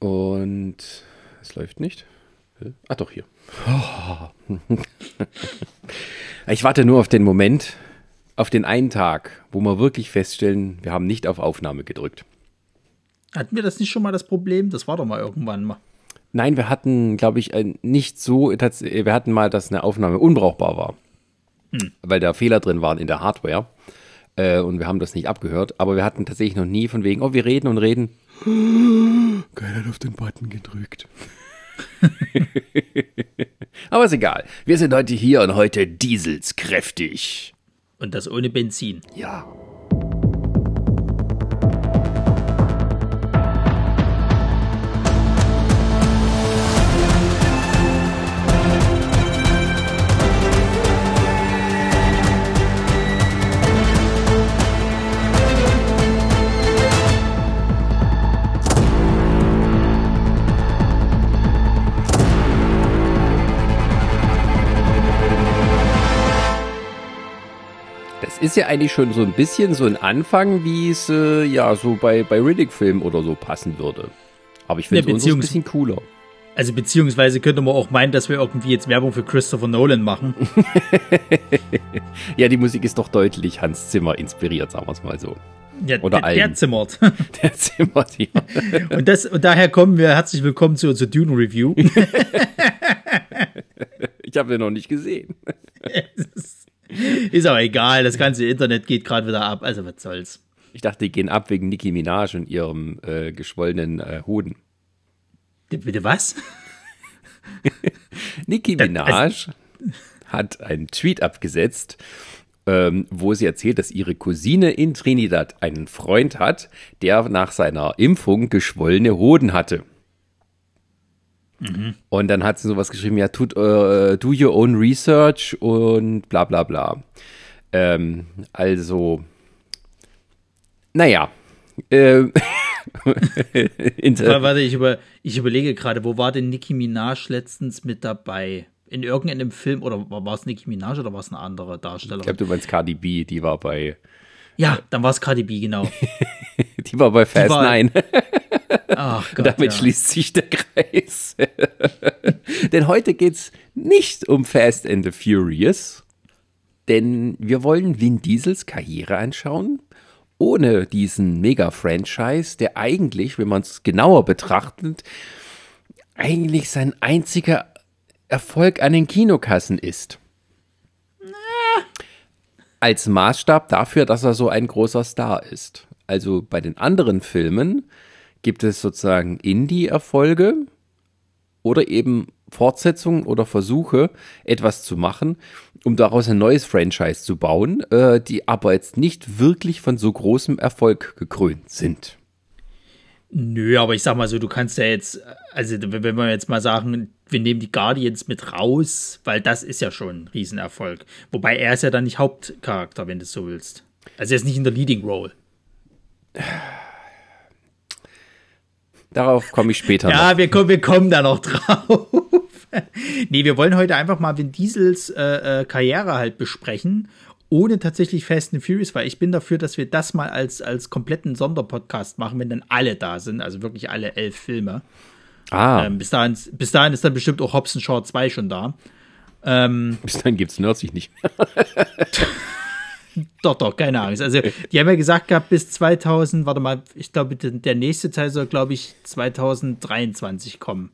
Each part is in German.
Und es läuft nicht. Ach doch, hier. Ich warte nur auf den Moment, auf den einen Tag, wo wir wirklich feststellen, wir haben nicht auf Aufnahme gedrückt. Hatten wir das nicht schon mal das Problem? Das war doch mal irgendwann mal. Nein, wir hatten, glaube ich, nicht so, wir hatten mal, dass eine Aufnahme unbrauchbar war. Hm. Weil da Fehler drin waren in der Hardware. Äh, und wir haben das nicht abgehört. Aber wir hatten tatsächlich noch nie von wegen, oh, wir reden und reden. Keiner hat auf den Button gedrückt. Aber ist egal. Wir sind heute hier und heute Diesels kräftig. Und das ohne Benzin. Ja. Ist ja eigentlich schon so ein bisschen so ein Anfang, wie es äh, ja so bei, bei Riddick-Filmen oder so passen würde. Aber ich finde es ja, ein bisschen cooler. Also beziehungsweise könnte man auch meinen, dass wir irgendwie jetzt Werbung für Christopher Nolan machen. ja, die Musik ist doch deutlich Hans Zimmer inspiriert, sagen wir es mal so. Ja, Oder der, der zimmert. Der zimmert, ja. Und, das, und daher kommen wir, herzlich willkommen zu unserer Dune Review. ich habe den noch nicht gesehen. Ist aber egal, das ganze Internet geht gerade wieder ab, also was soll's. Ich dachte, die gehen ab wegen Nicki Minaj und ihrem äh, geschwollenen äh, Hoden. Bitte was? Nicki Minaj hat einen Tweet abgesetzt, ähm, wo sie erzählt, dass ihre Cousine in Trinidad einen Freund hat, der nach seiner Impfung geschwollene Hoden hatte. Mhm. Und dann hat sie sowas geschrieben, ja, tut, uh, do your own research und bla bla bla. Ähm, also, naja. Ähm, warte, ich, über, ich überlege gerade, wo war denn Nicki Minaj letztens mit dabei? In irgendeinem Film, oder war es Nicki Minaj oder war es eine andere Darstellerin? Ich glaube, du meinst Cardi B, die war bei. Ja, dann war es Cardi B, genau. die war bei Fast 9. Ach Gott, Damit ja. schließt sich der Kreis. denn heute geht es nicht um Fast and the Furious, denn wir wollen Vin Diesels Karriere anschauen, ohne diesen Mega-Franchise, der eigentlich, wenn man es genauer betrachtet, eigentlich sein einziger Erfolg an den Kinokassen ist. Als Maßstab dafür, dass er so ein großer Star ist. Also bei den anderen Filmen gibt es sozusagen Indie-Erfolge oder eben Fortsetzungen oder Versuche, etwas zu machen, um daraus ein neues Franchise zu bauen, äh, die aber jetzt nicht wirklich von so großem Erfolg gekrönt sind. Nö, aber ich sag mal so, du kannst ja jetzt, also wenn wir jetzt mal sagen, wir nehmen die Guardians mit raus, weil das ist ja schon ein Riesenerfolg. Wobei er ist ja dann nicht Hauptcharakter, wenn du es so willst. Also er ist nicht in der Leading Role. Darauf komme ich später ja, noch. wir kommen, wir kommen da noch drauf. nee, wir wollen heute einfach mal Vin Diesels äh, äh, Karriere halt besprechen, ohne tatsächlich Fast and Furious, weil ich bin dafür, dass wir das mal als, als kompletten Sonderpodcast machen, wenn dann alle da sind, also wirklich alle elf Filme. Ah. Ähm, bis, dahin, bis dahin ist dann bestimmt auch Hobson Shaw 2 schon da. Ähm, bis dahin gibt es Nerdsich nicht mehr. Doch, doch, keine Angst. Also, die haben ja gesagt gehabt, bis 2000, warte mal, ich glaube, der nächste Teil soll, glaube ich, 2023 kommen.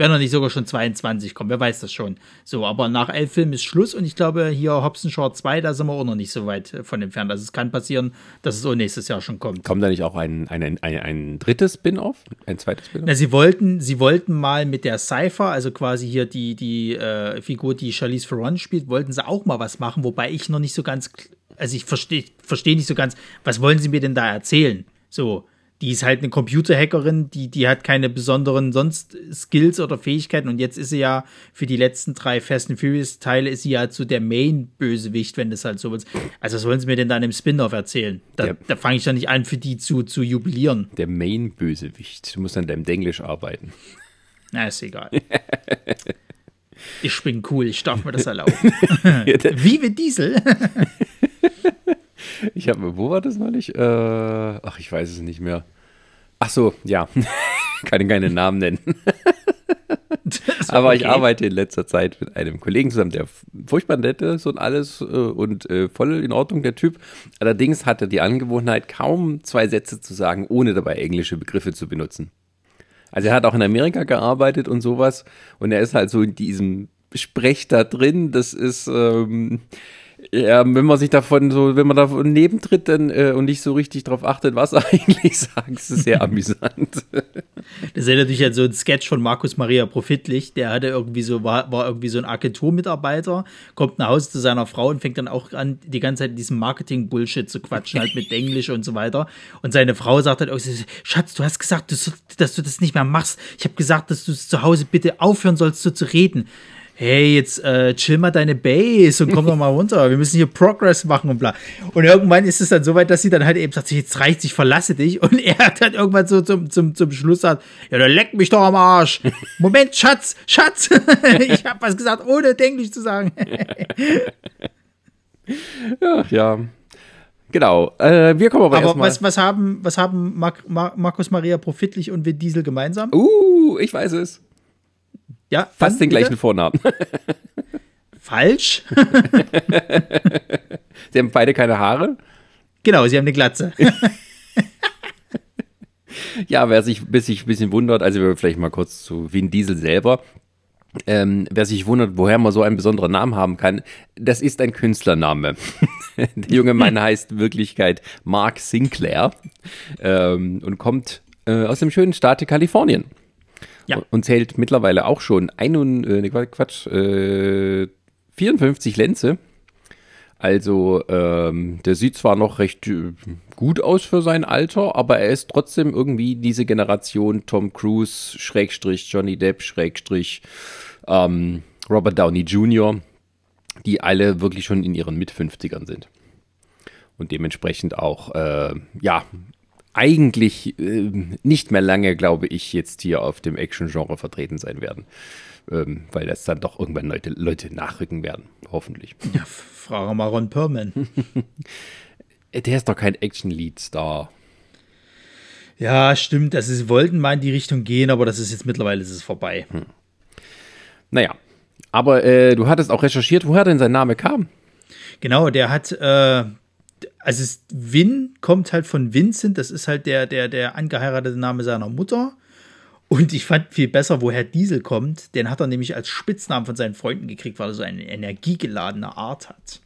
Wenn er nicht sogar schon 22 kommt, wer weiß das schon. So, aber nach elf Filmen ist Schluss und ich glaube, hier Hobson Short 2, da sind wir auch noch nicht so weit äh, von entfernt. Also, es kann passieren, dass es auch nächstes Jahr schon kommt. Kommt da nicht auch ein, ein, ein, ein drittes Spin-off? Ein zweites Spin-off? Na, sie wollten, sie wollten mal mit der Cypher, also quasi hier die, die äh, Figur, die Charlize Theron spielt, wollten sie auch mal was machen, wobei ich noch nicht so ganz also ich verstehe versteh nicht so ganz, was wollen sie mir denn da erzählen? So, die ist halt eine Computerhackerin, die, die hat keine besonderen sonst Skills oder Fähigkeiten und jetzt ist sie ja für die letzten drei Fast and Furious Teile ist sie ja so der Main-Bösewicht, wenn das halt so ist. Also was wollen sie mir denn da in einem Spin-off erzählen? Da, da fange ich dann nicht an, für die zu, zu jubilieren. Der Main-Bösewicht. Du musst an deinem Englisch arbeiten. Na, ist egal. ich bin cool, ich darf mir das erlauben. Wie Diesel. ich habe, wo war das neulich? Äh, ach, ich weiß es nicht mehr. Ach so, ja. kann keine Namen nennen. Aber okay. ich arbeite in letzter Zeit mit einem Kollegen zusammen, der furchtbar nett ist und alles äh, und äh, voll in Ordnung, der Typ. Allerdings hat er die Angewohnheit, kaum zwei Sätze zu sagen, ohne dabei englische Begriffe zu benutzen. Also er hat auch in Amerika gearbeitet und sowas und er ist halt so in diesem Sprech da drin. Das ist, ähm, ja, wenn man sich davon so, wenn man davon nebentritt dann, äh, und nicht so richtig drauf achtet, was er eigentlich sagt, ist es sehr amüsant. Das erinnert mich an so ein Sketch von Markus Maria Profitlich, der hatte irgendwie so, war, war irgendwie so ein Agenturmitarbeiter, kommt nach Hause zu seiner Frau und fängt dann auch an, die ganze Zeit diesen Marketing-Bullshit zu quatschen, halt mit Englisch und so weiter. Und seine Frau sagt halt auch, Schatz, du hast gesagt, dass du das nicht mehr machst. Ich habe gesagt, dass du zu Hause bitte aufhören sollst, so zu reden hey, jetzt äh, chill mal deine Base und komm doch mal runter. Wir müssen hier Progress machen und bla. Und irgendwann ist es dann so weit, dass sie dann halt eben sagt, jetzt reicht, ich verlasse dich. Und er hat dann irgendwann so zum, zum, zum Schluss sagt, ja, dann leck mich doch am Arsch. Moment, Schatz, Schatz. ich habe was gesagt, ohne Englisch zu sagen. ja, ja. Genau. Äh, wir kommen aber, aber erstmal. Was, was haben, was haben Mar Mar Markus Maria Profitlich und Vin Diesel gemeinsam? Uh, ich weiß es. Ja, fast den bitte? gleichen Vornamen. Falsch. sie haben beide keine Haare. Genau, sie haben eine Glatze. ja, wer sich, sich ein bisschen wundert, also vielleicht mal kurz zu Vin Diesel selber. Ähm, wer sich wundert, woher man so einen besonderen Namen haben kann, das ist ein Künstlername. Der junge Mann heißt Wirklichkeit Mark Sinclair ähm, und kommt äh, aus dem schönen Staate Kalifornien. Ja. Und zählt mittlerweile auch schon ein und, äh, Quatsch, äh, 54 Lenze. Also ähm, der sieht zwar noch recht äh, gut aus für sein Alter, aber er ist trotzdem irgendwie diese Generation Tom Cruise, Schrägstrich Johnny Depp, Schrägstrich ähm, Robert Downey Jr., die alle wirklich schon in ihren Mit-50ern sind. Und dementsprechend auch, äh, ja, eigentlich äh, nicht mehr lange, glaube ich, jetzt hier auf dem Action-Genre vertreten sein werden. Ähm, weil das dann doch irgendwann Leute, Leute nachrücken werden, hoffentlich. Ja, frage mal Ron Perlman. Der ist doch kein Action-Lead-Star. Ja, stimmt. Also sie wollten mal in die Richtung gehen, aber das ist jetzt mittlerweile ist es vorbei. Hm. Naja, aber äh, du hattest auch recherchiert, woher denn sein Name kam. Genau, der hat äh, also es, Vin kommt halt von Vincent, das ist halt der, der, der angeheiratete Name seiner Mutter. Und ich fand viel besser, woher Diesel kommt. Den hat er nämlich als Spitznamen von seinen Freunden gekriegt, weil er so eine energiegeladene Art hat.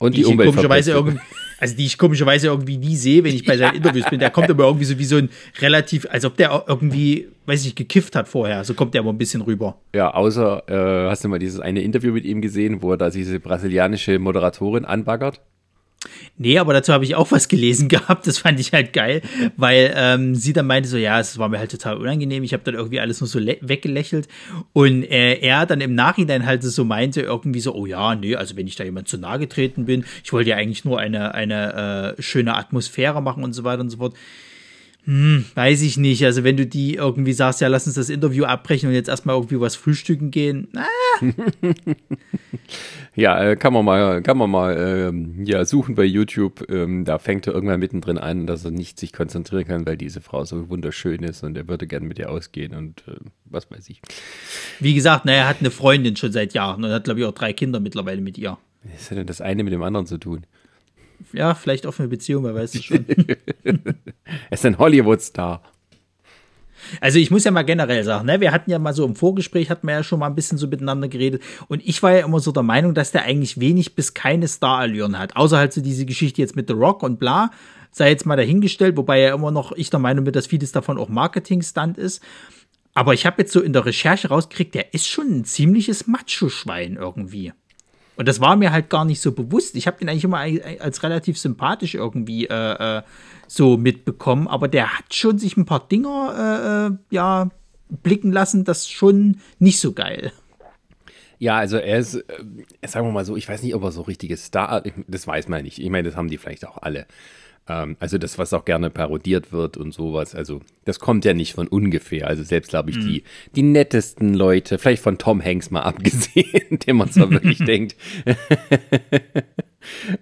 Und die, die komischerweise irgendwie, also die ich komischerweise irgendwie nie sehe, wenn ich bei seinen Interviews bin. Der kommt aber irgendwie so wie so ein relativ, als ob der irgendwie, weiß ich, gekifft hat vorher. So kommt der aber ein bisschen rüber. Ja, außer, äh, hast du mal dieses eine Interview mit ihm gesehen, wo er da diese brasilianische Moderatorin anbaggert? Nee, aber dazu habe ich auch was gelesen gehabt. Das fand ich halt geil, weil ähm, sie dann meinte so, ja, es war mir halt total unangenehm. Ich habe dann irgendwie alles nur so weggelächelt und äh, er dann im Nachhinein halt so meinte irgendwie so, oh ja, nee, also wenn ich da jemand zu nahe getreten bin, ich wollte ja eigentlich nur eine eine äh, schöne Atmosphäre machen und so weiter und so fort. Hm, weiß ich nicht. Also wenn du die irgendwie sagst, ja, lass uns das Interview abbrechen und jetzt erstmal irgendwie was frühstücken gehen. Ah. ja, äh, kann man mal, kann man mal ähm, ja, suchen bei YouTube. Ähm, da fängt er irgendwann mittendrin an, dass er nicht sich konzentrieren kann, weil diese Frau so wunderschön ist und er würde gerne mit ihr ausgehen und äh, was weiß ich. Wie gesagt, na, er hat eine Freundin schon seit Jahren und hat, glaube ich, auch drei Kinder mittlerweile mit ihr. Was hat denn das eine mit dem anderen zu tun? Ja, vielleicht offene Beziehung, wer weiß es schon. er ist ein Hollywood-Star. Also ich muss ja mal generell sagen, ne, wir hatten ja mal so im Vorgespräch, hatten wir ja schon mal ein bisschen so miteinander geredet und ich war ja immer so der Meinung, dass der eigentlich wenig bis keine Star-Allüren hat, außer halt so diese Geschichte jetzt mit The Rock und bla, sei jetzt mal dahingestellt, wobei ja immer noch ich der Meinung bin, dass vieles davon auch Marketing-Stand ist. Aber ich habe jetzt so in der Recherche rausgekriegt, der ist schon ein ziemliches Macho-Schwein irgendwie. Und das war mir halt gar nicht so bewusst. Ich habe den eigentlich immer als relativ sympathisch irgendwie äh, äh, so mitbekommen, aber der hat schon sich ein paar Dinger äh, äh ja blicken lassen, das schon nicht so geil. Ja, also er ist, äh, sagen wir mal so, ich weiß nicht, ob er so richtiges Star, das weiß man nicht. Ich meine, das haben die vielleicht auch alle. Ähm, also das, was auch gerne parodiert wird und sowas. Also das kommt ja nicht von ungefähr. Also selbst, glaube ich, mhm. die, die nettesten Leute, vielleicht von Tom Hanks mal abgesehen, dem man zwar wirklich denkt.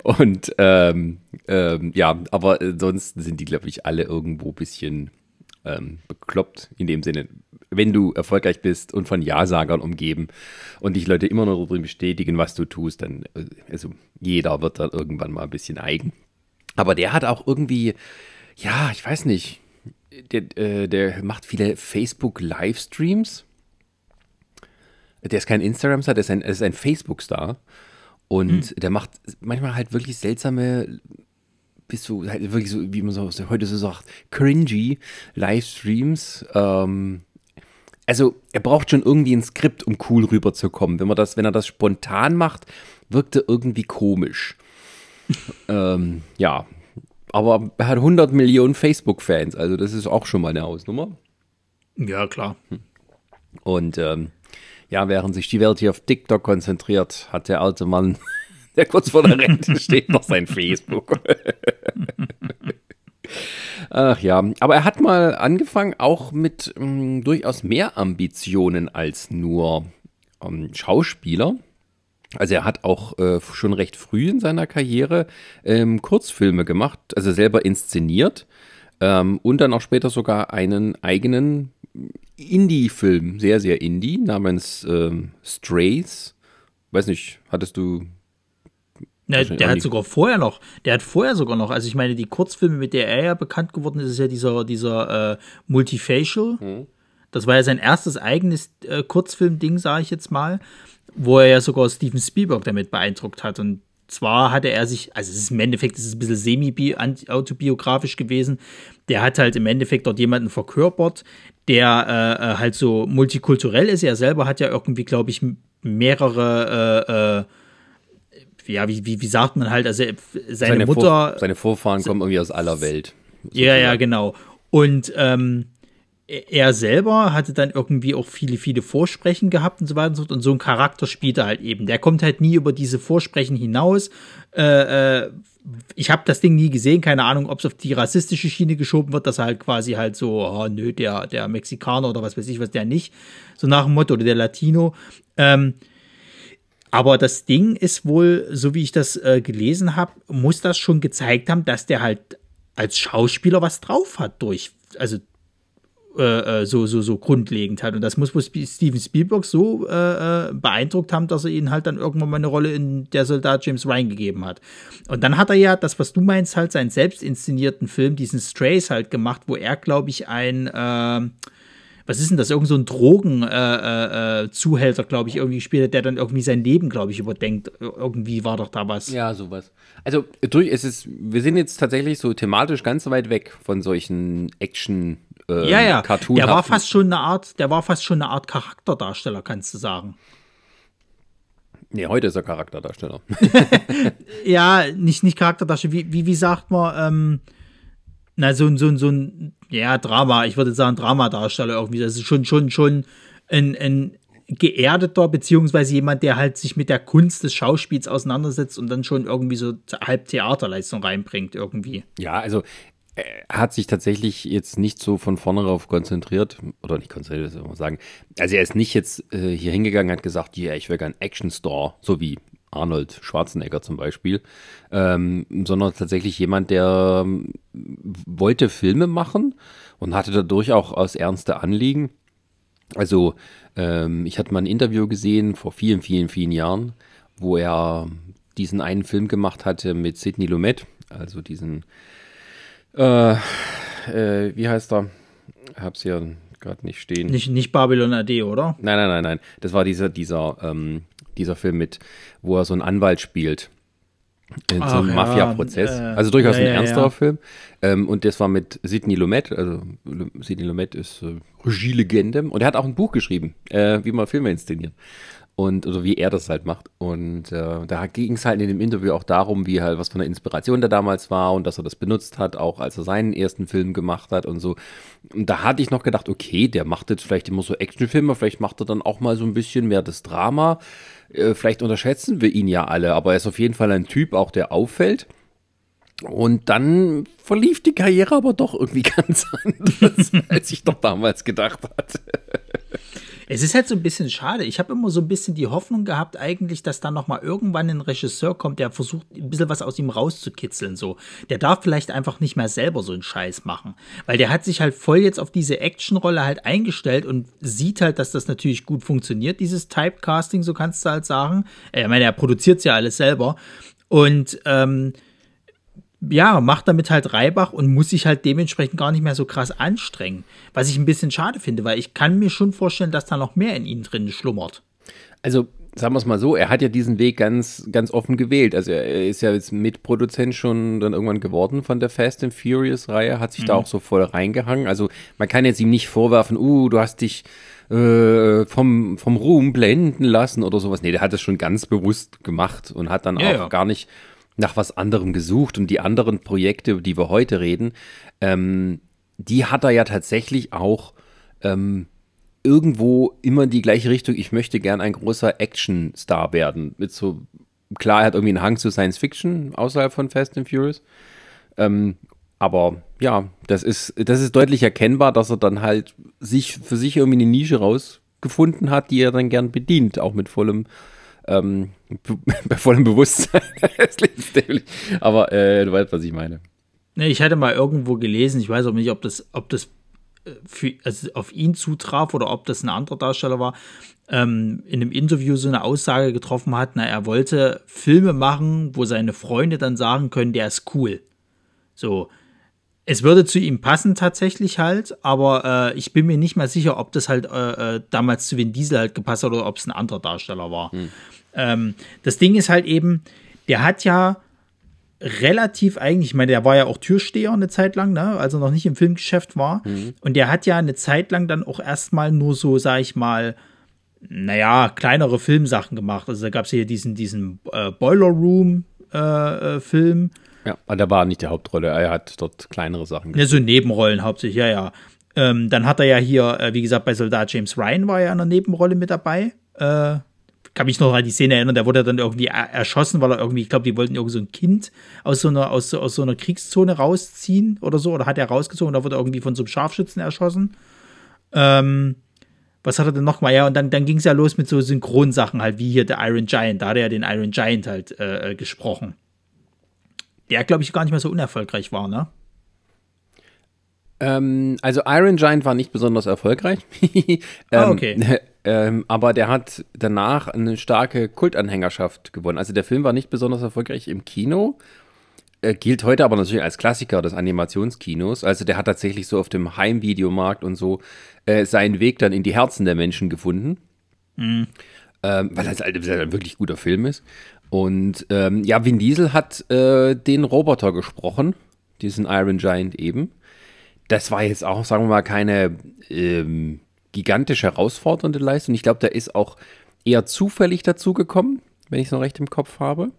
und ähm, ähm, ja, aber sonst sind die, glaube ich, alle irgendwo ein bisschen ähm, bekloppt in dem Sinne, wenn du erfolgreich bist und von Ja-Sagern umgeben und dich Leute immer noch darin bestätigen, was du tust, dann, äh, also jeder wird dann irgendwann mal ein bisschen eigen. Aber der hat auch irgendwie, ja, ich weiß nicht, der, äh, der macht viele Facebook-Livestreams. Der ist kein Instagram-Star, der ist ein, ein Facebook-Star. Und hm. der macht manchmal halt wirklich seltsame, bist du halt wirklich so, wie man so heute so sagt, cringy Livestreams. Ähm, also er braucht schon irgendwie ein Skript, um cool rüberzukommen. Wenn man das, wenn er das spontan macht, wirkt er irgendwie komisch. Ähm, ja, aber er hat 100 Millionen Facebook-Fans, also das ist auch schon mal eine Hausnummer. Ja, klar. Und ähm, ja, während sich die Welt hier auf TikTok konzentriert, hat der alte Mann, der kurz vor der Rente steht, noch sein Facebook. Ach ja, aber er hat mal angefangen, auch mit mh, hm, durchaus mehr Ambitionen als nur ähm, Schauspieler. Also er hat auch äh, schon recht früh in seiner Karriere ähm, Kurzfilme gemacht, also selber inszeniert ähm, und dann auch später sogar einen eigenen Indie-Film, sehr, sehr Indie, namens ähm, Strays. Weiß nicht, hattest du. Ja, der hat sogar vorher noch, der hat vorher sogar noch, also ich meine, die Kurzfilme, mit der er ja bekannt geworden ist, ist ja dieser, dieser äh, Multifacial. Mhm. Das war ja sein erstes eigenes äh, Kurzfilm-Ding, sage ich jetzt mal, wo er ja sogar Steven Spielberg damit beeindruckt hat. Und zwar hatte er sich, also es ist im Endeffekt, es ist ein bisschen semi-autobiografisch gewesen. Der hat halt im Endeffekt dort jemanden verkörpert, der äh, äh, halt so multikulturell ist. Er selber hat ja irgendwie, glaube ich, mehrere, äh, äh, ja, wie, wie, wie sagt man halt, also seine, seine Mutter. Vor, seine Vorfahren kommen irgendwie aus aller Welt. Ja, ja, genau. Und ähm, er selber hatte dann irgendwie auch viele, viele Vorsprechen gehabt und so weiter und so fort. Und so ein Charakter spielt er halt eben. Der kommt halt nie über diese Vorsprechen hinaus. Äh, äh, ich habe das Ding nie gesehen, keine Ahnung, ob es auf die rassistische Schiene geschoben wird, dass er halt quasi halt so, oh, nö, der, der Mexikaner oder was weiß ich, was der nicht, so nach dem Motto, oder der Latino. Ähm, aber das Ding ist wohl, so wie ich das äh, gelesen habe, muss das schon gezeigt haben, dass der halt als Schauspieler was drauf hat durch, also äh, äh, so, so, so grundlegend hat. Und das muss wohl Steven Spielberg so äh, äh, beeindruckt haben, dass er ihnen halt dann irgendwann mal eine Rolle in der Soldat James Ryan gegeben hat. Und dann hat er ja das, was du meinst, halt seinen selbst inszenierten Film, diesen Strays halt gemacht, wo er, glaube ich, ein äh, was ist denn das? Irgend so ein Drogenzuhälter, äh, äh, glaube ich, irgendwie gespielt der dann irgendwie sein Leben, glaube ich, überdenkt. Irgendwie war doch da was. Ja, sowas. Also, durch, es ist, wir sind jetzt tatsächlich so thematisch ganz weit weg von solchen Action- äh, ja, ja. Cartoon der war fast schon eine Art, der war fast schon eine Art Charakterdarsteller, kannst du sagen. Nee, heute ist er Charakterdarsteller. ja, nicht, nicht Charakterdarsteller, wie, wie, wie sagt man, ähm, na, so, ein so, ein so ein, ja, Drama, ich würde sagen Dramadarsteller irgendwie. Das ist schon, schon, schon ein, ein geerdeter, beziehungsweise jemand, der halt sich mit der Kunst des Schauspiels auseinandersetzt und dann schon irgendwie so halb Theaterleistung reinbringt, irgendwie. Ja, also er hat sich tatsächlich jetzt nicht so von vorne darauf konzentriert, oder nicht konzentriert, soll man sagen. Also er ist nicht jetzt äh, hier hingegangen, hat gesagt, ja, yeah, ich will gerne Action Store, so wie Arnold Schwarzenegger zum Beispiel, ähm, sondern tatsächlich jemand, der ähm, wollte Filme machen und hatte dadurch auch aus ernste Anliegen. Also ähm, ich hatte mal ein Interview gesehen vor vielen, vielen, vielen Jahren, wo er diesen einen Film gemacht hatte mit Sidney Lumet, also diesen äh, äh, wie heißt er? Hab's hier gerade nicht stehen. Nicht, nicht Babylon AD, oder? Nein, nein, nein, nein. Das war dieser, dieser, ähm, dieser Film mit, wo er so einen Anwalt spielt. In Ach, so einem ja, Mafia-Prozess. Äh, also durchaus ja, ein ja, ernsterer Film. Ähm, und das war mit Sidney Lumet. Also Sidney Lumet ist äh, Regielegende. Und er hat auch ein Buch geschrieben, äh, wie man Filme inszeniert und oder wie er das halt macht. Und äh, da ging es halt in dem Interview auch darum, wie halt was von der Inspiration der damals war und dass er das benutzt hat, auch als er seinen ersten Film gemacht hat und so. Und da hatte ich noch gedacht, okay, der macht jetzt vielleicht immer so Actionfilme, vielleicht macht er dann auch mal so ein bisschen mehr das Drama. Äh, vielleicht unterschätzen wir ihn ja alle, aber er ist auf jeden Fall ein Typ, auch der auffällt. Und dann verlief die Karriere aber doch irgendwie ganz anders, als ich doch damals gedacht hatte. Es ist halt so ein bisschen schade. Ich habe immer so ein bisschen die Hoffnung gehabt, eigentlich, dass da noch mal irgendwann ein Regisseur kommt, der versucht, ein bisschen was aus ihm rauszukitzeln. So, der darf vielleicht einfach nicht mehr selber so einen Scheiß machen, weil der hat sich halt voll jetzt auf diese Actionrolle halt eingestellt und sieht halt, dass das natürlich gut funktioniert, dieses Typecasting, so kannst du halt sagen. Äh, ich meine, er produziert ja alles selber und ähm, ja, macht damit halt Reibach und muss sich halt dementsprechend gar nicht mehr so krass anstrengen. Was ich ein bisschen schade finde, weil ich kann mir schon vorstellen, dass da noch mehr in ihm drin schlummert. Also, sagen wir es mal so, er hat ja diesen Weg ganz, ganz offen gewählt. Also er ist ja jetzt Mitproduzent schon dann irgendwann geworden von der Fast and Furious Reihe, hat sich mhm. da auch so voll reingehangen. Also man kann jetzt ihm nicht vorwerfen, uh, du hast dich äh, vom, vom Ruhm blenden lassen oder sowas. Nee, der hat das schon ganz bewusst gemacht und hat dann ja, auch ja. gar nicht nach was anderem gesucht und die anderen Projekte, über die wir heute reden, ähm, die hat er ja tatsächlich auch ähm, irgendwo immer in die gleiche Richtung. Ich möchte gern ein großer Action-Star werden. Mit so, klar, er hat irgendwie einen Hang zu Science Fiction außerhalb von Fast and Furious. Ähm, aber ja, das ist, das ist deutlich erkennbar, dass er dann halt sich für sich irgendwie eine Nische rausgefunden hat, die er dann gern bedient, auch mit vollem ähm, bei vollem Bewusstsein. Aber äh, du weißt, was ich meine. Nee, ich hatte mal irgendwo gelesen, ich weiß auch nicht, ob das, ob das äh, für, also auf ihn zutraf oder ob das ein anderer Darsteller war, ähm, in einem Interview so eine Aussage getroffen hat, na, er wollte Filme machen, wo seine Freunde dann sagen können, der ist cool. So. Es würde zu ihm passen tatsächlich halt, aber äh, ich bin mir nicht mal sicher, ob das halt äh, äh damals zu Vin Diesel halt gepasst hat oder ob es ein anderer Darsteller war. Hm. Ähm, das Ding ist halt eben, der hat ja relativ eigentlich, ich meine, der war ja auch Türsteher eine Zeit lang, ne, als er noch nicht im Filmgeschäft war. Mhm. Und der hat ja eine Zeit lang dann auch erstmal nur so, sag ich mal, naja, kleinere Filmsachen gemacht. Also da gab es hier diesen, diesen äh, Boiler Room äh, äh, Film. Ja, aber der war nicht die Hauptrolle, er hat dort kleinere Sachen gemacht. Ja, so Nebenrollen hauptsächlich, ja, ja. Ähm, dann hat er ja hier, äh, wie gesagt, bei Soldat James Ryan war er in einer Nebenrolle mit dabei. Äh, kann mich noch an die Szene erinnern, der wurde dann irgendwie erschossen, weil er irgendwie, ich glaube, die wollten irgendwie so ein Kind aus so einer, aus, aus so einer Kriegszone rausziehen oder so, oder hat er rausgezogen, da wurde er irgendwie von so einem Scharfschützen erschossen. Ähm, was hat er denn noch mal? Ja, und dann, dann ging es ja los mit so Synchronsachen halt, wie hier der Iron Giant. Da hat er ja den Iron Giant halt äh, äh gesprochen. Der, glaube ich, gar nicht mehr so unerfolgreich war, ne? Ähm, also Iron Giant war nicht besonders erfolgreich. ah, ähm, okay. Ähm, aber der hat danach eine starke Kultanhängerschaft gewonnen. Also der Film war nicht besonders erfolgreich im Kino, äh, gilt heute aber natürlich als Klassiker des Animationskinos. Also der hat tatsächlich so auf dem Heimvideomarkt und so äh, seinen Weg dann in die Herzen der Menschen gefunden. Mhm. Ähm, weil das halt ein wirklich guter Film ist. Und ähm, ja, Vin Diesel hat äh, den Roboter gesprochen, diesen Iron Giant eben. Das war jetzt auch, sagen wir mal, keine ähm, gigantisch herausfordernde Leistung. Ich glaube, der ist auch eher zufällig dazugekommen, wenn ich es noch recht im Kopf habe.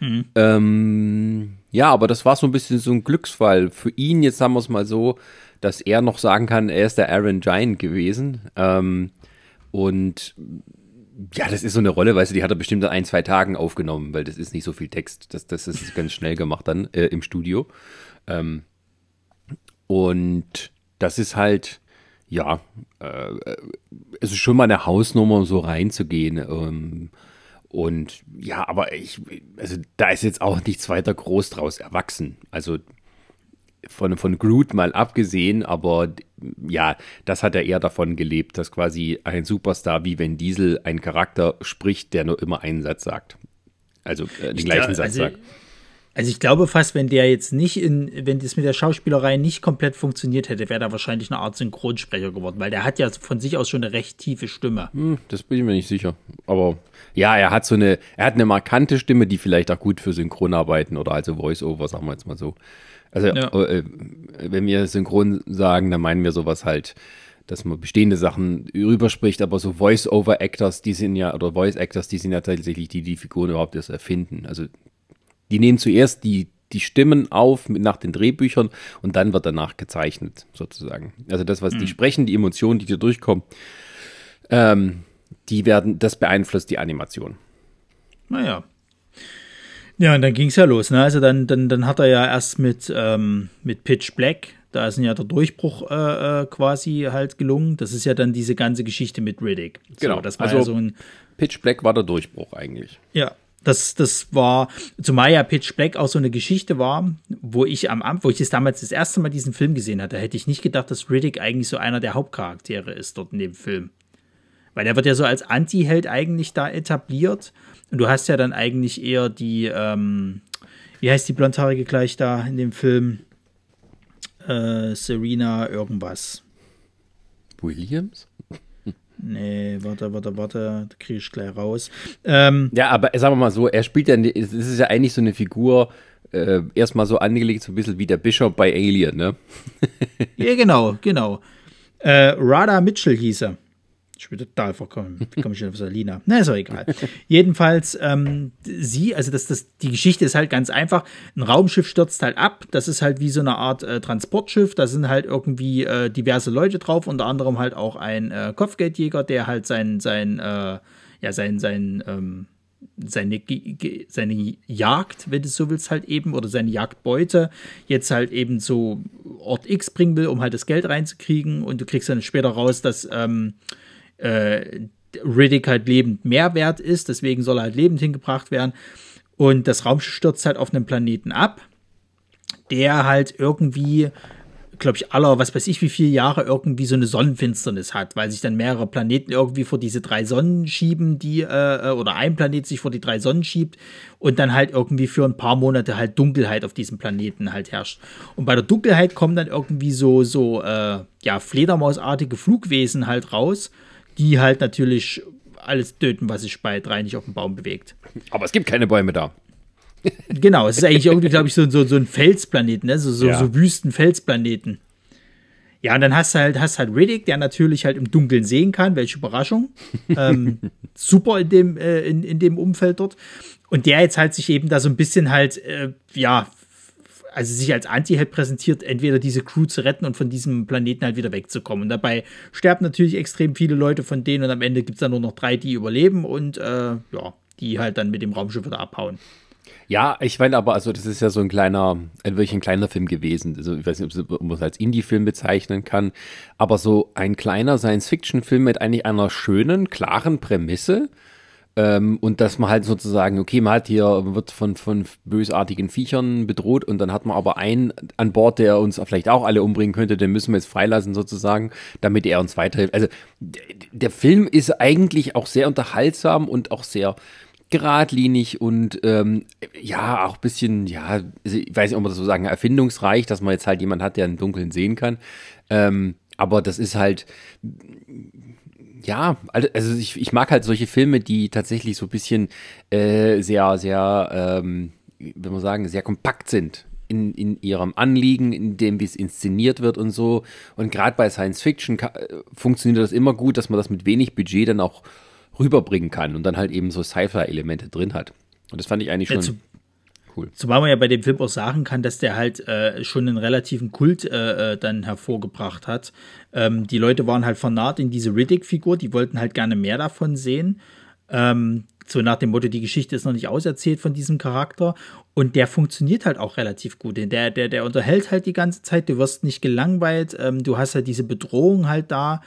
Mhm. Ähm, ja, aber das war so ein bisschen so ein Glücksfall für ihn. Jetzt sagen wir es mal so, dass er noch sagen kann, er ist der Aaron Giant gewesen. Ähm, und ja, das ist so eine Rolle, weißt du, die hat er bestimmt in ein, zwei Tagen aufgenommen, weil das ist nicht so viel Text. Das, das ist ganz schnell gemacht dann äh, im Studio. Ähm, und das ist halt, ja, äh, es ist schon mal eine Hausnummer, um so reinzugehen. Ähm, und ja, aber ich, also da ist jetzt auch nichts weiter groß draus erwachsen. Also von, von Groot mal abgesehen, aber ja, das hat er eher davon gelebt, dass quasi ein Superstar wie Vin Diesel einen Charakter spricht, der nur immer einen Satz sagt. Also äh, den ich gleichen glaub, Satz also, sagt. Also ich glaube fast, wenn der jetzt nicht in, wenn das mit der Schauspielerei nicht komplett funktioniert hätte, wäre da wahrscheinlich eine Art Synchronsprecher geworden, weil der hat ja von sich aus schon eine recht tiefe Stimme. Hm, das bin ich mir nicht sicher. Aber ja, er hat so eine, er hat eine markante Stimme, die vielleicht auch gut für Synchronarbeiten oder also Voice-Over, sagen wir jetzt mal so. Also ja. äh, wenn wir Synchron sagen, dann meinen wir sowas halt, dass man bestehende Sachen rüberspricht, aber so Voice-Over-Actors, die sind ja, oder Voice-Actors, die sind ja tatsächlich die, die Figuren überhaupt erst erfinden. Also die nehmen zuerst die, die Stimmen auf nach den Drehbüchern und dann wird danach gezeichnet, sozusagen. Also das, was mhm. die sprechen, die Emotionen, die dir durchkommen, ähm, die werden, das beeinflusst die Animation. Naja. Ja, und dann ging es ja los. Ne? Also dann, dann, dann hat er ja erst mit, ähm, mit Pitch Black Da ist ja der Durchbruch äh, äh, quasi halt gelungen. Das ist ja dann diese ganze Geschichte mit Riddick. So, genau. Das war also ja so ein Pitch Black war der Durchbruch eigentlich. Ja, das, das war, zumal ja Pitch Black auch so eine Geschichte war, wo ich am Amt, wo ich das damals das erste Mal diesen Film gesehen hatte, hätte ich nicht gedacht, dass Riddick eigentlich so einer der Hauptcharaktere ist dort in dem Film. Weil der wird ja so als Anti-Held eigentlich da etabliert. Und du hast ja dann eigentlich eher die, ähm, wie heißt die Blondhaarige gleich da in dem Film? Äh, Serena irgendwas. Williams? Nee, warte, warte, warte, da kriege ich gleich raus. Ähm, ja, aber sagen wir mal so, er spielt ja, es ist ja eigentlich so eine Figur, äh, erstmal so angelegt, so ein bisschen wie der Bishop bei Alien, ne? ja, genau, genau. Äh, Rada Mitchell hieß er. Ich bin total verkommen. Wie komme ich denn auf Salina? Na, ist auch egal. Jedenfalls, ähm, sie, also das, das, die Geschichte ist halt ganz einfach. Ein Raumschiff stürzt halt ab. Das ist halt wie so eine Art äh, Transportschiff. Da sind halt irgendwie äh, diverse Leute drauf, unter anderem halt auch ein äh, Kopfgeldjäger, der halt sein, sein, äh, ja, sein, sein, ähm, seine, seine Jagd, wenn du so willst, halt eben, oder seine Jagdbeute jetzt halt eben so Ort X bringen will, um halt das Geld reinzukriegen. Und du kriegst dann später raus, dass ähm, äh, Riddick halt lebend mehr wert ist, deswegen soll er halt lebend hingebracht werden. Und das Raumschiff stürzt halt auf einem Planeten ab, der halt irgendwie, glaube ich, aller, was weiß ich, wie viele Jahre irgendwie so eine Sonnenfinsternis hat, weil sich dann mehrere Planeten irgendwie vor diese drei Sonnen schieben, die, äh, oder ein Planet sich vor die drei Sonnen schiebt und dann halt irgendwie für ein paar Monate halt Dunkelheit auf diesem Planeten halt herrscht. Und bei der Dunkelheit kommen dann irgendwie so, so, äh, ja, Fledermausartige Flugwesen halt raus die halt natürlich alles töten, was sich bei drei nicht auf dem Baum bewegt. Aber es gibt keine Bäume da. genau, es ist eigentlich irgendwie, glaube ich, so, so, so ein Felsplaneten, ne? so, so, ja. so Wüsten-Felsplaneten. Ja, und dann hast du halt, hast halt Riddick, der natürlich halt im Dunkeln sehen kann, welche Überraschung. ähm, super in dem, äh, in, in dem Umfeld dort. Und der jetzt halt sich eben da so ein bisschen halt, äh, ja, also sich als Anti-Held präsentiert, entweder diese Crew zu retten und von diesem Planeten halt wieder wegzukommen. Und dabei sterben natürlich extrem viele Leute von denen und am Ende gibt es dann nur noch drei, die überleben und äh, ja, die halt dann mit dem Raumschiff wieder abhauen. Ja, ich meine aber, also das ist ja so ein kleiner, ein wirklich ein kleiner Film gewesen. Also ich weiß nicht, ob man es als Indie-Film bezeichnen kann, aber so ein kleiner Science-Fiction-Film mit eigentlich einer schönen, klaren Prämisse, ähm, und dass man halt sozusagen, okay, man hat hier, wird von, von bösartigen Viechern bedroht und dann hat man aber einen an Bord, der uns vielleicht auch alle umbringen könnte, den müssen wir jetzt freilassen sozusagen, damit er uns weiterhilft. Also der Film ist eigentlich auch sehr unterhaltsam und auch sehr geradlinig und ähm, ja, auch ein bisschen, ja, also ich weiß nicht, ob man das so sagen, erfindungsreich, dass man jetzt halt jemanden hat, der im Dunkeln sehen kann. Ähm, aber das ist halt, ja, also ich, ich mag halt solche Filme, die tatsächlich so ein bisschen äh, sehr, sehr, ähm, wenn man sagen, sehr kompakt sind in, in ihrem Anliegen, in dem, wie es inszeniert wird und so. Und gerade bei Science Fiction funktioniert das immer gut, dass man das mit wenig Budget dann auch rüberbringen kann und dann halt eben so Sci-Fi-Elemente drin hat. Und das fand ich eigentlich schon. Ja, cool. Zumal man ja bei dem Film auch sagen kann, dass der halt äh, schon einen relativen Kult äh, äh, dann hervorgebracht hat. Ähm, die Leute waren halt vernarrt in diese Riddick-Figur, die wollten halt gerne mehr davon sehen. Ähm, so nach dem Motto, die Geschichte ist noch nicht auserzählt von diesem Charakter. Und der funktioniert halt auch relativ gut. Der, der, der unterhält halt die ganze Zeit, du wirst nicht gelangweilt, ähm, du hast halt diese Bedrohung halt da.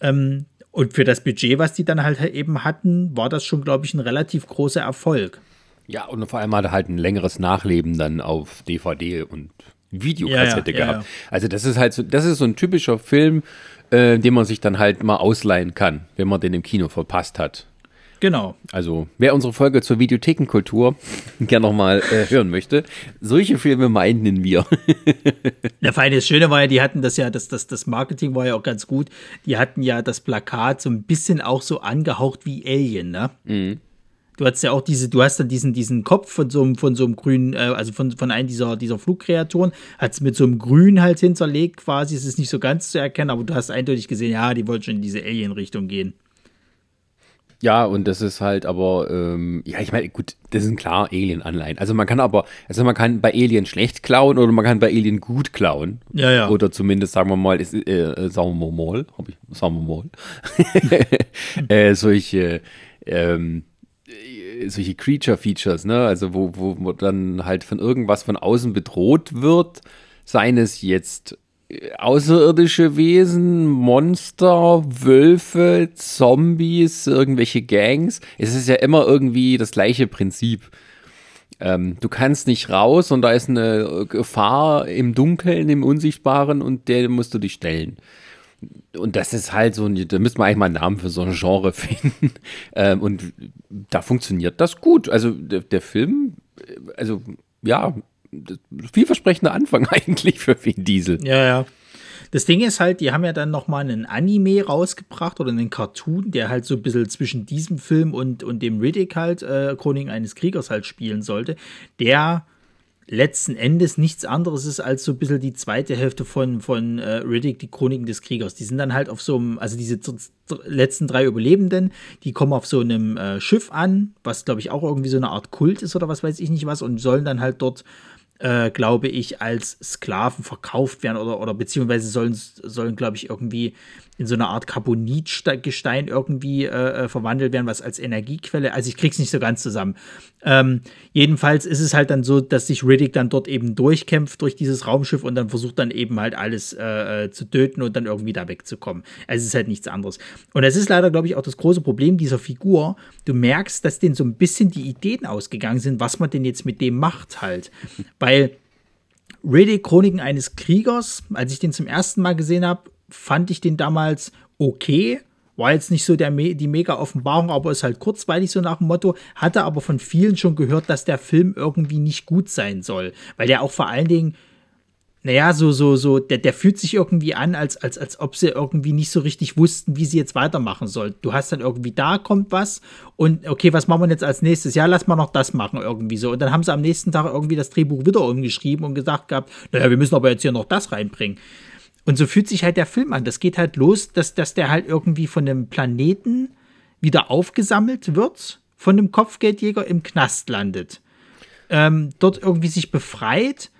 Ähm, und für das Budget, was die dann halt eben hatten, war das schon, glaube ich, ein relativ großer Erfolg. Ja, und vor allem hat er halt ein längeres Nachleben dann auf DVD und Videokassette ja, ja, gehabt. Ja, also das ist halt so, das ist so ein typischer Film, äh, den man sich dann halt mal ausleihen kann, wenn man den im Kino verpasst hat. Genau. Also, wer unsere Folge zur Videothekenkultur gerne nochmal äh, hören möchte, solche Filme meinen wir. Der Feine, das Schöne war ja, die hatten das ja, das, das, das Marketing war ja auch ganz gut. Die hatten ja das Plakat so ein bisschen auch so angehaucht wie Alien, ne? Mhm. Du hast ja auch diese, du hast dann diesen, diesen Kopf von so einem, von so einem grünen, äh, also von, von einem dieser, dieser Flugkreaturen, hat es mit so einem Grün halt hinterlegt quasi. Es ist nicht so ganz zu erkennen, aber du hast eindeutig gesehen, ja, die wollten schon in diese Alien-Richtung gehen. Ja, und das ist halt aber, ähm, ja, ich meine, gut, das sind klar Alien-Anleihen. Also man kann aber, also man kann bei Alien schlecht klauen oder man kann bei Alien gut klauen. Ja, ja. Oder zumindest, sagen wir mal, ist, äh, sagen wir mal, hab ich, sagen wir mal, äh, solche, ähm, solche Creature-Features, ne? Also wo, wo man dann halt von irgendwas von außen bedroht wird, seien es jetzt außerirdische Wesen, Monster, Wölfe, Zombies, irgendwelche Gangs. Es ist ja immer irgendwie das gleiche Prinzip. Ähm, du kannst nicht raus und da ist eine Gefahr im Dunkeln, im Unsichtbaren und der musst du dich stellen. Und das ist halt so, da müsste man eigentlich mal einen Namen für so ein Genre finden. ähm, und da funktioniert das gut. Also der, der Film, also ja, vielversprechender Anfang eigentlich für Vin Diesel. Ja, ja. Das Ding ist halt, die haben ja dann noch mal einen Anime rausgebracht oder einen Cartoon, der halt so ein bisschen zwischen diesem Film und, und dem Riddick halt, äh, Chronik eines Kriegers halt spielen sollte, der letzten Endes nichts anderes ist als so ein bisschen die zweite Hälfte von, von äh, Riddick, die Chroniken des Kriegers. Die sind dann halt auf so einem, also diese letzten drei Überlebenden, die kommen auf so einem äh, Schiff an, was glaube ich auch irgendwie so eine Art Kult ist oder was weiß ich nicht was und sollen dann halt dort äh, glaube ich, als Sklaven verkauft werden oder, oder beziehungsweise sollen, sollen glaube ich, irgendwie in so eine Art Carbonitgestein irgendwie äh, äh, verwandelt werden, was als Energiequelle, also ich krieg's nicht so ganz zusammen. Ähm, jedenfalls ist es halt dann so, dass sich Riddick dann dort eben durchkämpft durch dieses Raumschiff und dann versucht dann eben halt alles äh, äh zu töten und dann irgendwie da wegzukommen. Also es ist halt nichts anderes. Und es ist leider, glaube ich, auch das große Problem dieser Figur. Du merkst, dass denen so ein bisschen die Ideen ausgegangen sind, was man denn jetzt mit dem macht halt. Weil Riddick, Chroniken eines Kriegers, als ich den zum ersten Mal gesehen habe, fand ich den damals okay. War jetzt nicht so der, die mega Offenbarung, aber ist halt kurzweilig so nach dem Motto. Hatte aber von vielen schon gehört, dass der Film irgendwie nicht gut sein soll. Weil der auch vor allen Dingen, naja, so, so, so, der, der fühlt sich irgendwie an, als, als, als ob sie irgendwie nicht so richtig wussten, wie sie jetzt weitermachen soll. Du hast dann irgendwie, da kommt was und okay, was machen wir jetzt als nächstes? Ja, lass mal noch das machen irgendwie so. Und dann haben sie am nächsten Tag irgendwie das Drehbuch wieder umgeschrieben und gesagt gehabt, naja, wir müssen aber jetzt hier noch das reinbringen. Und so fühlt sich halt der Film an. Das geht halt los, dass, dass der halt irgendwie von einem Planeten wieder aufgesammelt wird, von einem Kopfgeldjäger im Knast landet. Ähm, dort irgendwie sich befreit,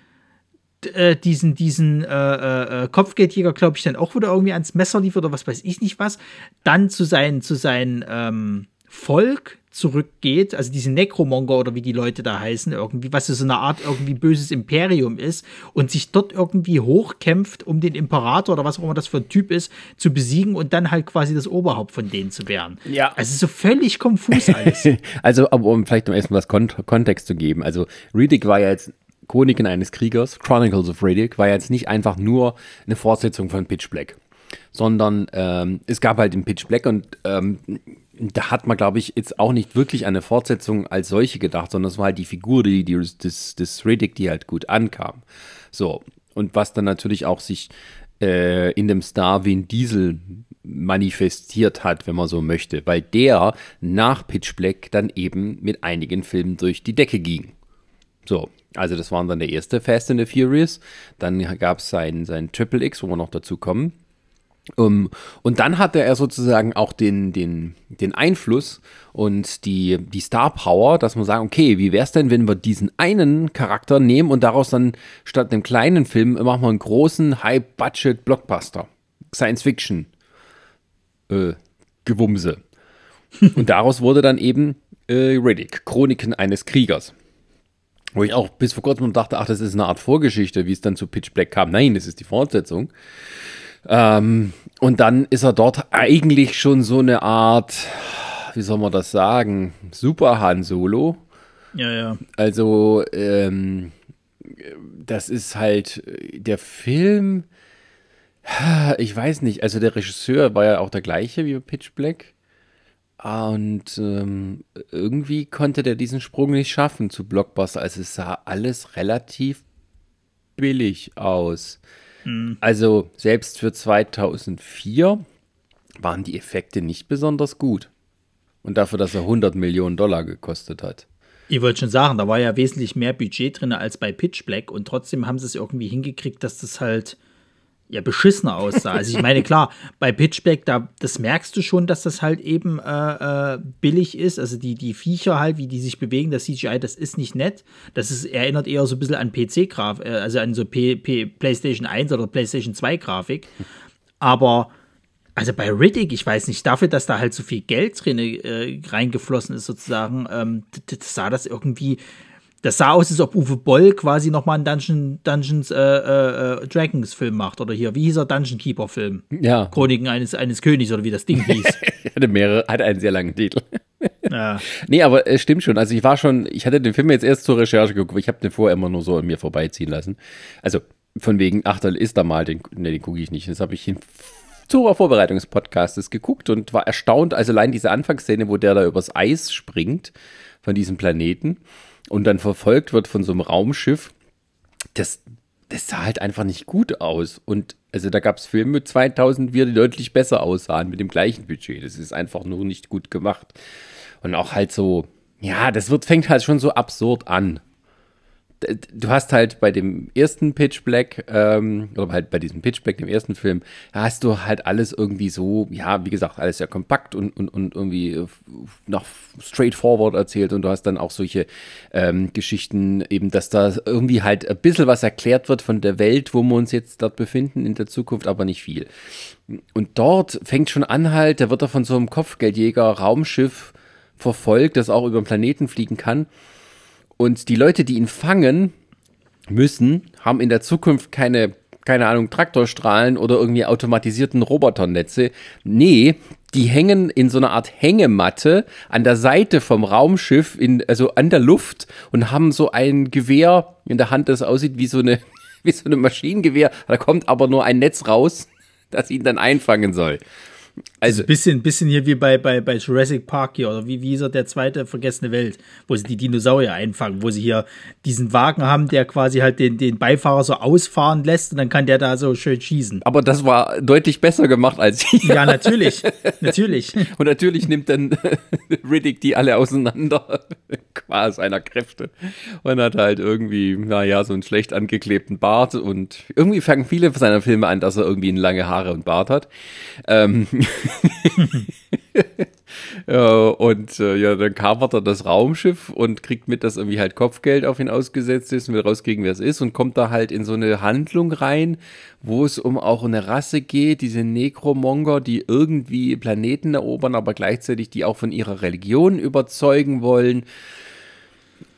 äh, diesen, diesen äh, äh, äh Kopfgeldjäger, glaube ich, dann auch wieder irgendwie ans Messer liefert oder was weiß ich nicht was, dann zu seinen, zu seinen ähm, Volk zurückgeht, also diese Necromonger oder wie die Leute da heißen, irgendwie, was so eine Art irgendwie böses Imperium ist und sich dort irgendwie hochkämpft, um den Imperator oder was auch immer das für ein Typ ist, zu besiegen und dann halt quasi das Oberhaupt von denen zu werden. Ja. Also so völlig konfus alles. also, aber um vielleicht noch erstmal was Kont Kontext zu geben. Also Riddick war ja jetzt Chroniken eines Kriegers, Chronicles of Riddick, war jetzt nicht einfach nur eine Fortsetzung von Pitch Black sondern ähm, es gab halt den Pitch Black und ähm, da hat man, glaube ich, jetzt auch nicht wirklich eine Fortsetzung als solche gedacht, sondern es war halt die Figur, die, die des, des Riddick, die halt gut ankam. So, und was dann natürlich auch sich äh, in dem Star Vin Diesel manifestiert hat, wenn man so möchte, weil der nach Pitch Black dann eben mit einigen Filmen durch die Decke ging. So, also das waren dann der erste Fast and the Furious, dann gab es sein, sein Triple X, wo wir noch dazu kommen. Um, und dann hatte er sozusagen auch den, den, den Einfluss und die, die Star Power, dass man sagt, okay, wie wäre es denn, wenn wir diesen einen Charakter nehmen und daraus dann statt einem kleinen Film machen wir einen großen High-Budget-Blockbuster. Science-Fiction. Äh, Gewumse. und daraus wurde dann eben äh, Riddick, Chroniken eines Kriegers. Wo ich auch bis vor kurzem dachte, ach, das ist eine Art Vorgeschichte, wie es dann zu Pitch Black kam. Nein, das ist die Fortsetzung. Ähm, und dann ist er dort eigentlich schon so eine Art, wie soll man das sagen, Super Han Solo. Ja, ja. Also, ähm, das ist halt der Film. Ich weiß nicht, also der Regisseur war ja auch der gleiche wie Pitch Black. Und ähm, irgendwie konnte der diesen Sprung nicht schaffen zu Blockbuster. Also es sah alles relativ billig aus. Mhm. Also selbst für 2004 waren die Effekte nicht besonders gut. Und dafür, dass er 100 Millionen Dollar gekostet hat. Ich wollte schon sagen, da war ja wesentlich mehr Budget drin als bei Pitch Black und trotzdem haben sie es irgendwie hingekriegt, dass das halt ja beschissener aussah. Also ich meine, klar, bei Pitchback, da, das merkst du schon, dass das halt eben äh, äh, billig ist. Also die, die Viecher halt, wie die sich bewegen, das CGI, das ist nicht nett. Das ist, erinnert eher so ein bisschen an PC-Grafik, äh, also an so P, P, PlayStation 1 oder PlayStation 2 Grafik. Aber also bei Riddick, ich weiß nicht, dafür, dass da halt so viel Geld drin äh, reingeflossen ist, sozusagen, ähm, sah das irgendwie Das sah aus, als ob Uwe Boll quasi nochmal einen Dungeon, Dungeons äh, äh, äh, Dragons Film macht. Oder hier, wie hieß er? Dungeon Keeper Film. Ja. Chroniken eines, eines Königs oder wie das Ding hieß. hatte mehrere, hatte einen sehr langen Titel. ja. Nee, aber es stimmt schon. Also ich war schon, ich hatte den Film jetzt erst zur Recherche geguckt, ich habe den vorher immer nur so an mir vorbeiziehen lassen. Also von wegen, ach, da ist da mal, den, nee, den gucke ich nicht. Das habe ich in zur Vorbereitungspodcastes geguckt und war erstaunt, also allein diese Anfangsszene, wo der da übers Eis springt von diesem Planeten und dann verfolgt wird von so einem Raumschiff, das, das sah halt einfach nicht gut aus. Und also da gab es Filme mit 2000, die deutlich besser aussahen mit dem gleichen Budget. Das ist einfach nur nicht gut gemacht. Und auch halt so, ja, das wird, fängt halt schon so absurd an du hast halt bei dem ersten Pitch Black, ähm, oder halt bei diesem Pitch Black, dem ersten Film, hast du halt alles irgendwie so, ja, wie gesagt, alles sehr kompakt und, und, und irgendwie noch straightforward erzählt und du hast dann auch solche ähm, Geschichten, eben, dass da irgendwie halt ein bisschen was erklärt wird von der Welt, wo wir uns jetzt dort befinden in der Zukunft, aber nicht viel. Und dort fängt schon an halt, da wird er von so einem Kopfgeldjäger Raumschiff verfolgt, das auch über den Planeten fliegen kann und die Leute, die ihn fangen müssen, haben in der Zukunft keine, keine Ahnung, Traktorstrahlen oder irgendwie automatisierten Roboternetze. Nee, die hängen in so einer Art Hängematte an der Seite vom Raumschiff, in, also an der Luft und haben so ein Gewehr in der Hand, das aussieht wie so eine, wie so eine Maschinengewehr. Da kommt aber nur ein Netz raus, das ihn dann einfangen soll. Also, bisschen, bisschen hier wie bei, bei, bei Jurassic Park hier, oder wie, wie ist er der zweite vergessene Welt, wo sie die Dinosaurier einfangen, wo sie hier diesen Wagen haben, der quasi halt den, den Beifahrer so ausfahren lässt und dann kann der da so schön schießen. Aber das war deutlich besser gemacht als hier. Ja, natürlich. natürlich. Und natürlich nimmt dann Riddick die alle auseinander, qua seiner Kräfte. Und hat halt irgendwie, naja, so einen schlecht angeklebten Bart und irgendwie fangen viele seiner Filme an, dass er irgendwie lange Haare und Bart hat. Ähm, und äh, ja, dann kapert er das Raumschiff und kriegt mit, dass irgendwie halt Kopfgeld auf ihn ausgesetzt ist und will rauskriegen, wer es ist und kommt da halt in so eine Handlung rein, wo es um auch eine Rasse geht, diese Necromonger, die irgendwie Planeten erobern, aber gleichzeitig die auch von ihrer Religion überzeugen wollen.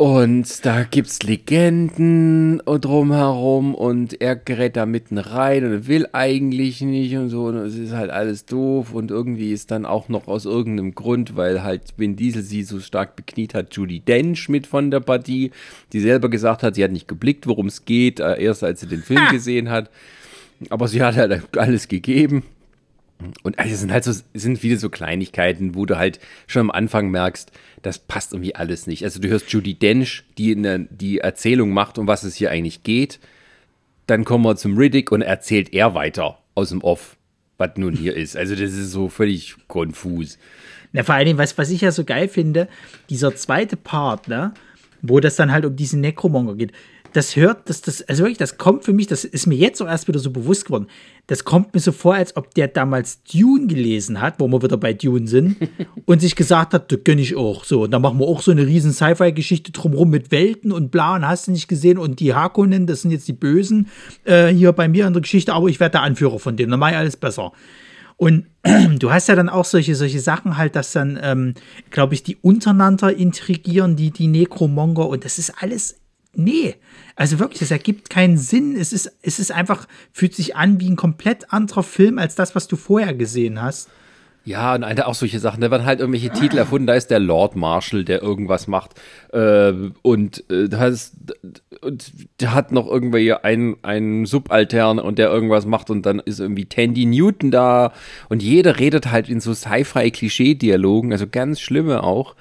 Und da gibt's Legenden drumherum und er gerät da mitten rein und will eigentlich nicht und so. Und es ist halt alles doof und irgendwie ist dann auch noch aus irgendeinem Grund, weil halt Vin Diesel sie so stark bekniet hat, Judy Dench mit von der Partie, die selber gesagt hat, sie hat nicht geblickt, worum es geht, äh, erst als sie den Film ha. gesehen hat. Aber sie hat halt alles gegeben. Und also es sind halt so, sind viele so Kleinigkeiten, wo du halt schon am Anfang merkst, das passt irgendwie alles nicht. Also du hörst Judy Dench, die eine, die Erzählung macht, um was es hier eigentlich geht. Dann kommen wir zum Riddick und erzählt er weiter aus dem Off, was nun hier ist. Also das ist so völlig konfus. Na, vor allen Dingen, was, was ich ja so geil finde, dieser zweite Part, ne, wo das dann halt um diesen Necromonger geht das hört, das, das, also wirklich, das kommt für mich, das ist mir jetzt auch erst wieder so bewusst geworden. Das kommt mir so vor, als ob der damals Dune gelesen hat, wo wir wieder bei Dune sind, und sich gesagt hat, das gönne ich auch. So, und dann machen wir auch so eine riesen Sci-Fi-Geschichte drumherum mit Welten und bla, und hast du nicht gesehen, und die Harkonnen, das sind jetzt die Bösen äh, hier bei mir in der Geschichte, aber ich werde der Anführer von denen, dann mache ich alles besser. Und du hast ja dann auch solche, solche Sachen halt, dass dann, ähm, glaube ich, die untereinander intrigieren, die, die Necromonger, und das ist alles nee, also wirklich, das ergibt keinen Sinn. Es ist, es ist einfach, fühlt sich an wie ein komplett anderer Film als das, was du vorher gesehen hast. Ja, und auch solche Sachen. Da werden halt irgendwelche Titel erfunden. Da ist der Lord Marshall, der irgendwas macht. Äh, und, äh, das, und der hat noch irgendwie einen, einen Subaltern und der irgendwas macht. Und dann ist irgendwie Tandy Newton da. Und jeder redet halt in so Sci-Fi-Klischee-Dialogen. Also ganz schlimme auch.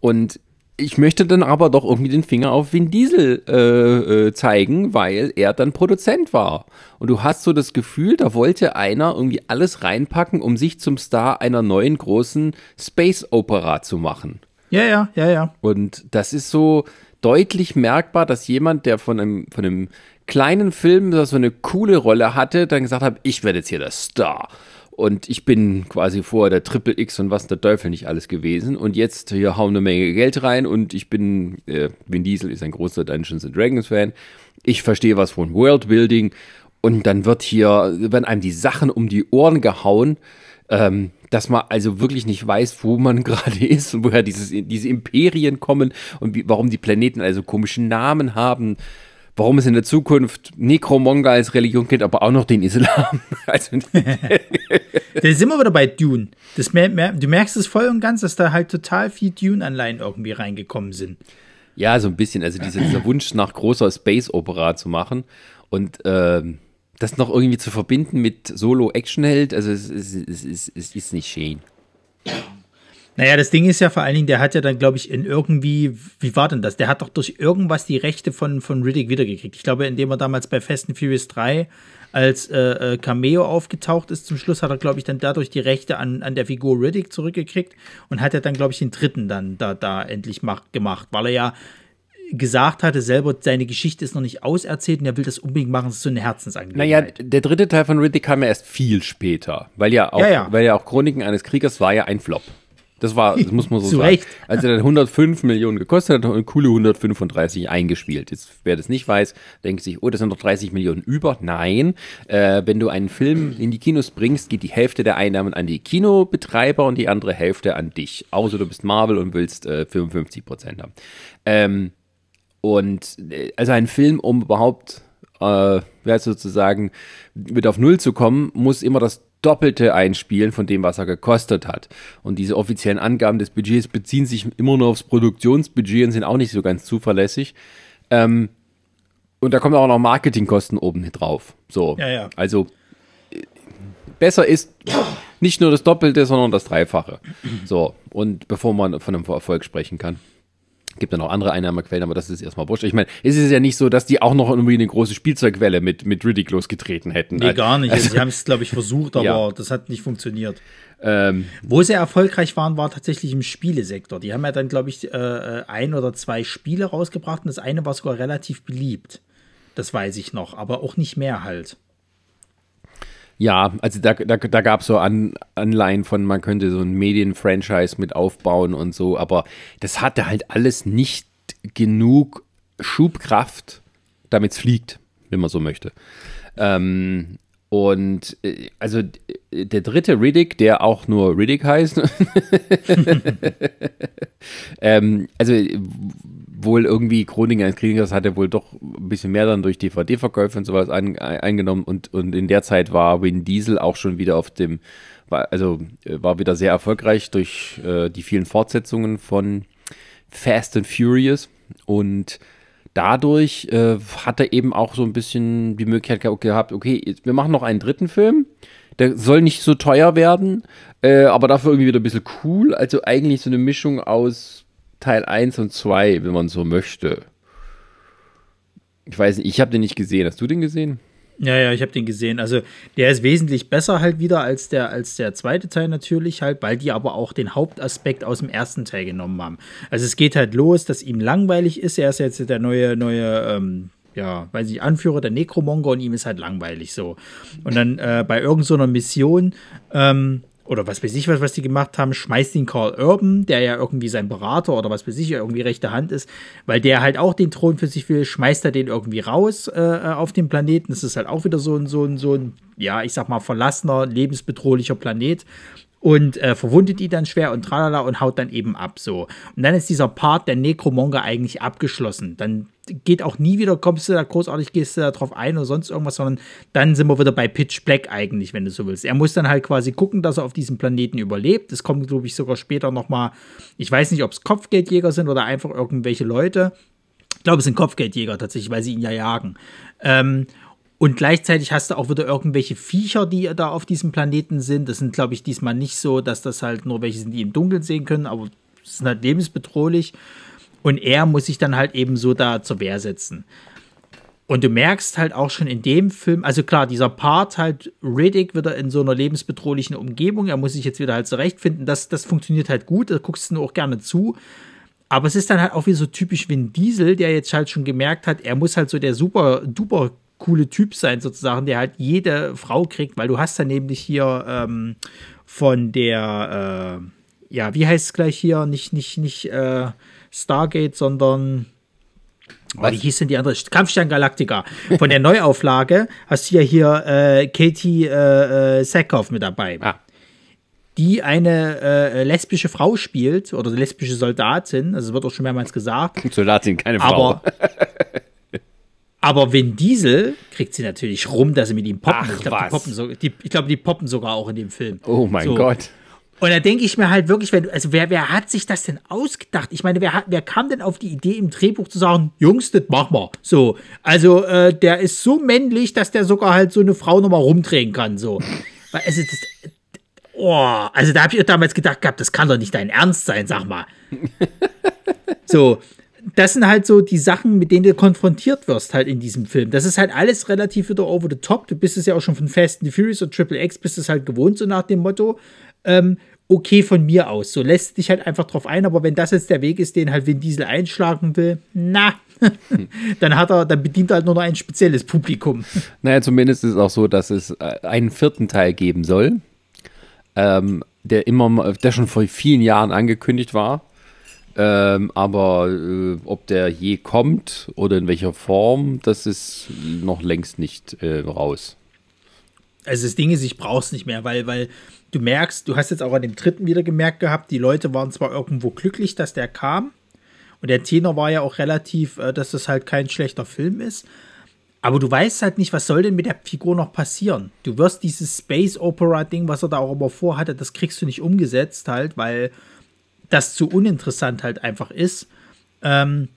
Und ich möchte dann aber doch irgendwie den Finger auf Vin Diesel äh, äh, zeigen, weil er dann Produzent war. Und du hast so das Gefühl, da wollte einer irgendwie alles reinpacken, um sich zum Star einer neuen großen Space Opera zu machen. Ja, ja, ja, ja. Und das ist so deutlich merkbar, dass jemand, der von einem, von einem kleinen Film so eine coole Rolle hatte, dann gesagt hat, ich werde jetzt hier der Star. Und ich bin quasi vorher der Triple X und was der Teufel nicht alles gewesen. Und jetzt hier hauen eine Menge Geld rein und ich bin, äh, Vin Diesel ist ein großer Dungeons and Dragons Fan. Ich verstehe was von Worldbuilding. Und dann wird hier, werden einem die Sachen um die Ohren gehauen. Ähm, dass man also wirklich nicht weiß, wo man gerade ist und woher dieses, diese Imperien kommen und wie, warum die Planeten also komische Namen haben warum es in der Zukunft Necromonga als Religion gibt, aber auch noch den Islam. also, da sind wir wieder bei Dune. Das du merkst es voll und ganz, dass da halt total viel Dune-Anleihen irgendwie reingekommen sind. Ja, so ein bisschen. Also dieser, dieser Wunsch nach großer Space-Opera zu machen und ähm, das noch irgendwie zu verbinden mit Solo-Action-Held, also es, es, es, es, ist nicht schön. Naja, das Ding ist ja vor allen Dingen, der hat ja dann, glaube ich, in irgendwie, wie war denn das? Der hat doch durch irgendwas die Rechte von, von Riddick wiedergekriegt. Ich glaube, indem er damals bei Fast and Furious 3 als äh, äh, Cameo aufgetaucht ist, zum Schluss hat er, glaube ich, dann dadurch die Rechte an, an der Figur Riddick zurückgekriegt und hat er dann, glaube ich, den dritten dann da, da endlich macht, gemacht, weil er ja gesagt hatte, selber seine Geschichte ist noch nicht auserzählt und er will das unbedingt machen, das ist so eine Herzensangelegenheit. Naja, der dritte Teil von Riddick kam ja erst viel später, weil ja auch, ja, ja. Weil ja auch Chroniken eines Kriegers war ja ein Flop. Das war, das muss man so Zu sagen. Recht. Als er dann 105 Millionen gekostet hat, hat eine coole 135 eingespielt. Jetzt, wer das nicht weiß, denkt sich, oh, das sind noch 30 Millionen über. Nein, äh, wenn du einen Film in die Kinos bringst, geht die Hälfte der Einnahmen an die Kinobetreiber und die andere Hälfte an dich. Außer du bist Marvel und willst äh, 55 Prozent haben. Ähm, und äh, also ein Film, um überhaupt äh, ja, sozusagen wieder auf Null zu kommen, muss immer das Doppelte einspielen von dem, was er gekostet hat. Und diese offiziellen Angaben des Budgets beziehen sich immer nur aufs Produktionsbudget und sind auch nicht so ganz zuverlässig. Ähm, und da kommen auch noch Marketingkosten oben drauf. So, ja, ja. also besser ist nicht nur das Doppelte, sondern das Dreifache. So, und bevor man von einem Erfolg sprechen kann. Gibt dann auch andere Einnahmequellen, aber das ist erstmal wurscht. Ich meine, es ist ja nicht so, dass die auch noch irgendwie eine große Spielzeugwelle mit, mit Riddick losgetreten hätten. Nee, gar nicht. Also, sie haben es, glaube ich, versucht, aber ja. das hat nicht funktioniert. Ähm, Wo sie erfolgreich waren, war tatsächlich im Spielesektor. Die haben ja dann, glaube ich, äh, ein oder zwei Spiele rausgebracht und das eine war sogar relativ beliebt. Das weiß ich noch, aber auch nicht mehr halt. Ja, also da, da, da gab es so An, Anleihen von, man könnte so ein Medienfranchise mit aufbauen und so, aber das hatte halt alles nicht genug Schubkraft, damit es fliegt, wenn man so möchte. Ähm, und äh, also der dritte Riddick, der auch nur Riddick heißt, ähm, also wohl irgendwie Chronik eines Kriegers hat er wohl doch ein bisschen mehr dann durch DVD-Verkäufe und sowas ein, eingenommen und, und in der Zeit war Win Diesel auch schon wieder auf dem, war, also äh, war wieder sehr erfolgreich durch äh, die vielen Fortsetzungen von Fast and Furious und dadurch äh, hat er eben auch so ein bisschen die Möglichkeit gehabt, okay, wir machen noch einen dritten Film. Der soll nicht so teuer werden, äh, aber dafür irgendwie wieder ein bisschen cool. Also eigentlich so eine Mischung aus Teil 1 und 2, wenn man so möchte. Ich weiß nicht, ich habe den nicht gesehen. Hast du den gesehen? Ja, ja, ich habe den gesehen. Also der ist wesentlich besser halt wieder als der, als der zweite Teil natürlich halt, weil die aber auch den Hauptaspekt aus dem ersten Teil genommen haben. Also es geht halt los, dass ihm langweilig ist. Er ist jetzt der neue, neue, ähm, ja, weiß ich, Anführer der Necromonger und ihm ist halt langweilig so. Und dann äh, bei irgendeiner so Mission ähm, oder was weiß ich was, was die gemacht haben, schmeißt ihn Carl Urban, der ja irgendwie sein Berater oder was weiß ich, irgendwie rechte Hand ist, weil der halt auch den Thron für sich will, schmeißt er den irgendwie raus äh, auf den Planeten. Das ist halt auch wieder so ein, so ein, so ein, ja, ich sag mal, verlassener, lebensbedrohlicher Planet und äh, verwundet ihn dann schwer und tralala und haut dann eben ab so. Und dann ist dieser Part der Necromonger eigentlich abgeschlossen. Dann geht auch nie wieder, kommst du da großartig, gehst du da drauf ein oder sonst irgendwas, sondern dann sind wir wieder bei Pitch Black eigentlich, wenn du so willst. Er muss dann halt quasi gucken, dass er auf diesem Planeten überlebt. Es kommt, glaube ich, sogar später nochmal, ich weiß nicht, ob es Kopfgeldjäger sind oder einfach irgendwelche Leute. Ich glaube, es sind Kopfgeldjäger tatsächlich, weil sie ihn ja jagen. Ähm, und gleichzeitig hast du auch wieder irgendwelche Viecher, die da auf diesem Planeten sind. Das sind, glaube ich, diesmal nicht so, dass das halt nur welche sind, die im Dunkeln sehen können, aber sind halt lebensbedrohlich. Und er muss sich dann halt eben so da zur Wehr setzen. Und du merkst halt auch schon in dem Film, also klar, dieser Part halt, Riddick wieder in so einer lebensbedrohlichen Umgebung, er muss sich jetzt wieder halt zurechtfinden, das, das funktioniert halt gut, da guckst du auch gerne zu. Aber es ist dann halt auch wieder so typisch ein Diesel, der jetzt halt schon gemerkt hat, er muss halt so der super, duper coole Typ sein, sozusagen, der halt jede Frau kriegt, weil du hast dann nämlich hier ähm, von der, äh, ja, wie heißt es gleich hier? Nicht, nicht, nicht äh, Stargate, sondern Oh, wie hieß denn die andere? Kampfstern Galactica. Von der Neuauflage hast du ja hier äh, Katie äh, äh, Sackhoff mit dabei. Ah. die eine äh, lesbische Frau spielt oder lesbische Soldatin. Also es wird auch schon mehrmals gesagt. Soldatin, keine Frau. Aber, aber Vin Diesel kriegt sie natürlich rum, dass sie mit ihm poppen. Ach, ich glaube, die, poppen so, die, glaub, die poppen sogar auch in dem Film. Oh mein So. Gott. Und da denke ich mir halt wirklich, wenn, also wer, wer hat sich das denn ausgedacht? Ich meine, wer, wer kam denn auf die Idee im Drehbuch zu sagen, Jungs, das machen wir. So, also äh, der ist so männlich, dass der sogar halt so eine Frau nochmal rumdrehen kann. So, Weil, also das, oh, also da habe ich damals gedacht gehabt, das kann doch nicht dein Ernst sein, sag mal. So, das sind halt so die Sachen, mit denen du konfrontiert wirst halt in diesem Film. Das ist halt alles relativ wieder over the top. Du bist es ja auch schon von Fast and the Furious und Triple X bist es halt gewohnt, so nach dem Motto. Ähm, okay von mir aus. So lässt dich halt einfach drauf ein, aber wenn das jetzt der Weg ist, den halt Vin Diesel einschlagen will, na, dann hat er, dann bedient er halt nur noch ein spezielles Publikum. Naja, zumindest ist es auch so, dass es äh, einen vierten Teil geben soll, ähm, der immer, der schon vor vielen Jahren angekündigt war. Ähm, aber äh, ob der je kommt oder in welcher Form, das ist noch längst nicht äh, raus. Also das Ding ist, ich brauch's nicht mehr, weil, weil du merkst, du hast jetzt auch an dem dritten wieder gemerkt gehabt, die Leute waren zwar irgendwo glücklich, dass der kam. Und der Tenor war ja auch relativ, äh, dass das halt kein schlechter Film ist. Aber du weißt halt nicht, was soll denn mit der Figur noch passieren. Du wirst dieses Space Opera Ding, was er da auch immer vorhatte, das kriegst du nicht umgesetzt halt, weil das zu uninteressant halt einfach ist. Ähm,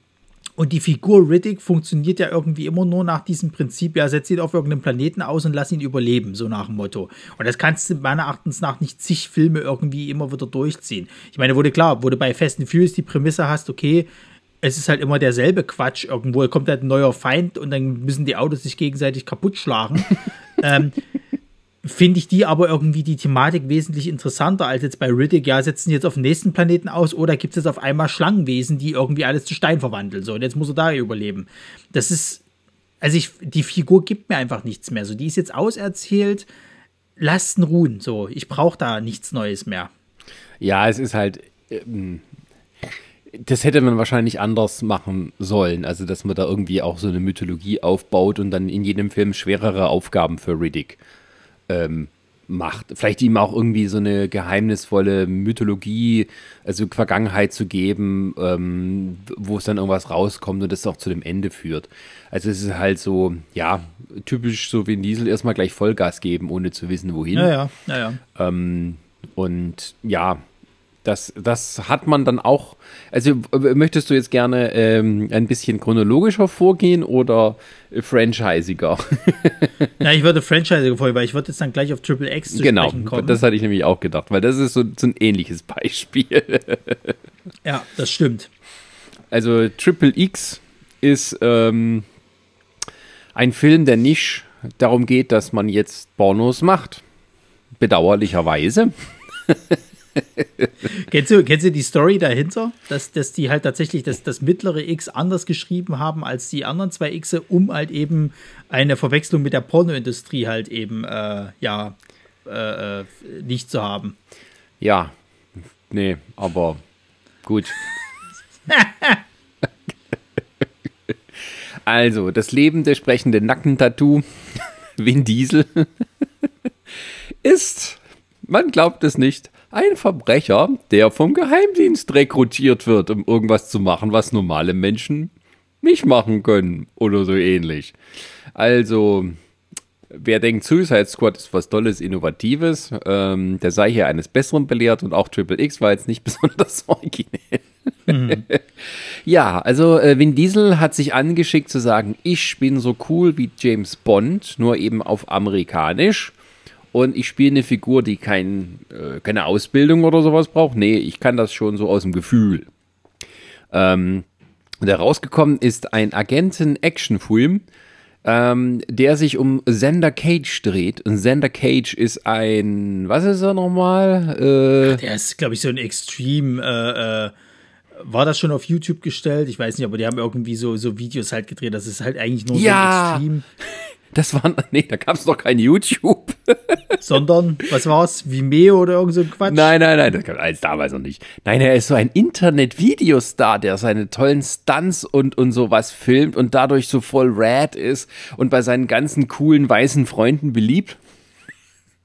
und die Figur Riddick funktioniert ja irgendwie immer nur nach diesem Prinzip, ja, setz ihn auf irgendeinem Planeten aus und lass ihn überleben, so nach dem Motto. Und das kannst du meiner Erachtens nach nicht zig Filme irgendwie immer wieder durchziehen. Ich meine, wurde klar, du bei Fast and Furious die Prämisse hast, okay, es ist halt immer derselbe Quatsch. Irgendwo kommt halt ein neuer Feind und dann müssen die Autos sich gegenseitig kaputt schlagen. ähm, Finde ich die aber irgendwie die Thematik wesentlich interessanter als jetzt bei Riddick. Ja, setzen die jetzt auf den nächsten Planeten aus oder gibt es jetzt auf einmal Schlangenwesen, die irgendwie alles zu Stein verwandeln? So, und jetzt muss er da überleben. Das ist, also ich, die Figur gibt mir einfach nichts mehr. So, die ist jetzt auserzählt. Lasst ihn ruhen. So, ich brauche da nichts Neues mehr. Ja, es ist halt. Ähm, das hätte man wahrscheinlich anders machen sollen. Also, dass man da irgendwie auch so eine Mythologie aufbaut und dann in jedem Film schwerere Aufgaben für Riddick ähm, macht. Vielleicht ihm auch irgendwie so eine geheimnisvolle Mythologie, also Vergangenheit zu geben, ähm, wo es dann irgendwas rauskommt und das auch zu dem Ende führt. Also es ist halt so, ja, typisch so wie ein Diesel erstmal gleich Vollgas geben, ohne zu wissen, wohin. Naja, naja. Ähm, und ja, das, das hat man dann auch. Also möchtest du jetzt gerne ähm, ein bisschen chronologischer vorgehen oder franchisiger? Ja, ich würde Franchise vorher, weil ich würde jetzt dann gleich auf Triple X zu genau, sprechen kommen. das hatte ich nämlich auch gedacht, weil das ist so, so ein ähnliches Beispiel. ja, das stimmt. Also Triple X ist ähm, ein Film, der nicht darum geht, dass man jetzt Pornos macht. Bedauerlicherweise. Kennst du, kennst du die Story dahinter, dass, dass die halt tatsächlich das, das mittlere X anders geschrieben haben als die anderen zwei X, um halt eben eine Verwechslung mit der Pornoindustrie halt eben, äh, ja, äh, äh, nicht zu haben? Ja, nee, aber gut. also, das lebende, sprechende Nackentattoo, Vin Diesel, ist, man glaubt es nicht, ein Verbrecher, der vom Geheimdienst rekrutiert wird, um irgendwas zu machen, was normale Menschen nicht machen können oder so ähnlich. Also, wer denkt, Suicide Squad ist was Tolles, Innovatives, ähm, der sei hier eines Besseren belehrt und auch Triple X war jetzt nicht besonders originell. Ja, also äh, Vin Diesel hat sich angeschickt zu sagen, ich bin so cool wie James Bond, nur eben auf amerikanisch. Und ich spiele eine Figur, die kein, äh, keine Ausbildung oder sowas braucht. Nee, ich kann das schon so aus dem Gefühl. Ähm, und herausgekommen ist ein Agenten-Action-Film, ähm, der sich um Xander Cage dreht. Und Xander Cage ist ein, was ist er nochmal? Äh, Der ist, glaube ich, so ein Extreme, äh, äh, war das schon auf YouTube gestellt? Ich weiß nicht, aber die haben irgendwie so, so Videos halt gedreht. Das ist halt eigentlich nur Ja. so Extreme. das war, nee, da gab es noch kein YouTube. Sondern, was war's? Vimeo oder irgend so ein Quatsch? Nein, nein, nein, das gab es damals noch nicht. Nein, er ist so ein Internet-Videostar, der seine tollen Stunts und, und sowas filmt und dadurch so voll rad ist und bei seinen ganzen coolen weißen Freunden beliebt.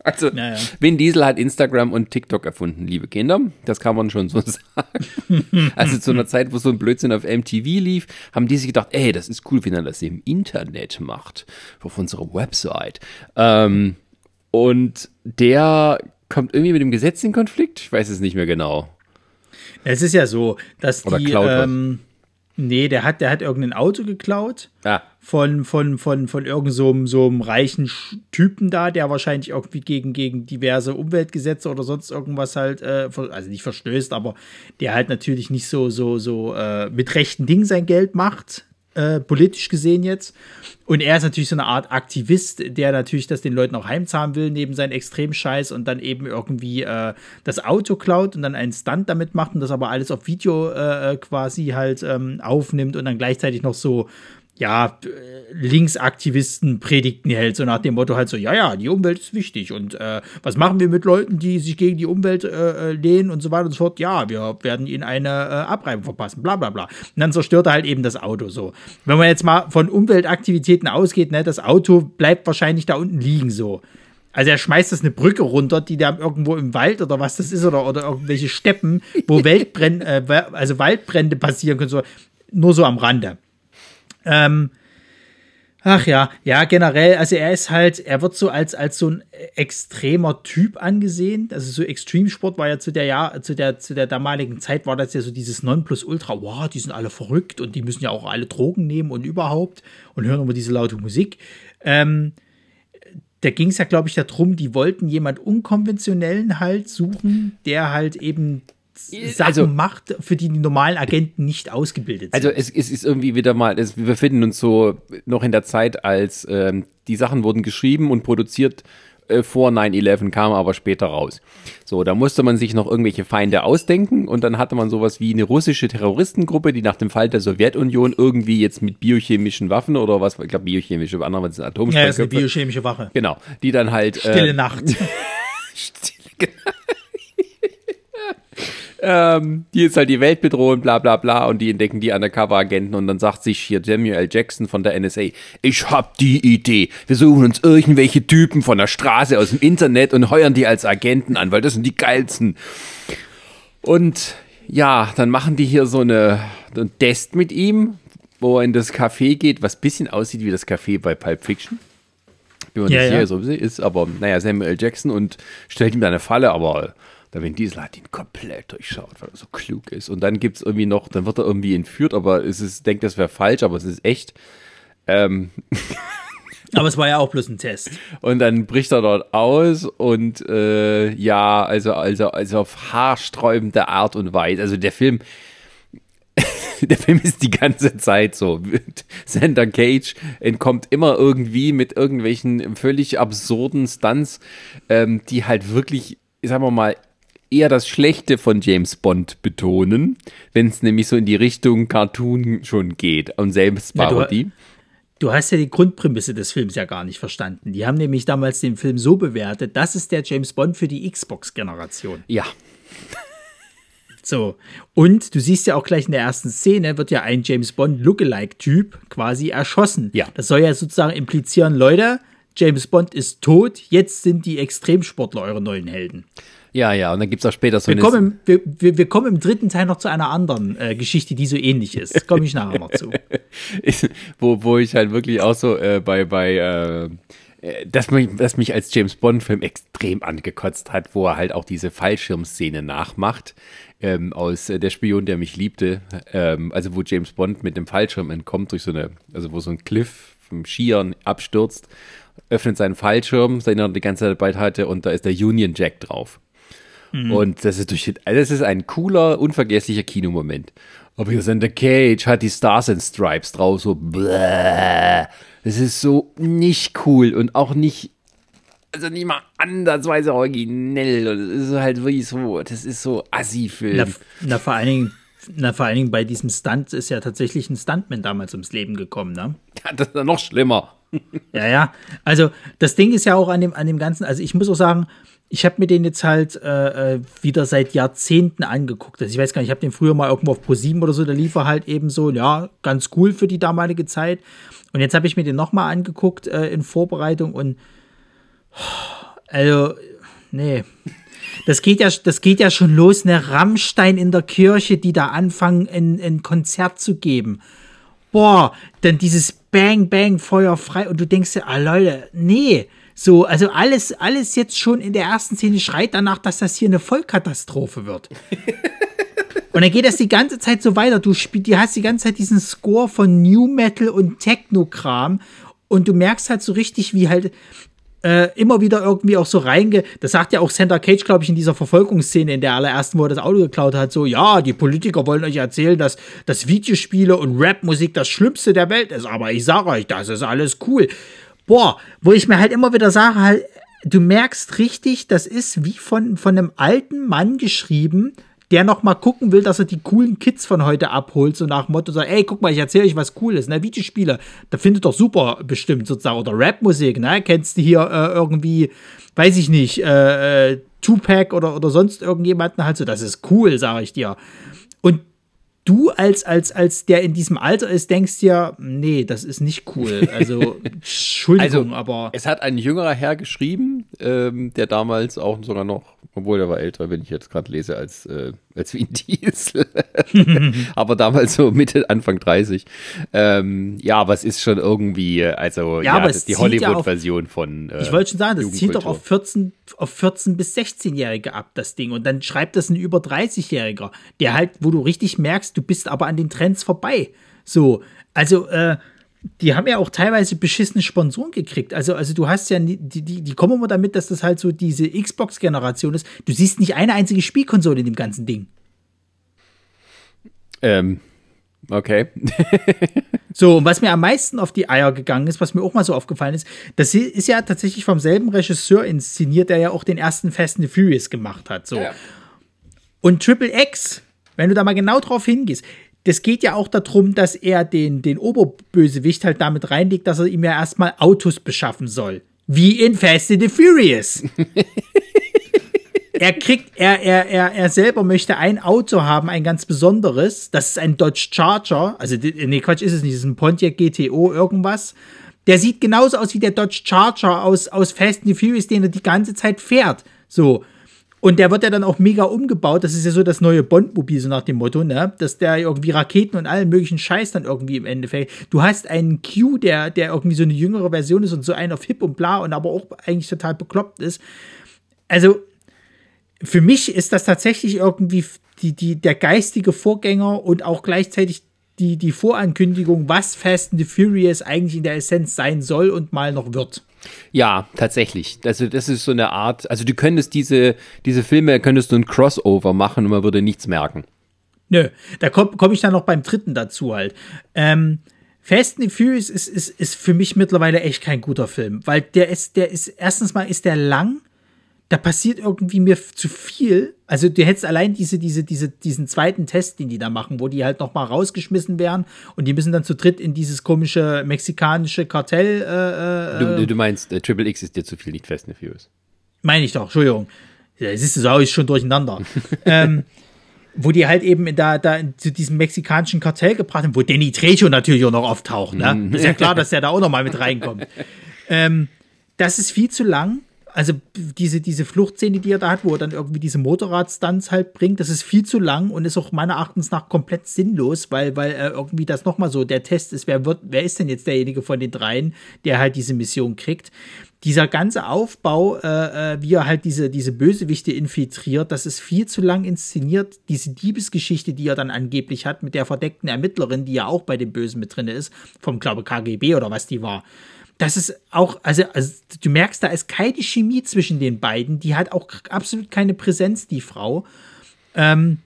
Also, naja. Vin Diesel hat Instagram und TikTok erfunden, liebe Kinder. Das kann man schon so sagen. also zu einer Zeit, wo so ein Blödsinn auf MTV lief, haben die sich gedacht, ey, das ist cool, wenn er das im Internet macht, auf unserer Website. Ähm, und der kommt irgendwie mit dem Gesetz in Konflikt. Ich weiß es nicht mehr genau. Es ist ja so, dass Oder die. Ähm, nee, der hat, der hat irgendein Auto geklaut. Ja. Von, von, von, von irgendeinem so, so einem reichen Typen da, der wahrscheinlich irgendwie gegen, gegen diverse Umweltgesetze oder sonst irgendwas halt, äh, also nicht verstößt, aber der halt natürlich nicht so, so, so äh, mit rechten Dingen sein Geld macht äh, politisch gesehen jetzt. Und er ist natürlich so eine Art Aktivist, der natürlich das den Leuten auch heimzahlen will, neben seinen Extremscheiß und dann eben irgendwie äh, das Auto klaut und dann einen Stunt damit macht und das aber alles auf Video äh, quasi halt ähm, aufnimmt und dann gleichzeitig noch so ja, Linksaktivisten Predigten hält, so nach dem Motto halt so, ja, ja, die Umwelt ist wichtig und äh, was machen wir mit Leuten, die sich gegen die Umwelt äh, äh, lehnen und so weiter und so fort? Ja, wir werden ihnen eine äh, Abreibung verpassen, bla bla bla. Und dann zerstört er halt eben das Auto so. Wenn man jetzt mal von Umweltaktivitäten ausgeht, ne, das Auto bleibt wahrscheinlich da unten liegen so. Also er schmeißt das eine Brücke runter, die da irgendwo im Wald oder was das ist oder, oder irgendwelche Steppen, wo Weltbrände, äh, also Waldbrände passieren können, so, nur so am Rande. Ähm, ach ja, ja, generell, also er ist halt, er wird so als, als so ein extremer Typ angesehen. Also so Extremsport war ja zu der, ja, zu der, zu der damaligen Zeit war das ja so dieses Nonplusultra, wow, die sind alle verrückt und die müssen ja auch alle Drogen nehmen und überhaupt und hören immer diese laute Musik. Ähm, da ging es ja, glaube ich, darum, die wollten jemand unkonventionellen halt suchen, der halt eben Sachen also, macht, für die die normalen Agenten nicht ausgebildet sind. Also es, es ist irgendwie wieder mal, es, wir befinden uns so noch in der Zeit, als ähm, die Sachen wurden geschrieben und produziert äh, vor 9-11, kamen aber später raus. So, da musste man sich noch irgendwelche Feinde ausdenken und dann hatte man sowas wie eine russische Terroristengruppe, die nach dem Fall der Sowjetunion irgendwie jetzt mit biochemischen Waffen oder was, ich glaube biochemische, andere sind Atomsprengköpfe. Ja, ist eine biochemische Waffe. Genau, die dann halt... Stille äh, Nacht. Stille, genau ähm, die jetzt halt die Welt bedrohen, bla bla bla, und die entdecken die Undercover-Agenten und dann sagt sich hier Samuel L. Jackson von der NSA, ich hab die Idee, wir suchen uns irgendwelche Typen von der Straße aus dem Internet und heuern die als Agenten an, weil das sind die geilsten. Und ja, dann machen die hier so eine, einen Test mit ihm, wo er in das Café geht, was bisschen aussieht wie das Café bei Pulp Fiction. Wie man ja, das hier ja. so ist, aber naja, Samuel L. Jackson und stellt ihm da eine Falle, aber der Vin Diesel hat ihn komplett durchschaut, weil er so klug ist. Und dann gibt es irgendwie noch, dann wird er irgendwie entführt, aber es ist, denkt, das wäre falsch, aber es ist echt. Ähm. Aber es war ja auch bloß ein Test. Und dann bricht er dort aus und äh, ja, also, also, also auf haarsträubende Art und Weise. Also der Film, der Film ist die ganze Zeit so. Sander Cage entkommt immer irgendwie mit irgendwelchen völlig absurden Stunts, ähm, die halt wirklich, sagen wir mal, eher das Schlechte von James Bond betonen, wenn es nämlich so in die Richtung Cartoon schon geht und Selbstparodie. Ja, du, du hast ja die Grundprämisse des Films ja gar nicht verstanden. Die haben nämlich damals den Film so bewertet, das ist der James Bond für die Xbox-Generation. Ja. So, und du siehst ja auch gleich in der ersten Szene, wird ja ein James Bond Lookalike-Typ quasi erschossen. Ja. Das soll ja sozusagen implizieren, Leute, James Bond ist tot, jetzt sind die Extremsportler eure neuen Helden. Ja, ja, und dann gibt es auch später so wir eine. Kommen wir, wir, wir, kommen im dritten Teil noch zu einer anderen äh, Geschichte, die so ähnlich ist. Komme ich nachher noch zu. wo, wo ich halt wirklich auch so äh, bei, bei äh, äh, dass mich, dass mich als James Bond-Film extrem angekotzt hat, wo er halt auch diese Fallschirmszene nachmacht. Ähm, aus äh, Der Spion, der mich liebte. Ähm, also, wo James Bond mit dem Fallschirm entkommt, durch so eine, also wo so ein Cliff vom Skiern abstürzt, öffnet seinen Fallschirm, den er die ganze Zeit dabei hatte, und da ist der Union Jack drauf. Mhm. Und das ist durch, das ist ein cooler, unvergesslicher Kinomoment. Aber hier sind der Cage, hat die Stars and Stripes drauf, so bläh. Das ist so nicht cool und auch nicht, also nicht mal ansatzweise originell. Und das ist halt wirklich so, das ist so Assi-Film. Na, na, vor allen Dingen, na, vor allen Dingen bei diesem Stunt ist ja tatsächlich ein Stuntman damals ums Leben gekommen, ne? Ja, das ist ja noch schlimmer. ja, ja. Also, das Ding ist ja auch an dem, an dem Ganzen, also ich muss auch sagen, ich habe mir den jetzt halt äh, äh, wieder seit Jahrzehnten angeguckt. Also ich weiß gar nicht, ich habe den früher mal irgendwo auf Pro7 oder so, der lief er halt eben so, ja, ganz cool für die damalige Zeit. Und jetzt habe ich mir den nochmal angeguckt äh, in Vorbereitung und Also, nee. Das geht ja, das geht ja schon los, ne Rammstein in der Kirche, die da anfangen, ein, ein Konzert zu geben. Boah, dann dieses Bang, Bang, Feuer frei und du denkst dir, ah Leute, nee. So, also alles, alles jetzt schon in der ersten Szene schreit danach, dass das hier eine Vollkatastrophe wird. und dann geht das die ganze Zeit so weiter. Du spielst, du hast die ganze Zeit diesen Score von New Metal und Techno-Kram und du merkst halt so richtig, wie halt äh, immer wieder irgendwie auch so reinge. Das sagt ja auch Santa Cage, glaube ich, in dieser Verfolgungsszene, in der allerersten, wo er das Auto geklaut hat, so, ja, die Politiker wollen euch erzählen, dass, dass Videospiele und Rapmusik das Schlimmste der Welt ist, aber ich sage euch, das ist alles cool. Boah, wo ich mir halt immer wieder sage, halt, du merkst richtig, das ist wie von, von einem alten Mann geschrieben, der noch mal gucken will, dass er die coolen Kids von heute abholt, so nach dem Motto, sagt, ey, guck mal, ich erzähle euch was Cooles, ne, Videospiele, da findet doch super bestimmt sozusagen, oder Rapmusik, ne, kennst du hier äh, irgendwie, weiß ich nicht, äh, äh, Tupac oder, oder sonst irgendjemanden halt so, das ist cool, sage ich dir. Und du als, als, als der in diesem Alter ist, denkst dir, nee, das ist nicht cool. Also, Entschuldigung, also, aber. Es hat ein jüngerer Herr geschrieben, ähm, der damals auch sogar noch, obwohl er war älter, wenn ich jetzt gerade lese, als, äh, als Vin Diesel. aber damals so Mitte, Anfang 30. Ähm, ja, aber es ist schon irgendwie, also ja, ja die Hollywood-Version ja von. Äh, ich wollte schon sagen, das zieht doch auf 14, auf 14 bis 16-Jährige ab, das Ding. Und dann schreibt das ein über 30-Jähriger, der halt, wo du richtig merkst, du bist aber an den Trends vorbei. So, also, äh, die haben ja auch teilweise beschissene Sponsoren gekriegt. Also, also du hast ja, die, die, die kommen immer damit, dass das halt so diese Xbox-Generation ist. Du siehst nicht eine einzige Spielkonsole in dem ganzen Ding. Ähm, okay. so, und was mir am meisten auf die Eier gegangen ist, was mir auch mal so aufgefallen ist, das ist ja tatsächlich vom selben Regisseur inszeniert, der ja auch den ersten Fast and the Furious gemacht hat. So. Ja. Und Triple X, wenn du da mal genau drauf hingehst, das geht ja auch darum, dass er den, den Oberbösewicht halt damit reinlegt, dass er ihm ja erstmal Autos beschaffen soll. Wie in Fast and the Furious. er kriegt, er, er, er, er selber möchte ein Auto haben, ein ganz besonderes. Das ist ein Dodge Charger. Also, nee, Quatsch ist es nicht. Das ist ein Pontiac GTO irgendwas. Der sieht genauso aus wie der Dodge Charger aus, aus Fast and the Furious, den er die ganze Zeit fährt. So. Und der wird ja dann auch mega umgebaut. Das ist ja so das neue Bond-Mobil, so nach dem Motto, ne? Dass der irgendwie Raketen und allen möglichen Scheiß dann irgendwie im Endeffekt. Du hast einen Q, der, der irgendwie so eine jüngere Version ist und so einen auf Hip und bla und aber auch eigentlich total bekloppt ist. Also, für mich ist das tatsächlich irgendwie die, die, der geistige Vorgänger und auch gleichzeitig die, die Vorankündigung, was Fast and the Furious eigentlich in der Essenz sein soll und mal noch wird. Ja, tatsächlich. Also das ist so eine Art, also du könntest diese, diese Filme, könntest du ein Crossover machen und man würde nichts merken. Nö, da komme komm ich dann noch beim dritten dazu halt. Ähm, Fast and Furious ist, ist, ist für mich mittlerweile echt kein guter Film, weil der ist, der ist, erstens mal ist der lang, da passiert irgendwie mir zu viel. Also du hättest allein diese, diese, diese, diesen zweiten Test, den die da machen, wo die halt noch mal rausgeschmissen werden und die müssen dann zu dritt in dieses komische mexikanische Kartell. Äh, äh du, du, meinst, äh, Triple X ist dir zu viel, nicht Fast and Furious. Meine ich doch, Entschuldigung. Ja, siehst du, so ist schon durcheinander. ähm, wo die halt eben da, da zu diesem mexikanischen Kartell gebracht haben, wo Danny Trejo natürlich auch noch auftaucht. Ne? Mhm. Ist ja klar, dass der da auch noch mal mit reinkommt. ähm, das ist viel zu lang also diese, diese Fluchtszene, die er da hat, wo er dann irgendwie diese Motorradstunts halt bringt, das ist viel zu lang und ist auch meiner Erachtens nach komplett sinnlos, weil, weil äh, irgendwie das nochmal so der Test ist, wer wird, wer ist denn jetzt derjenige von den dreien, der halt diese Mission kriegt. Dieser ganze Aufbau, äh, äh wie er halt diese, diese Bösewichte infiltriert, das ist viel zu lang inszeniert. Diese Diebesgeschichte, die er dann angeblich hat mit der verdeckten Ermittlerin, die ja auch bei dem Bösen mit drin ist, vom, glaube KGB oder was die war das ist auch, also, also, du merkst, da ist keine Chemie zwischen den beiden. Die hat auch absolut keine Präsenz, die Frau. Ähm,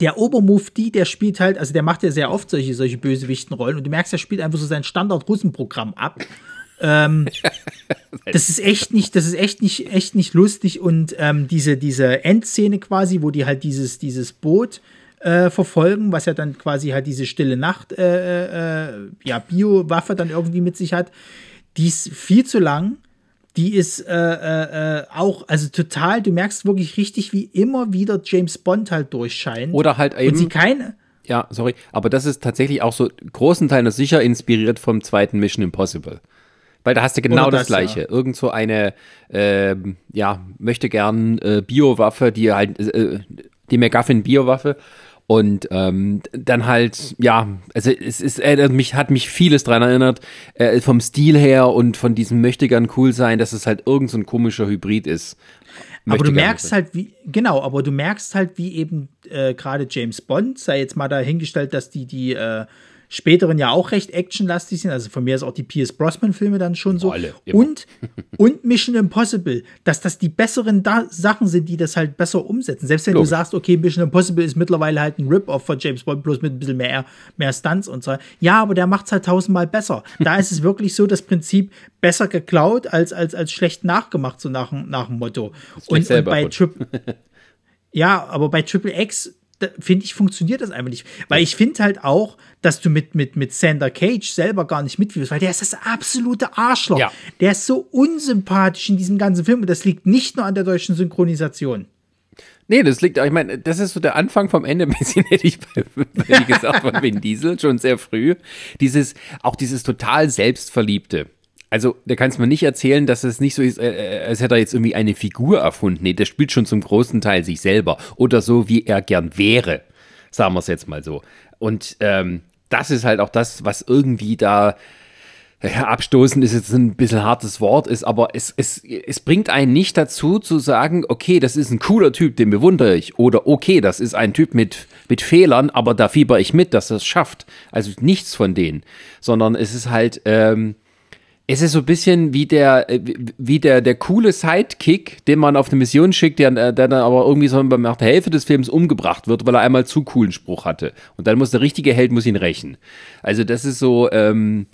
der Obermufti, der spielt halt, also der macht ja sehr oft solche, solche Bösewichtenrollen und du merkst, er spielt einfach so sein Standard-Russenprogramm ab. ähm, das ist echt nicht, das ist echt nicht, echt nicht lustig und ähm, diese, diese Endszene quasi, wo die halt dieses, dieses Boot äh, verfolgen, was ja dann quasi halt diese stille Nacht, äh, äh, ja, Biowaffe dann irgendwie mit sich hat die ist viel zu lang. Die ist äh, äh, äh, auch, also total, du merkst wirklich richtig, wie immer wieder James Bond halt durchscheint. Oder halt eben. Und sie keine. Ja, sorry, aber das ist tatsächlich auch so großen Teilen sicher inspiriert vom zweiten Mission Impossible. Weil da hast du genau das, das, Gleiche. Ja. Irgend so eine, äh, ja, möchte gern äh, Biowaffe, die halt, äh, die McGuffin-Biowaffe. Und ähm, dann halt, ja, also es ist, erinnert mich, hat mich vieles daran erinnert, äh, vom Stil her und von diesem möchte gern cool sein, dass es halt irgend so ein komischer Hybrid ist. aber du merkst halt, wie, genau, aber du merkst halt, wie eben äh, gerade James Bond, sei jetzt mal dahingestellt, dass die, die, äh, späteren ja auch recht actionlastig sind. Also von mir ist auch die Pierce Brosnan-Filme dann schon so. Alle, und, und Mission Impossible, dass das die besseren da Sachen sind, die das halt besser umsetzen. Selbst wenn Logisch. du sagst, okay, Mission Impossible ist mittlerweile halt ein Rip-Off von James Bond, bloß mit ein bisschen mehr, mehr Stunts und so. Ja, aber der macht es halt tausendmal besser. Da ist es wirklich so das Prinzip besser geklaut als, als, als schlecht nachgemacht, so nach, nach dem Motto. Und, und bei Triple. ja, aber bei Triple X finde ich, funktioniert das einfach nicht. Weil ich finde halt auch, dass du mit, mit, mit Sander Cage selber gar nicht mitfühlst, weil der ist das absolute Arschloch. Ja. Der ist so unsympathisch in diesem ganzen Film und das liegt nicht nur an der deutschen Synchronisation. Nee, das liegt, ich meine, das ist so der Anfang vom Ende, ein bisschen hätte ich, hätte ich gesagt, von Vin Diesel schon sehr früh. Dieses, auch dieses total Selbstverliebte. Also, da kannst du mir nicht erzählen, dass es nicht so ist, äh, äh, als hätte er jetzt irgendwie eine Figur erfunden. Nee, der spielt schon zum großen Teil sich selber. Oder so, wie er gern wäre. Sagen wir es jetzt mal so. Und ähm, das ist halt auch das, was irgendwie da ja, abstoßen ist jetzt ein bisschen hartes Wort ist, aber es, es, es bringt einen nicht dazu zu sagen, okay, das ist ein cooler Typ, den bewundere ich. Oder okay, das ist ein Typ mit, mit Fehlern, aber da fieber ich mit, dass er es schafft. Also nichts von denen. Sondern es ist halt, ähm, es ist so ein bisschen wie der, äh, wie der, der coole Sidekick, den man auf eine Mission schickt, der, der dann aber irgendwie so nach der Hälfte des Films umgebracht wird, weil er einmal zu coolen Spruch hatte. Und dann muss der richtige Held muss ihn rächen. Also das ist so, ähm,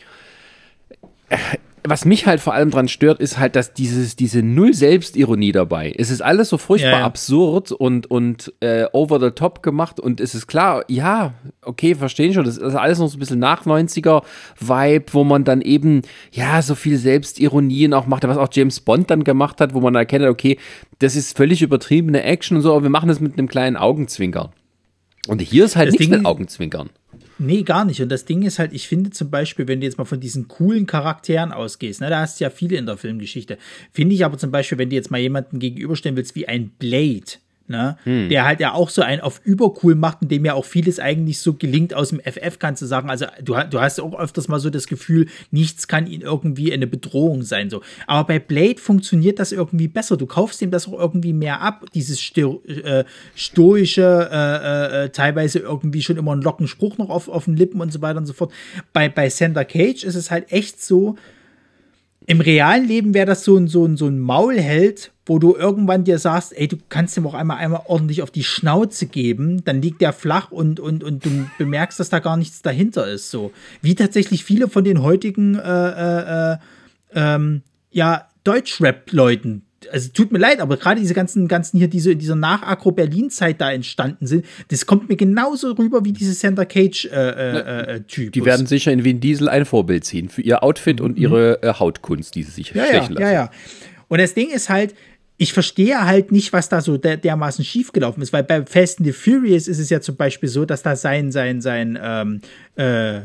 was mich halt vor allem dran stört, ist halt, dass dieses, diese null Selbstironie dabei. Es ist alles so furchtbar ja, ja. absurd und, und äh, over the top gemacht und es ist klar, ja, okay, verstehen schon, das ist alles noch so ein bisschen nach 90er Vibe, wo man dann eben, ja, so viel Selbstironien auch macht, was auch James Bond dann gemacht hat, wo man erkennt, okay, das ist völlig übertriebene Action und so, aber wir machen das mit einem kleinen Augenzwinkern. Und hier ist halt das nichts Ding, mit Augenzwinkern. Nee, gar nicht. Und das Ding ist halt, ich finde zum Beispiel, wenn du jetzt mal von diesen coolen Charakteren ausgehst, ne, da hast du ja viele in der Filmgeschichte. Finde ich aber zum Beispiel, wenn du jetzt mal jemanden gegenüberstellen willst wie ein Blade, Ne? Hm. Der halt ja auch so ein auf übercool macht, in dem ja auch vieles eigentlich so gelingt aus dem FF, kannst du sagen. Also du, du hast auch öfters mal so das Gefühl, nichts kann ihn irgendwie eine Bedrohung sein. So. Aber bei Blade funktioniert das irgendwie besser. Du kaufst ihm das auch irgendwie mehr ab, dieses sto äh, stoische, äh, äh, teilweise irgendwie schon immer einen locken Spruch noch auf, auf den Lippen und so weiter und so fort. Bei, bei Sander Cage ist es halt echt so, im realen Leben wäre das so ein, so, ein, so ein Maulheld, wo du irgendwann dir sagst, ey, du kannst ihm auch einmal, einmal ordentlich auf die Schnauze geben, dann liegt der flach und, und, und du bemerkst, dass da gar nichts dahinter ist. So. Wie tatsächlich viele von den heutigen äh, äh, äh, ähm, ja, Deutschrap-Leuten also tut mir leid, aber gerade diese ganzen, ganzen hier, diese in dieser Nach-Agro-Berlin-Zeit da entstanden sind, das kommt mir genauso rüber wie diese Santa Cage-Typ. Äh, äh, äh die werden sicher in Vin Diesel ein Vorbild ziehen für ihr Outfit mhm. und ihre äh, Hautkunst, die sie sich ja, stechen ja, lassen. Ja, ja. Und das Ding ist halt, ich verstehe halt nicht, was da so der, dermaßen schiefgelaufen ist, weil bei Fast and the Furious ist es ja zum Beispiel so, dass da sein, sein, sein ähm, äh,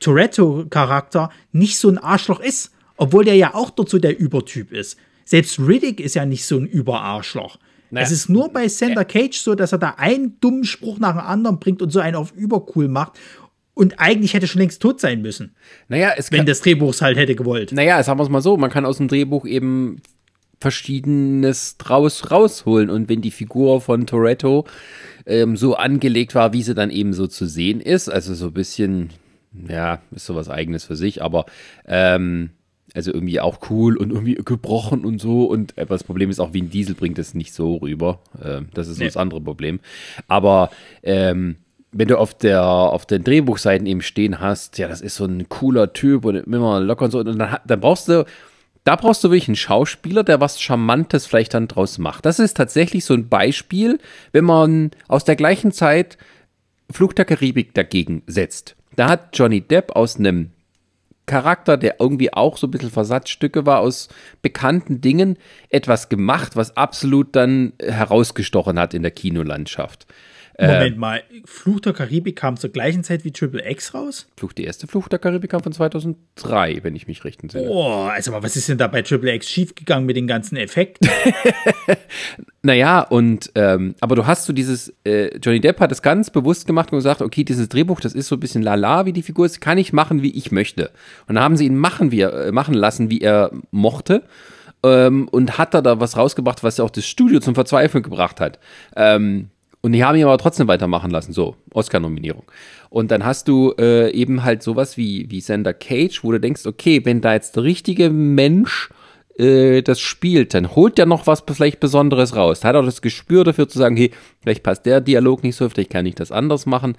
Toretto-Charakter nicht so ein Arschloch ist, obwohl der ja auch dort so der Übertyp ist. Selbst Riddick ist ja nicht so ein Überarschloch. Naja. Es ist nur bei Sander Cage so, dass er da einen dummen Spruch nach dem anderen bringt und so einen auf übercool macht. Und eigentlich hätte schon längst tot sein müssen. Naja, es wenn kann, das Drehbuch es halt hätte gewollt. Naja, sagen wir es mal so, man kann aus dem Drehbuch eben Verschiedenes draus rausholen. Und wenn die Figur von Toretto ähm, so angelegt war, wie sie dann eben so zu sehen ist, also so ein bisschen, ja, ist sowas eigenes für sich, aber ähm, also irgendwie auch cool und irgendwie gebrochen und so. Und äh, das Problem ist auch, wie ein Diesel bringt es nicht so rüber. Ähm, das ist nee. das andere Problem. Aber ähm, wenn du auf der auf den Drehbuchseiten eben stehen hast, ja, das ist so ein cooler Typ und immer locker und so, und dann, dann brauchst du da brauchst du wirklich einen Schauspieler, der was Charmantes vielleicht dann draus macht. Das ist tatsächlich so ein Beispiel, wenn man aus der gleichen Zeit Flug der Karibik dagegen setzt. Da hat Johnny Depp aus einem Charakter, der irgendwie auch so ein bisschen Versatzstücke war aus bekannten Dingen, etwas gemacht, was absolut dann herausgestochen hat in der Kinolandschaft. Moment äh, mal, Fluch der Karibik kam zur gleichen Zeit wie Triple X raus? Fluch, die erste Fluch der Karibik kam von 2003, wenn ich mich recht entsinne. Oh, also was ist denn da bei Triple X schiefgegangen mit den ganzen Effekten? naja, und, ähm, aber du hast so dieses, äh, Johnny Depp hat es ganz bewusst gemacht und gesagt, okay, dieses Drehbuch, das ist so ein bisschen lala, wie die Figur ist, kann ich machen, wie ich möchte. Und dann haben sie ihn machen, wie er, äh, machen lassen, wie er mochte ähm, und hat da, da was rausgebracht, was ja auch das Studio zum Verzweifeln gebracht hat. Ähm, und die haben ihn aber trotzdem weitermachen lassen, so, Oscar-Nominierung. Und dann hast du äh, eben halt sowas wie, wie Sander Cage, wo du denkst, okay, wenn da jetzt der richtige Mensch äh, das spielt, dann holt der noch was vielleicht Besonderes raus. Da hat auch das Gespür dafür zu sagen, hey, vielleicht passt der Dialog nicht so, vielleicht kann ich das anders machen.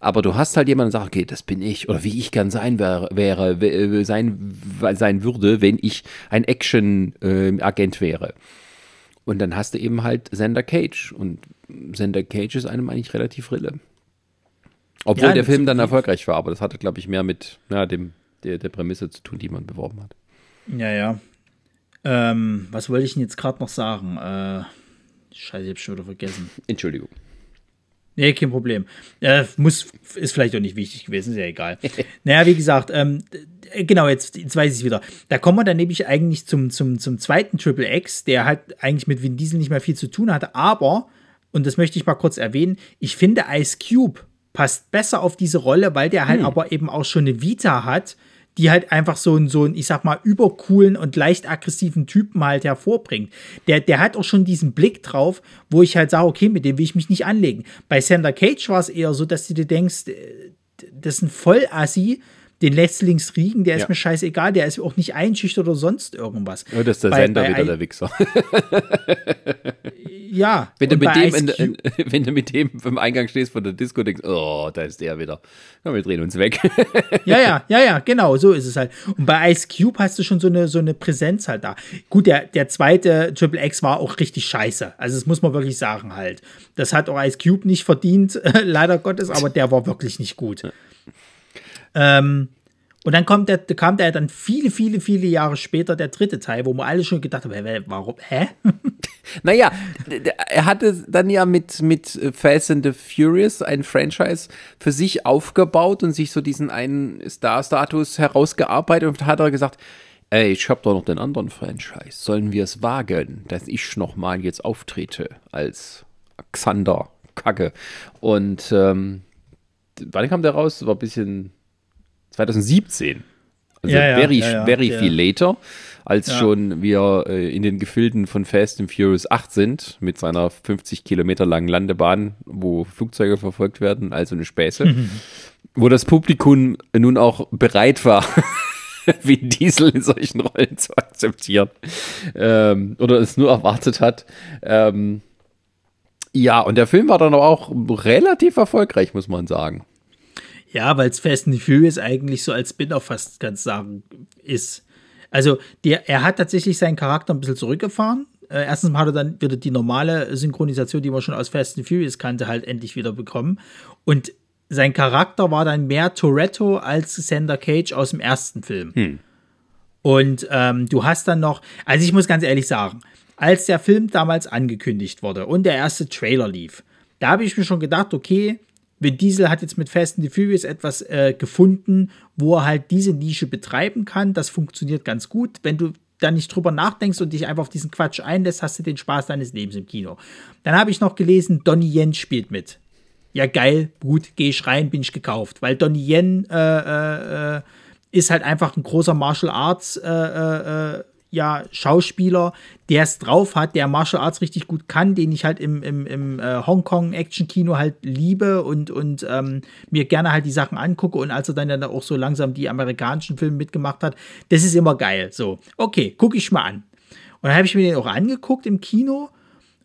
Aber du hast halt jemanden, der sagt, okay, das bin ich oder wie ich gern sein wäre, wäre äh, sein, sein würde, wenn ich ein Action-Agent äh, wäre. Und dann hast du eben halt Sander Cage. Und Sander Cage ist einem eigentlich relativ rille. Obwohl ja, der Film dann erfolgreich war, aber das hatte, glaube ich, mehr mit ja, dem, der, der Prämisse zu tun, die man beworben hat. Ja, ja. Ähm, was wollte ich denn jetzt gerade noch sagen? Äh, Scheiße, ich hab's schon wieder vergessen. Entschuldigung. Nee, kein Problem. Äh, muss, ist vielleicht auch nicht wichtig gewesen, ist ja egal. naja, wie gesagt, ähm, genau, jetzt, jetzt weiß ich es wieder. Da kommen wir dann nämlich eigentlich zum, zum, zum zweiten Triple X, der halt eigentlich mit Vin Diesel nicht mehr viel zu tun hatte, aber, und das möchte ich mal kurz erwähnen, ich finde Ice Cube passt besser auf diese Rolle, weil der halt hm. aber eben auch schon eine Vita hat, die halt einfach so einen, so einen, ich sag mal, übercoolen und leicht aggressiven Typen halt hervorbringt. Der, der hat auch schon diesen Blick drauf, wo ich halt sage, okay, mit dem will ich mich nicht anlegen. Bei Sander Cage war es eher so, dass du dir denkst, äh, das ist ein Vollassi, den lässt links riegen, der ist mir scheißegal, der ist auch nicht einschüchtert oder sonst irgendwas. Ja, das ist der bei, Sender bei wieder der Wichser. ja. Wenn du, mit dem in, in, wenn du mit dem im Eingang stehst von der Disco, denkst, oh, da ist der wieder. Ja, wir drehen uns weg. ja, ja, ja, ja, genau, so ist es halt. Und bei Ice Cube hast du schon so eine, so eine Präsenz halt da. Gut, der, der zweite Triple X war auch richtig scheiße. Also, das muss man wirklich sagen halt. Das hat auch Ice Cube nicht verdient, leider Gottes, aber der war wirklich nicht gut. Ja. Ähm, und dann kommt der, kam der dann viele, viele, viele Jahre später der dritte Teil, wo wir alle schon gedacht haben, warum, hä? naja, er hatte dann ja mit, mit Fast and the Furious ein Franchise für sich aufgebaut und sich so diesen einen Star-Status herausgearbeitet und hat er gesagt, ey, ich hab doch noch den anderen Franchise, sollen wir es wagen, dass ich nochmal jetzt auftrete als Xander Kacke. Und ähm, wann kam der raus? War ein bisschen 2017. Also ja, ja, very, ja, very viel later, als schon wir äh, in den Gefilden von Fast and Furious 8 sind, mit seiner 50 Kilometer langen Landebahn, wo Flugzeuge verfolgt werden, also eine Späße, mhm. wo das Publikum nun auch bereit war, wie Diesel in solchen Rollen zu akzeptieren ähm, oder es nur erwartet hat. Ähm, ja, und der Film war dann auch relativ erfolgreich, muss man sagen. Ja, weil es Fast and Furious eigentlich so als Spin-off fast ganz sagen ist. Also der, er hat tatsächlich seinen Charakter ein bisschen zurückgefahren. Äh, erstens hat er dann wieder die normale Synchronisation, die man schon aus Fast and Furious kannte, halt endlich wieder bekommen. Und sein Charakter war dann mehr Toretto als Sander Cage aus dem ersten Film. Hm. Und ähm, du hast dann noch, also ich muss ganz ehrlich sagen, als der Film damals angekündigt wurde und der erste Trailer lief, da habe ich mir schon gedacht, okay, Vin Diesel hat jetzt mit Fast and the Furious etwas äh, gefunden, wo er halt diese Nische betreiben kann. Das funktioniert ganz gut. Wenn du da nicht drüber nachdenkst und dich einfach auf diesen Quatsch einlässt, hast du den Spaß deines Lebens im Kino. Dann habe ich noch gelesen, Donnie Yen spielt mit. Ja, geil, gut, gehe ich rein, bin ich gekauft. Weil Donnie Yen äh, äh, äh ist halt einfach ein großer Martial Arts äh, äh, äh ja, Schauspieler, der es drauf hat, der Martial Arts richtig gut kann, den ich halt im, im, im äh, Hongkong-Action-Kino halt liebe und, und ähm, mir gerne halt die Sachen angucke. Und als er dann, dann auch so langsam die amerikanischen Filme mitgemacht hat, das ist immer geil. So, okay, gucke ich mal an. Und dann habe ich mir den auch angeguckt im Kino.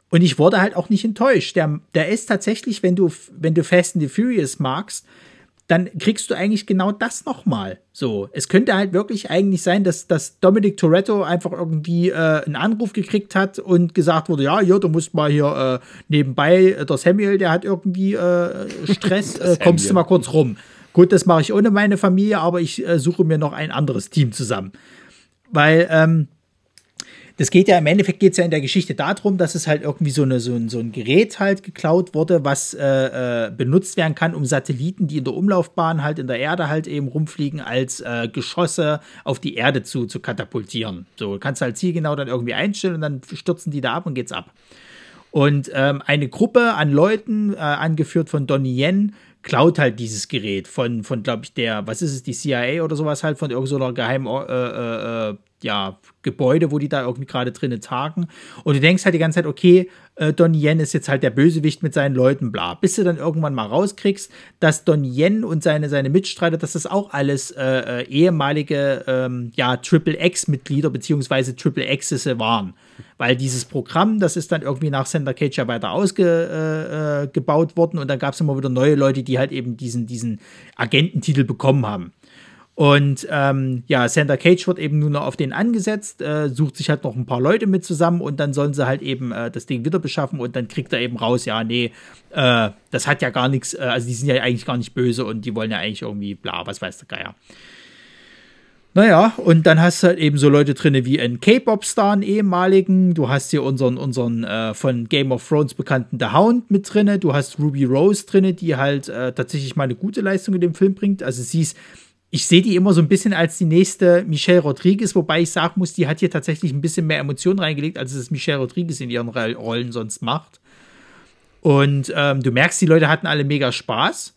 Und ich wurde halt auch nicht enttäuscht. Der, der ist tatsächlich, wenn du, wenn du Fast and the Furious magst, dann kriegst du eigentlich genau das nochmal. So, es könnte halt wirklich eigentlich sein, dass, dass Dominic Toretto einfach irgendwie äh, einen Anruf gekriegt hat und gesagt wurde, ja, ja, du musst mal hier äh, nebenbei, äh, der Samuel, der hat irgendwie äh, Stress, äh, kommst du mal kurz rum. Gut, das mache ich ohne meine Familie, aber ich äh, suche mir noch ein anderes Team zusammen. Weil, ähm, das geht ja im Endeffekt geht es ja in der Geschichte darum, dass es halt irgendwie so, eine, so, ein, so ein Gerät halt geklaut wurde, was äh, äh, benutzt werden kann, um Satelliten, die in der Umlaufbahn halt in der Erde halt eben rumfliegen, als äh, Geschosse auf die Erde zu, zu katapultieren. So kannst du halt zielgenau dann irgendwie einstellen und dann stürzen die da ab und geht's ab. Und ähm, eine Gruppe an Leuten, äh, angeführt von Donnie Yen, klaut halt dieses Gerät von, von glaube ich, der, was ist es, die CIA oder sowas halt, von irgendeiner geheimen äh, äh, äh ja, Gebäude, wo die da irgendwie gerade drinnen tagen. Und du denkst halt die ganze Zeit, okay, äh, Donnie Yen ist jetzt halt der Bösewicht mit seinen Leuten, bla. Bis du dann irgendwann mal rauskriegst, dass Donnie Yen und seine, seine Mitstreiter, dass das auch alles äh, äh, ehemalige ähm, ja, Triple X-Mitglieder beziehungsweise Triple X's waren. Weil dieses Programm, das ist dann irgendwie nach Sender Cage ja weiter ausgebaut äh, äh worden und dann gab es immer wieder neue Leute, die halt eben diesen, diesen Agententitel bekommen haben. Und ähm, ja, Santa Cage wird eben nur noch auf den angesetzt, äh, sucht sich halt noch ein paar Leute mit zusammen und dann sollen sie halt eben äh, das Ding wieder beschaffen und dann kriegt er eben raus, ja, nee, äh, das hat ja gar nichts, äh, also die sind ja eigentlich gar nicht böse und die wollen ja eigentlich irgendwie bla, was weiß der Geier. Naja, und dann hast du halt eben so Leute drin wie ein K-Pop-Star, einen ehemaligen. Du hast hier unseren, unseren äh, von Game of Thrones bekannten The Hound mit drin. Du hast Ruby Rose drin, die halt äh, tatsächlich mal eine gute Leistung in dem Film bringt. Also sie ist ich sehe die immer so ein bisschen als die nächste Michelle Rodriguez, wobei ich sagen muss, die hat hier tatsächlich ein bisschen mehr Emotionen reingelegt, als es Michelle Rodriguez in ihren Rollen sonst macht. Und ähm, du merkst, die Leute hatten alle mega Spaß.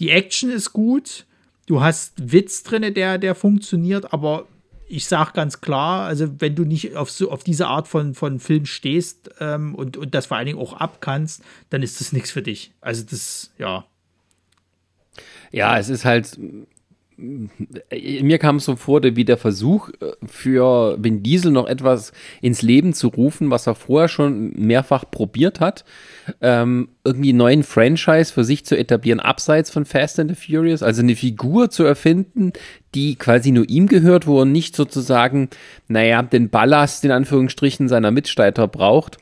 Die Action ist gut. Du hast Witz drin, der, der funktioniert, aber ich sage ganz klar, also wenn du nicht auf, so, auf diese Art von, von Film stehst ähm, und, und das vor allen Dingen auch abkannst, dann ist das nichts für dich. Also das, ja. Ja, es ist halt, mir kam es so vor, wie der Versuch äh, für Vin Diesel noch etwas ins Leben zu rufen, was er vorher schon mehrfach probiert hat, ähm, irgendwie einen neuen Franchise für sich zu etablieren, abseits von Fast and the Furious, also eine Figur zu erfinden, die quasi nur ihm gehört, wo er nicht sozusagen, naja, den Ballast in Anführungsstrichen seiner Mitstreiter braucht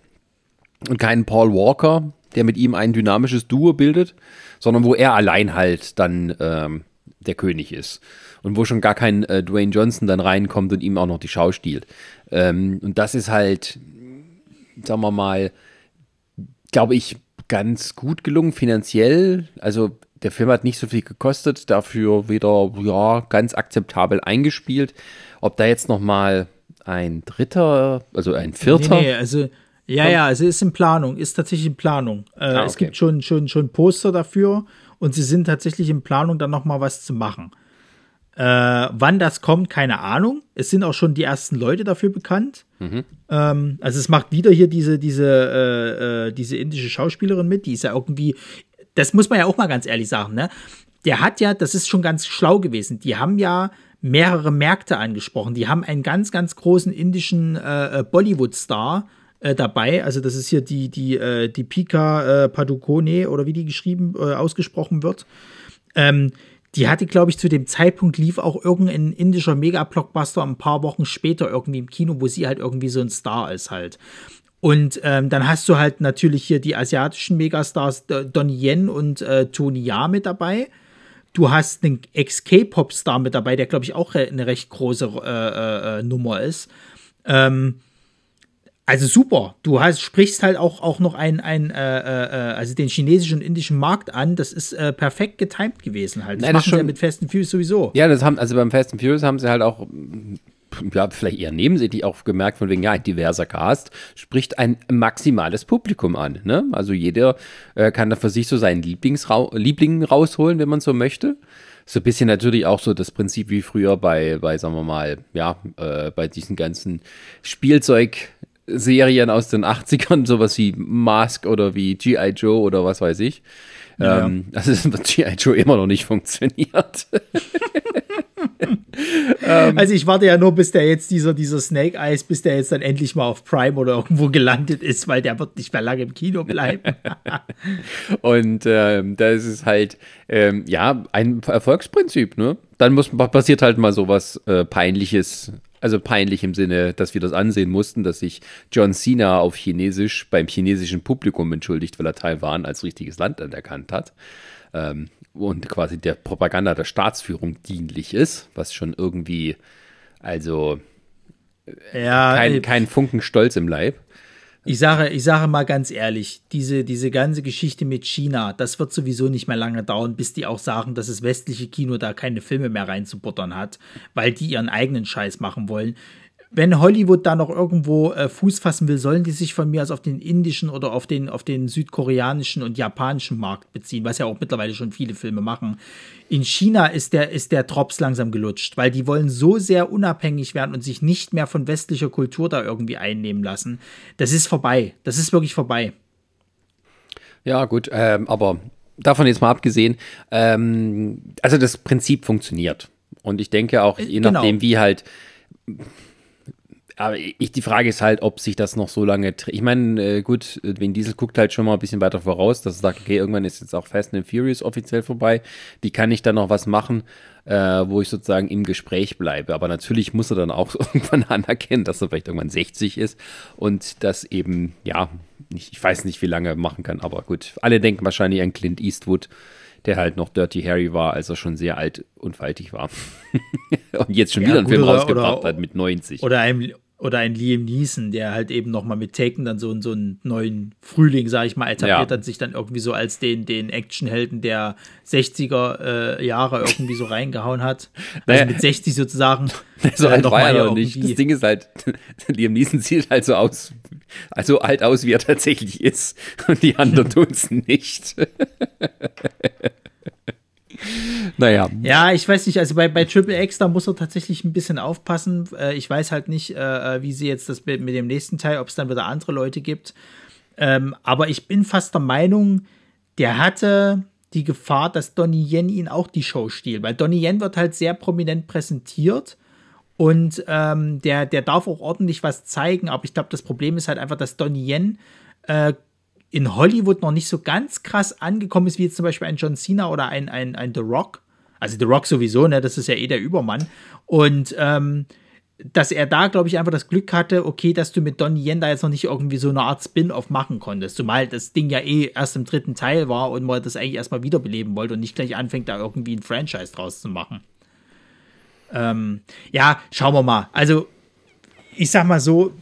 und keinen Paul Walker, der mit ihm ein dynamisches Duo bildet, sondern wo er allein halt dann ähm, der König ist. Und wo schon gar kein äh, Dwayne Johnson dann reinkommt und ihm auch noch die Schau stiehlt. Ähm, und das ist halt, sagen wir mal, glaube ich, ganz gut gelungen finanziell. Also der Film hat nicht so viel gekostet, dafür wieder ja ganz akzeptabel eingespielt. Ob da jetzt noch mal ein dritter, also ein vierter. Nee, nee also ja, ja, also ist in Planung, ist tatsächlich in Planung. Äh, ah, okay. Es gibt schon, schon, schon Poster dafür und sie sind tatsächlich in Planung, dann noch mal was zu machen. Äh, wann das kommt, keine Ahnung. Es sind auch schon die ersten Leute dafür bekannt. Mhm. Ähm, also es macht wieder hier diese, diese, äh, äh, diese indische Schauspielerin mit, die ist ja irgendwie, das muss man ja auch mal ganz ehrlich sagen, ne? Der hat ja, das ist schon ganz schlau gewesen, die haben ja mehrere Märkte angesprochen. Die haben einen ganz, ganz großen indischen äh, äh Bollywood-Star äh, dabei. Also das ist hier die, die, äh, die Pika äh, Padukone oder wie die geschrieben, äh, ausgesprochen wird. Ähm, die hatte, glaube ich, zu dem Zeitpunkt lief auch irgendein indischer Mega-Blockbuster ein paar Wochen später irgendwie im Kino, wo sie halt irgendwie so ein Star ist halt. Und ähm, dann hast du halt natürlich hier die asiatischen Megastars Donnie Yen und äh, Tony Ya mit dabei. Du hast einen Ex-K-Pop-Star mit dabei, der, glaube ich, auch eine recht große äh, äh, äh Nummer ist. Ähm, also super. Du hast, sprichst halt auch, auch noch ein, ein äh, äh, also den chinesischen und indischen Markt an. Das ist äh, perfekt getimed gewesen halt. Das Nein, machen das schon, sie ja mit Fast and Furious sowieso. Ja, das haben, also beim Fast and Furious haben sie halt auch, ja, vielleicht eher nebensächlich auch gemerkt, von wegen, ja, ein diverser Cast spricht ein maximales Publikum an. Ne? Also jeder äh, kann da für sich so seinen Lieblingsra Liebling rausholen, wenn man so möchte so ein bisschen natürlich auch so das Prinzip wie früher bei, bei sagen wir mal, ja, äh, bei diesen ganzen Spielzeug, Serien aus den 80ern, sowas wie Mask oder wie G.I. Joe oder was weiß ich. Ja. Ähm, also G.I. Joe immer noch nicht funktioniert. Ähm, also ich warte ja nur, bis der jetzt dieser, dieser Snake Eyes, bis der jetzt dann endlich mal auf Prime oder irgendwo gelandet ist, weil der wird nicht mehr lange im Kino bleiben. Und ähm, da ist es halt, ähm, ja, ein Erfolgsprinzip, ne? Dann muss, passiert halt mal sowas äh, Peinliches also peinlich im Sinne, dass wir das ansehen mussten, dass sich John Cena auf Chinesisch beim chinesischen Publikum entschuldigt, weil er Taiwan als richtiges Land anerkannt hat. Ähm, und quasi der Propaganda der Staatsführung dienlich ist, was schon irgendwie, also ja, kein, kein Funken Stolz im Leib. Ich sage, ich sage mal ganz ehrlich, diese, diese ganze Geschichte mit China, das wird sowieso nicht mehr lange dauern, bis die auch sagen, dass das westliche Kino da keine Filme mehr reinzubuttern hat, weil die ihren eigenen Scheiß machen wollen wenn Hollywood da noch irgendwo äh, Fuß fassen will, sollen die sich von mir aus auf den indischen oder auf den, auf den südkoreanischen und japanischen Markt beziehen, was ja auch mittlerweile schon viele Filme machen. In China ist der, ist der Drops langsam gelutscht, weil die wollen so sehr unabhängig werden und sich nicht mehr von westlicher Kultur da irgendwie einnehmen lassen. Das ist vorbei. Das ist wirklich vorbei. Ja, gut, ähm, aber davon jetzt mal abgesehen, ähm, also das Prinzip funktioniert. Und ich denke auch, je genau. nachdem, wie halt aber ich, die Frage ist halt, ob sich das noch so lange. Ich meine, äh, gut, Vin Diesel guckt halt schon mal ein bisschen weiter voraus, dass er sagt, okay, irgendwann ist jetzt auch Fast and Furious offiziell vorbei. Wie kann ich da noch was machen, äh, wo ich sozusagen im Gespräch bleibe? Aber natürlich muss er dann auch irgendwann anerkennen, dass er vielleicht irgendwann 60 ist und das eben, ja, ich, ich weiß nicht, wie lange er machen kann, aber gut. Alle denken wahrscheinlich an Clint Eastwood der halt noch Dirty Harry war, als er schon sehr alt und faltig war. und jetzt schon ja, wieder einen Film rausgebracht oder, hat mit 90. Oder einem, oder ein Liam Neeson, der halt eben nochmal mit Taken dann so, so einen neuen Frühling, sag ich mal, etabliert ja. hat, sich dann irgendwie so als den, den Actionhelden der 60er äh, Jahre irgendwie so reingehauen hat. Also naja. mit 60 sozusagen. So alt war er ja nicht. Das Ding ist halt, Liam Neeson sieht halt so aus, also alt aus, wie er tatsächlich ist. Und die anderen tun es nicht. Naja. Ja, ich weiß nicht, also bei, bei Triple X, da muss er tatsächlich ein bisschen aufpassen. Äh, ich weiß halt nicht, äh, äh, wie sie jetzt das mit, mit dem nächsten Teil, ob es dann wieder andere Leute gibt. Ähm, aber ich bin fast der Meinung, der hatte die Gefahr, dass Donnie Yen ihn auch die Show stiehlt. Weil Donnie Yen wird halt sehr prominent präsentiert und ähm, der, der darf auch ordentlich was zeigen. Aber ich glaube, das Problem ist halt einfach, dass Donnie Yen äh, in Hollywood noch nicht so ganz krass angekommen ist, wie jetzt zum Beispiel ein John Cena oder ein, ein, ein The Rock. Also The Rock sowieso, ne? Das ist ja eh der Übermann. Und ähm, dass er da, glaube ich, einfach das Glück hatte, okay, dass du mit Donnie Yen da jetzt noch nicht irgendwie so eine Art Spin-off machen konntest. Zumal das Ding ja eh erst im dritten Teil war und man das eigentlich erstmal wiederbeleben wollte und nicht gleich anfängt, da irgendwie ein Franchise draus zu machen. Ähm, ja, schauen wir mal. Also, ich sag mal so,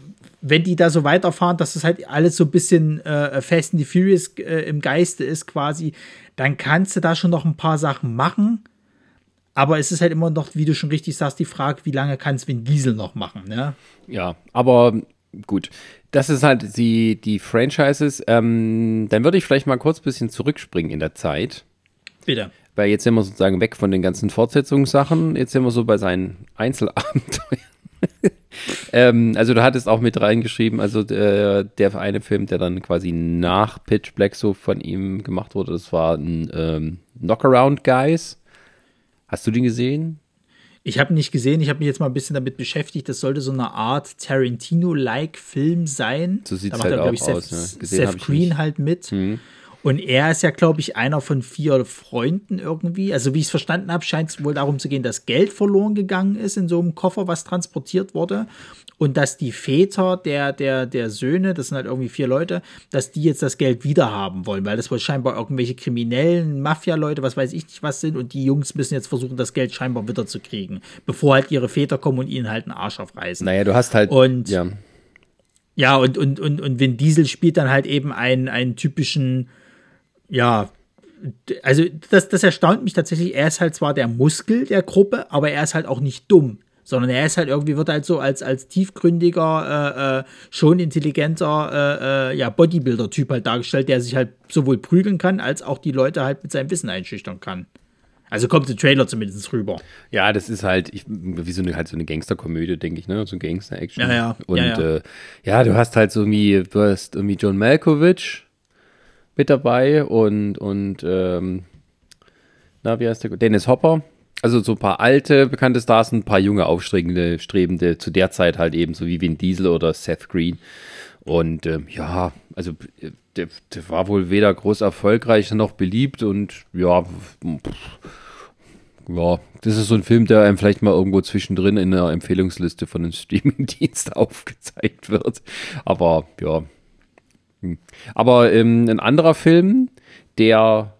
wenn die da so weiterfahren, dass das halt alles so ein bisschen äh, Fast and the Furious äh, im Geiste ist quasi, dann kannst du da schon noch ein paar Sachen machen. Aber es ist halt immer noch, wie du schon richtig sagst, die Frage, wie lange kann es Vin Diesel noch machen, ne? Ja, aber gut. Das ist halt die, die Franchises. Ähm, dann würde ich vielleicht mal kurz ein bisschen zurückspringen in der Zeit. Bitte. Weil jetzt sind wir sozusagen weg von den ganzen Fortsetzungssachen. Jetzt sind wir so bei seinen Einzelabenteuern. ähm, also du hattest auch mit reingeschrieben, also der, der eine Film, der dann quasi nach Pitch Black so von ihm gemacht wurde, das war ein ähm, Knockaround Guys. Hast du den gesehen? Ich habe ihn nicht gesehen, ich habe mich jetzt mal ein bisschen damit beschäftigt. Das sollte so eine Art Tarantino-like Film sein. So sieht es halt auch Seth, aus. Ne? Seth Green halt mit. Mhm. Und er ist ja, glaube ich, einer von vier Freunden irgendwie. Also, wie ich es verstanden habe, scheint es wohl darum zu gehen, dass Geld verloren gegangen ist in so einem Koffer, was transportiert wurde. Und dass die Väter der, der, der Söhne, das sind halt irgendwie vier Leute, dass die jetzt das Geld wieder haben wollen, weil das wohl scheinbar irgendwelche kriminellen Mafia-Leute, was weiß ich nicht was sind. Und die Jungs müssen jetzt versuchen, das Geld scheinbar wieder zu kriegen, bevor halt ihre Väter kommen und ihnen halt einen Arsch aufreißen. Naja, du hast halt. Und. Ja. Ja, und, und, und, und Vin Diesel spielt dann halt eben einen, einen typischen ja, also das, das erstaunt mich tatsächlich. Er ist halt zwar der Muskel der Gruppe, aber er ist halt auch nicht dumm, sondern er ist halt irgendwie, wird halt so als, als tiefgründiger, äh, äh, schon intelligenter äh, äh, ja, Bodybuilder-Typ halt dargestellt, der sich halt sowohl prügeln kann, als auch die Leute halt mit seinem Wissen einschüchtern kann. Also kommt der Trailer zumindest rüber. Ja, das ist halt ich, wie so eine, halt so eine Gangsterkomödie, denke ich, ne? So ein Gangster-Action. Ja, ja. Und ja, ja. Äh, ja, du hast halt so wie, du hast irgendwie John Malkovich, mit dabei und, und ähm, na, wie heißt der? Dennis Hopper. Also so ein paar alte, bekannte Stars und ein paar junge, aufstrebende, strebende, zu der Zeit halt eben so wie Vin Diesel oder Seth Green. Und ähm, ja, also der, der, war wohl weder groß erfolgreich noch beliebt und ja, ja, das ist so ein Film, der einem vielleicht mal irgendwo zwischendrin in einer Empfehlungsliste von einem Streamingdienst aufgezeigt wird. Aber ja. Aber ähm, ein anderer Film, der,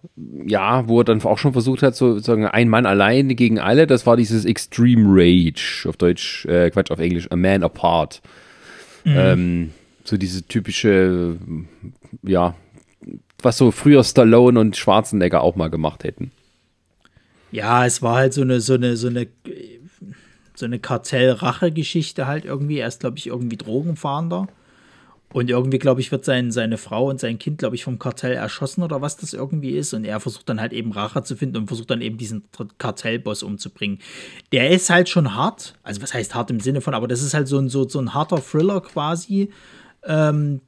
ja, wo er dann auch schon versucht hat, so, sozusagen ein Mann allein gegen alle, das war dieses Extreme Rage, auf Deutsch, äh, Quatsch, auf Englisch, A Man Apart. Mhm. Ähm, so diese typische, ja, was so früher Stallone und Schwarzenegger auch mal gemacht hätten. Ja, es war halt so eine, so eine, so eine, so eine Kartell-Rache-Geschichte halt irgendwie. Er ist, glaube ich, irgendwie Drogenfahnder. Und irgendwie, glaube ich, wird sein, seine Frau und sein Kind, glaube ich, vom Kartell erschossen oder was das irgendwie ist. Und er versucht dann halt eben Rache zu finden und versucht dann eben diesen Kartellboss umzubringen. Der ist halt schon hart. Also, was heißt hart im Sinne von, aber das ist halt so ein, so, so ein harter Thriller quasi, ähm,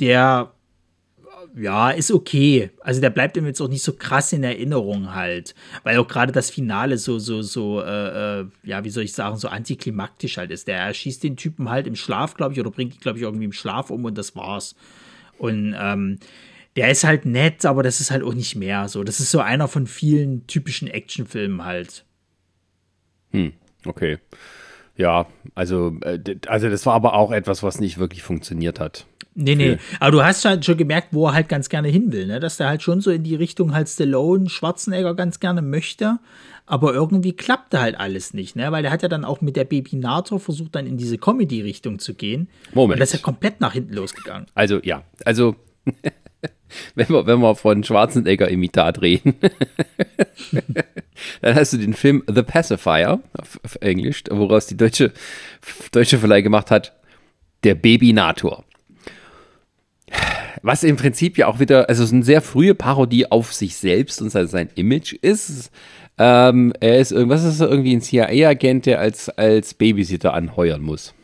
der ja, ist okay. Also der bleibt ihm jetzt auch nicht so krass in Erinnerung halt. Weil auch gerade das Finale so, so, so, äh, äh, ja, wie soll ich sagen, so antiklimaktisch halt ist. Der erschießt den Typen halt im Schlaf, glaube ich, oder bringt ihn, glaube ich, irgendwie im Schlaf um und das war's. Und ähm, der ist halt nett, aber das ist halt auch nicht mehr so. Das ist so einer von vielen typischen Actionfilmen halt. Hm, okay. Ja, also, äh, also das war aber auch etwas, was nicht wirklich funktioniert hat. Nee, nee. Aber du hast halt schon gemerkt, wo er halt ganz gerne hin will, ne? Dass der halt schon so in die Richtung halt Stallone, Schwarzenegger ganz gerne möchte. Aber irgendwie klappte halt alles nicht, ne? Weil der hat ja dann auch mit der Baby Nato versucht, dann in diese Comedy-Richtung zu gehen. Moment. Und das ist ja komplett nach hinten losgegangen. Also, ja. Also, wenn wir, wenn wir von Schwarzenegger-Imitat reden, dann hast du den Film The Pacifier auf, auf Englisch, woraus die deutsche, deutsche Verleih gemacht hat, der Babynator. Was im Prinzip ja auch wieder, also es ist eine sehr frühe Parodie auf sich selbst und sein, Image ist. Ähm, er ist irgendwas ist irgendwie ein CIA-Agent, der als, als Babysitter anheuern muss.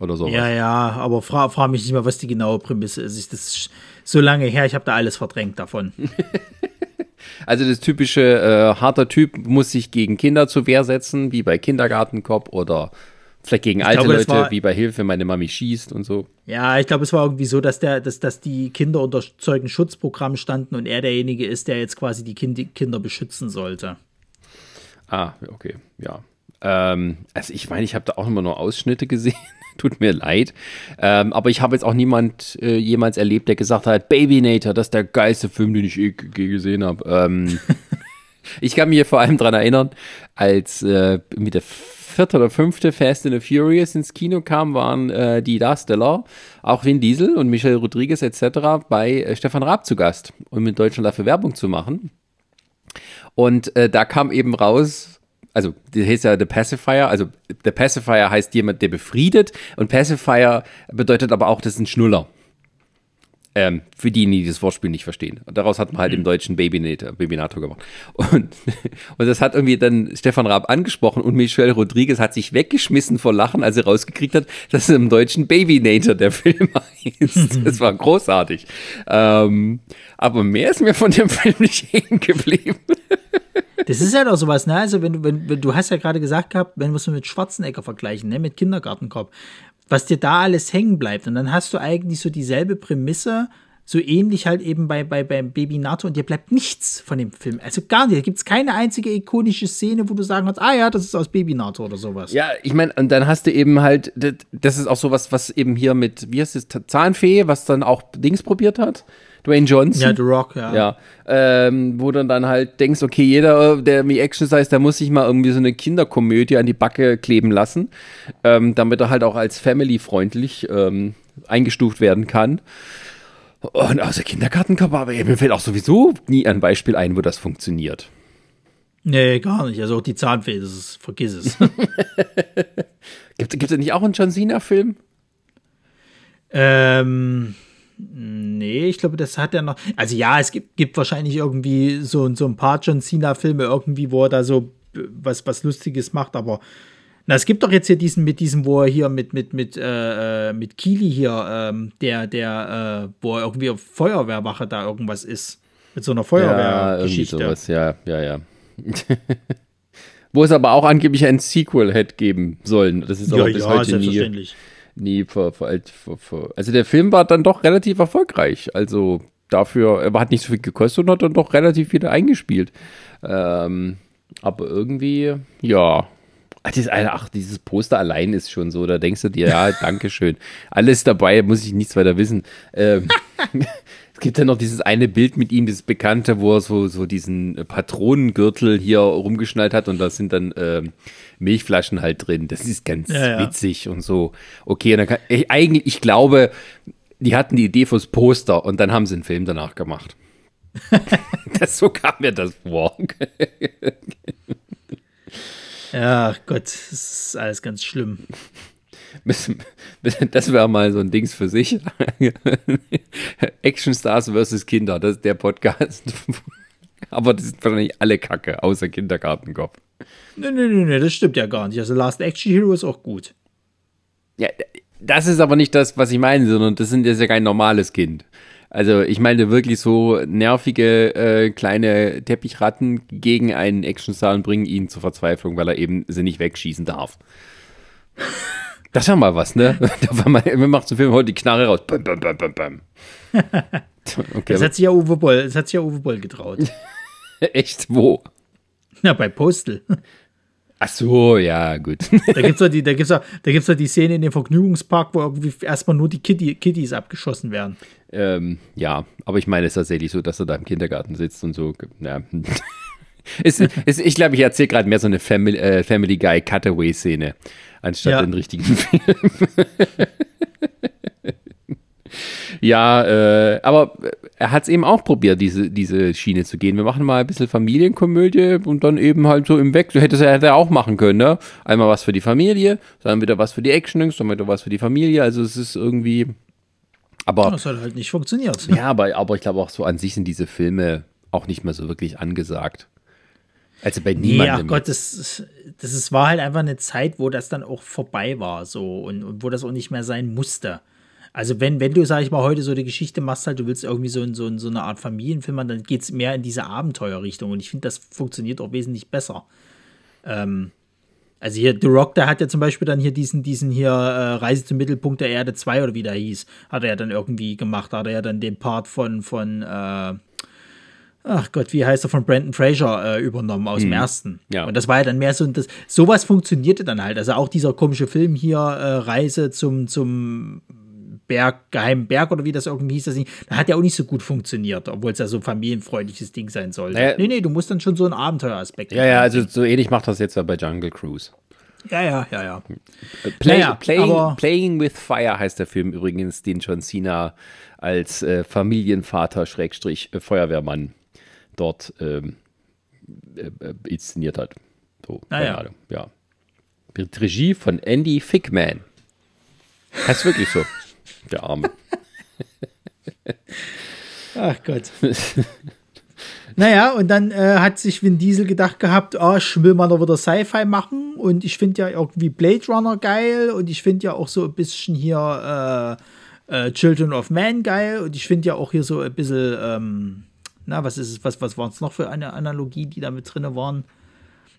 Oder so. Ja, ja, aber frage frag mich nicht mal, was die genaue Prämisse ist. Das ist so lange her, ich habe da alles verdrängt davon. also das typische äh, harter Typ muss sich gegen Kinder zur Wehr setzen, wie bei Kindergartenkopf oder Vielleicht gegen alte glaube, Leute, war, wie bei Hilfe, meine Mami schießt und so. Ja, ich glaube, es war irgendwie so, dass, der, dass, dass die Kinder unter Zeugenschutzprogramm standen und er derjenige ist, der jetzt quasi die kind Kinder beschützen sollte. Ah, okay, ja. Ähm, also ich meine, ich habe da auch immer nur Ausschnitte gesehen. Tut mir leid. Ähm, aber ich habe jetzt auch niemand äh, jemals erlebt, der gesagt hat, Babynator, das ist der geilste Film, den ich je, je gesehen habe. Ähm, ich kann mich vor allem daran erinnern, als äh, mit der vierte oder fünfte Fast and the Furious ins Kino kam, waren äh, die Darsteller, auch Vin Diesel und Michelle Rodriguez etc. bei äh, Stefan Raab zu Gast, um in Deutschland dafür Werbung zu machen. Und äh, da kam eben raus, also die heißt ja The Pacifier, also The Pacifier heißt jemand, der befriedet und Pacifier bedeutet aber auch, das ist ein Schnuller. Ähm, für die, die das Wortspiel nicht verstehen. Und daraus hat man halt mhm. im Deutschen Babynator, Babynator gemacht. Und, und das hat irgendwie dann Stefan Raab angesprochen und Michelle Rodriguez hat sich weggeschmissen vor Lachen, als er rausgekriegt hat, dass es im Deutschen Babynator der Film heißt. Das war großartig. Ähm, aber mehr ist mir von dem Film nicht hängen geblieben. Das ist halt auch sowas, ne? Also, wenn du, wenn, wenn du hast ja gerade gesagt gehabt, wenn wir es mit Schwarzenegger vergleichen, ne? Mit Kindergartenkopf was dir da alles hängen bleibt. Und dann hast du eigentlich so dieselbe Prämisse, so ähnlich halt eben bei, bei, beim Baby NATO und dir bleibt nichts von dem Film. Also gar nicht. Da gibt es keine einzige ikonische Szene, wo du sagen kannst, ah ja, das ist aus Baby NATO oder sowas. Ja, ich meine, und dann hast du eben halt, das ist auch sowas, was eben hier mit, wie heißt es, Zahnfee, was dann auch Dings probiert hat. Dwayne Johnson. Ja, The Rock, ja. Ja. Ähm, wo du dann halt denkst, okay, jeder, der mir Action heißt, der muss sich mal irgendwie so eine Kinderkomödie an die Backe kleben lassen, ähm, damit er halt auch als family-freundlich ähm, eingestuft werden kann. Und außer Kindergartenkörper, aber mir fällt auch sowieso nie ein Beispiel ein, wo das funktioniert. Nee, gar nicht. Also auch die Zahnfee, das ist, vergiss es. gibt es nicht auch einen John Cena-Film? Ähm, Nee, ich glaube, das hat er noch. Also ja, es gibt, gibt wahrscheinlich irgendwie so, so ein paar John Cena-Filme irgendwie, wo er da so was, was Lustiges macht, aber na, es gibt doch jetzt hier diesen mit diesem, wo er hier mit, mit, mit, äh, äh mit Kili hier, ähm, der, der, äh, wo er irgendwie auf Feuerwehrwache da irgendwas ist. Mit so einer Feuerwehrgeschichte. Ja, ja, ja, ja. wo es aber auch angeblich ein Sequel hätte geben sollen. Das ist aber ja, bis ja, heute nie nie ver, ver, ver, Also der Film war dann doch relativ erfolgreich. Also dafür, er hat nicht so viel gekostet und hat dann doch relativ wieder eingespielt. Ähm, aber irgendwie, ja. Ach, dieses Poster allein ist schon so. Da denkst du dir, ja, danke schön. Alles dabei, muss ich nichts weiter wissen. Ähm, Es gibt ja noch dieses eine Bild mit ihm, das bekannte, wo er so, so diesen Patronengürtel hier rumgeschnallt hat und da sind dann äh, Milchflaschen halt drin. Das ist ganz ja, witzig ja. und so. Okay, und dann kann, ich, eigentlich, ich glaube, die hatten die Idee fürs Poster und dann haben sie einen Film danach gemacht. das, so kam mir das vor. ja, Gott, das ist alles ganz schlimm. Das wäre mal so ein Dings für sich. Action Stars versus Kinder, das ist der Podcast. Aber das sind wahrscheinlich alle Kacke, außer Kindergartenkopf. Nee, nee, nee, nee, das stimmt ja gar nicht. Also Last Action Hero ist auch gut. Ja, das ist aber nicht das, was ich meine, sondern das, sind, das ist ja kein normales Kind. Also ich meine wirklich so nervige äh, kleine Teppichratten gegen einen Actionstar und bringen ihn zur Verzweiflung, weil er eben sie nicht wegschießen darf. Das ist ja mal was, ne? Wir machen zum Film heute die Knarre raus. Bam, bam, bam, bam, bam. Okay. Das hat sich ja Uwe Boll, das hat sich ja Uwe Boll getraut. Echt? Wo? Na, bei Postel. Ach so, ja, gut. Da gibt es doch, die, da gibt's doch, da gibt's doch die Szene in dem Vergnügungspark, wo irgendwie erstmal nur die Kitty, Kitties abgeschossen werden. Ähm, ja, aber ich meine es ist tatsächlich so, dass er da im Kindergarten sitzt und so. Ja. es, es, ich glaube, ich erzähle gerade mehr so eine Family, äh, Family Guy Cutaway-Szene, anstatt ja. den richtigen Film. Ja, äh, aber er hat es eben auch probiert, diese, diese Schiene zu gehen. Wir machen mal ein bisschen Familienkomödie und dann eben halt so im. Hätte er, hätte er auch machen können, ne? Einmal was für die Familie, dann wieder was für die Action, dann wieder was für die Familie. Also es ist irgendwie. Aber. Das hat halt nicht funktioniert. Ja, aber, aber ich glaube auch so an sich sind diese Filme auch nicht mehr so wirklich angesagt. Also bei niemandem. Ja, Gott, das, das ist, war halt einfach eine Zeit, wo das dann auch vorbei war, so und, und wo das auch nicht mehr sein musste. Also wenn, wenn du, sag ich mal, heute so eine Geschichte machst, halt, du willst irgendwie so, so, so eine Art Familienfilm machen, dann geht es mehr in diese Abenteuerrichtung. Und ich finde, das funktioniert auch wesentlich besser. Ähm, also hier, The Rock, der hat ja zum Beispiel dann hier diesen, diesen hier äh, Reise zum Mittelpunkt der Erde 2 oder wie der hieß, hat er ja dann irgendwie gemacht. Hat er ja dann den Part von, von äh, ach Gott, wie heißt er, von Brandon Fraser äh, übernommen aus hm. dem ersten. Ja. Und das war ja dann mehr so, das, sowas funktionierte dann halt. Also auch dieser komische Film hier, äh, Reise zum, zum Berg, geheimen Berg oder wie das irgendwie hieß, das nicht, da hat ja auch nicht so gut funktioniert, obwohl es ja so ein familienfreundliches Ding sein soll. Naja, nee, nee, du musst dann schon so einen Abenteueraspekt Ja, ja, also so ähnlich macht das jetzt ja bei Jungle Cruise. Ja, ja, ja, ja. Play, naja, playing, playing, with Fire heißt der Film übrigens, den John Cena als äh, Familienvater, Schrägstrich, äh, Feuerwehrmann dort ähm, äh, äh inszeniert hat. So, naja. ja. Regie von Andy Fickman. Heißt wirklich so. Der Arme. Ach Gott. naja, und dann äh, hat sich Vin Diesel gedacht gehabt, oh, ich will mal noch wieder Sci-Fi machen und ich finde ja irgendwie Blade Runner geil und ich finde ja auch so ein bisschen hier äh, äh, Children of Man geil und ich finde ja auch hier so ein bisschen, ähm, na, was ist es, was, was waren es noch für eine Analogie, die da mit drin waren?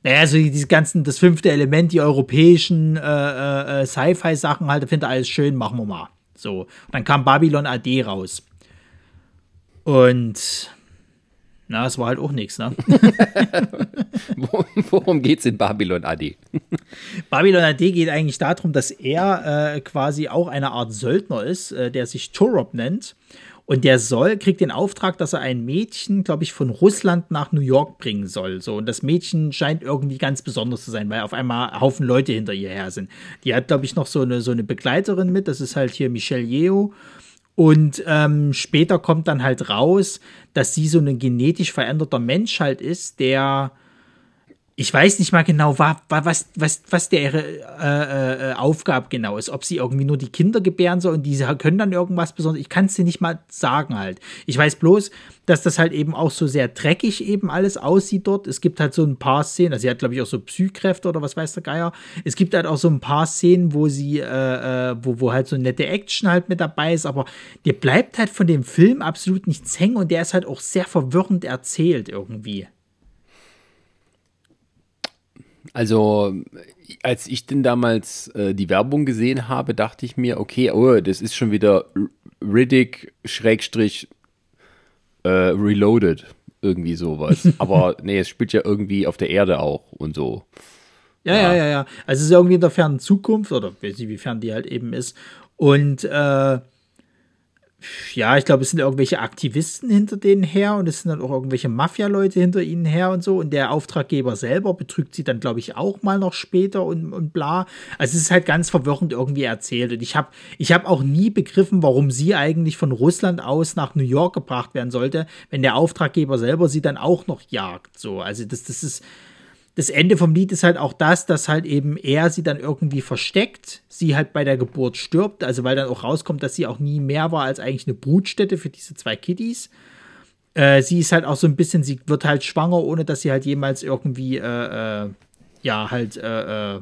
Naja, so diese ganzen, das fünfte Element, die europäischen äh, äh, äh Sci-Fi-Sachen halt, finde alles schön, machen wir mal. So. Und dann kam Babylon AD raus. Und na, es war halt auch nichts, ne? Worum geht's in Babylon AD? Babylon AD geht eigentlich darum, dass er äh, quasi auch eine Art Söldner ist, äh, der sich Torop nennt und der soll, kriegt den Auftrag, dass er ein Mädchen, glaube ich, von Russland nach New York bringen soll. So, und das Mädchen scheint irgendwie ganz besonders zu sein, weil auf einmal Haufen Leute hinter ihr her sind. Die hat, glaube ich, noch so eine, so eine Begleiterin mit, das ist halt hier Michelle Yeo. Und ähm, später kommt dann halt raus, dass sie so ein genetisch veränderter Mensch halt ist, der ich weiß nicht mal genau, was, was, was der ihre äh, äh, Aufgabe genau ist. Ob sie irgendwie nur die Kinder gebären soll und diese können dann irgendwas Besonderes. Ich kann es dir nicht mal sagen halt. Ich weiß bloß, dass das halt eben auch so sehr dreckig eben alles aussieht dort. Es gibt halt so ein paar Szenen, also sie hat glaube ich auch so Psychkräfte oder was weiß der Geier. Es gibt halt auch so ein paar Szenen, wo sie, äh, äh wo, wo halt so nette Action halt mit dabei ist, aber dir bleibt halt von dem Film absolut nichts hängen und der ist halt auch sehr verwirrend erzählt irgendwie. Also, als ich denn damals äh, die Werbung gesehen habe, dachte ich mir, okay, oh, das ist schon wieder Riddick Schrägstrich äh, Reloaded, irgendwie sowas. Aber nee, es spielt ja irgendwie auf der Erde auch und so. Ja, ja, ja, ja. Also es ist irgendwie in der fernen Zukunft, oder weiß nicht, wie fern die halt eben ist. Und äh, ja, ich glaube, es sind irgendwelche Aktivisten hinter denen her und es sind dann auch irgendwelche Mafia-Leute hinter ihnen her und so. Und der Auftraggeber selber betrügt sie dann, glaube ich, auch mal noch später und, und bla. Also es ist halt ganz verwirrend irgendwie erzählt. Und ich habe ich hab auch nie begriffen, warum sie eigentlich von Russland aus nach New York gebracht werden sollte, wenn der Auftraggeber selber sie dann auch noch jagt. So, also das, das ist das Ende vom Lied ist halt auch das, dass halt eben er sie dann irgendwie versteckt, sie halt bei der Geburt stirbt, also weil dann auch rauskommt, dass sie auch nie mehr war als eigentlich eine Brutstätte für diese zwei Kiddies. Äh, sie ist halt auch so ein bisschen, sie wird halt schwanger, ohne dass sie halt jemals irgendwie, äh, äh, ja, halt, äh, äh,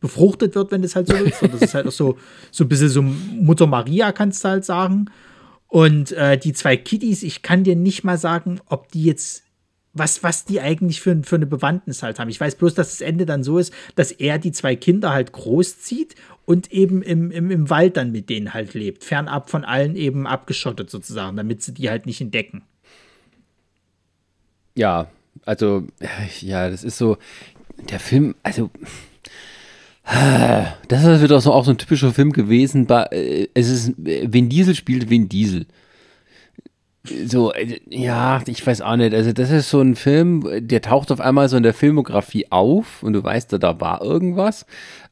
befruchtet wird, wenn das halt so ist. Und das ist halt auch so, so ein bisschen so Mutter Maria, kannst du halt sagen. Und äh, die zwei Kiddies, ich kann dir nicht mal sagen, ob die jetzt was, was die eigentlich für, für eine Bewandtnis halt haben. Ich weiß bloß, dass das Ende dann so ist, dass er die zwei Kinder halt großzieht und eben im, im, im Wald dann mit denen halt lebt. Fernab von allen eben abgeschottet sozusagen, damit sie die halt nicht entdecken. Ja, also, ja, das ist so, der Film, also, das ist wieder so auch so ein typischer Film gewesen. Äh, es ist, Vin Diesel spielt Vin Diesel so, äh, ja, ich weiß auch nicht. Also, das ist so ein Film, der taucht auf einmal so in der Filmografie auf und du weißt, da war irgendwas.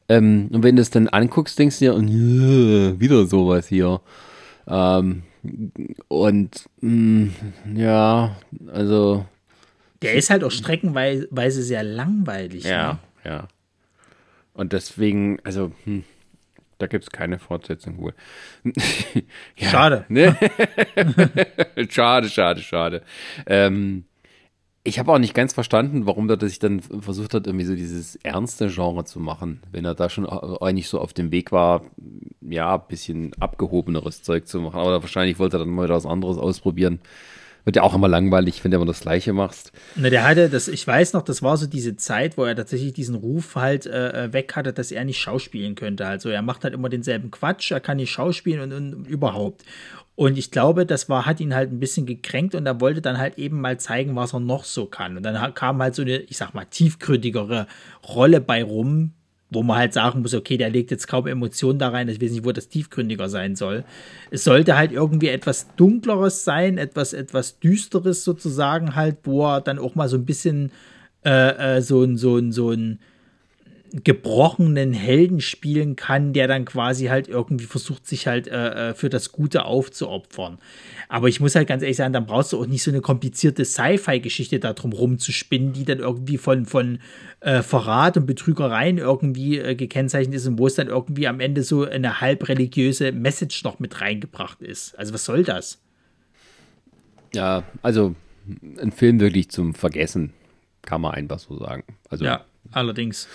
Ähm, und wenn du es dann anguckst, denkst du dir, ja, wieder sowas hier. Ähm, und mh, mm, ja, also. Der ist halt auch streckenweise sehr langweilig. Ja, ne? ja. Und deswegen, also, hm. Da gibt es keine Fortsetzung wohl. ja, schade. Ne? schade, schade, schade. Ähm, ich habe auch nicht ganz verstanden, warum er sich dann versucht hat, irgendwie so dieses ernste Genre zu machen, wenn er da schon eigentlich so auf dem Weg war, ja, ein bisschen abgehobeneres Zeug zu machen. Aber wahrscheinlich wollte er dann mal was anderes ausprobieren. Wird ja auch immer langweilig, wenn du immer das Gleiche machst. Na, der hatte das, ich weiß noch, das war so diese Zeit, wo er tatsächlich diesen Ruf halt äh, äh, weg hatte, dass er nicht schauspielen könnte. Also er macht halt immer denselben Quatsch, er kann nicht schauspielen und, und überhaupt. Und ich glaube, das war, hat ihn halt ein bisschen gekränkt und er wollte dann halt eben mal zeigen, was er noch so kann. Und dann kam halt so eine, ich sag mal, tiefgründigere Rolle bei rum, wo man halt sagen muss, okay, der legt jetzt kaum Emotionen da rein, ich weiß nicht, wo das tiefgründiger sein soll. Es sollte halt irgendwie etwas Dunkleres sein, etwas, etwas Düsteres sozusagen halt, wo er dann auch mal so ein bisschen äh, äh, so ein, so ein, so ein gebrochenen Helden spielen kann, der dann quasi halt irgendwie versucht, sich halt äh, äh, für das Gute aufzuopfern. Aber ich muss halt ganz ehrlich sagen, dann brauchst du auch nicht so eine komplizierte Sci-Fi-Geschichte da drum rumzuspinnen, die dann irgendwie von, von äh, Verrat und Betrügereien irgendwie äh, gekennzeichnet ist und wo es dann irgendwie am Ende so eine halb religiöse Message noch mit reingebracht ist. Also was soll das? Ja, also ein Film wirklich zum Vergessen, kann man einfach so sagen. Also ja allerdings.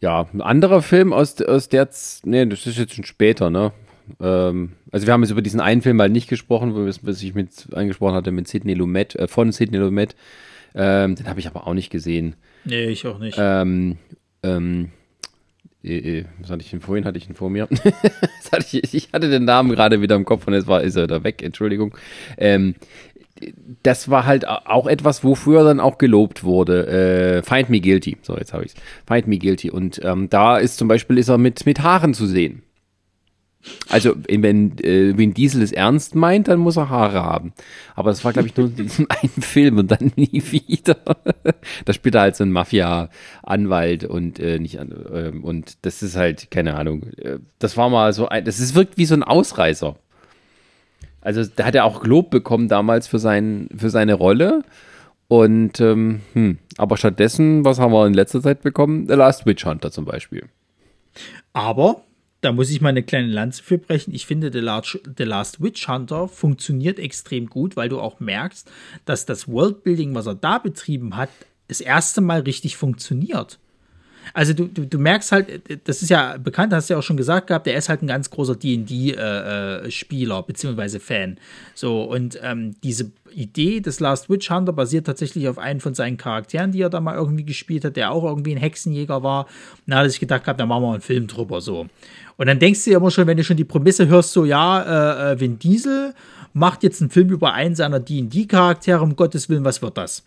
Ja, ein anderer Film aus, aus der, nee, das ist jetzt schon später, ne? Ähm, also wir haben jetzt über diesen einen Film halt nicht gesprochen, wo was ich mit angesprochen hatte mit Sidney Lumet, äh, von Sidney Lumet. Ähm, den habe ich aber auch nicht gesehen. Nee, ich auch nicht. Ähm, ähm, äh, äh, was hatte ich denn vorhin? Hatte ich ihn vor mir? hatte ich, ich, hatte den Namen gerade wieder im Kopf und jetzt war, ist er da weg, Entschuldigung. Ähm, das war halt auch etwas, wofür dann auch gelobt wurde. Äh, Find Me Guilty. So, jetzt habe ich es. Find Me Guilty. Und ähm, da ist zum Beispiel ist er mit, mit Haaren zu sehen. Also, wenn äh, Vin Diesel es ernst meint, dann muss er Haare haben. Aber das war, glaube ich, nur in diesem einen Film und dann nie wieder. da spielt er halt so einen Mafia-Anwalt und äh, nicht äh, und das ist halt, keine Ahnung. Äh, das war mal so ein, das ist wirkt wie so ein Ausreißer. Also da hat er auch Lob bekommen damals für, sein, für seine Rolle. Und ähm, hm, aber stattdessen, was haben wir in letzter Zeit bekommen? The Last Witch Hunter zum Beispiel. Aber da muss ich mal eine kleine Lanze für brechen. Ich finde, The Last, The Last Witch Hunter funktioniert extrem gut, weil du auch merkst, dass das Worldbuilding, was er da betrieben hat, das erste Mal richtig funktioniert. Also du, du, du merkst halt, das ist ja bekannt, hast du ja auch schon gesagt gehabt, der ist halt ein ganz großer D&D-Spieler äh, äh beziehungsweise Fan. So, und ähm, diese Idee des Last Witch Hunter basiert tatsächlich auf einen von seinen Charakteren, die er da mal irgendwie gespielt hat, der auch irgendwie ein Hexenjäger war. Und da hat er sich gedacht gehabt, da machen wir einen Film drüber, so. Und dann denkst du ja immer schon, wenn du schon die Prämisse hörst, so, ja, äh, Vin Diesel macht jetzt einen Film über einen seiner D&D-Charaktere, um Gottes Willen, was wird das?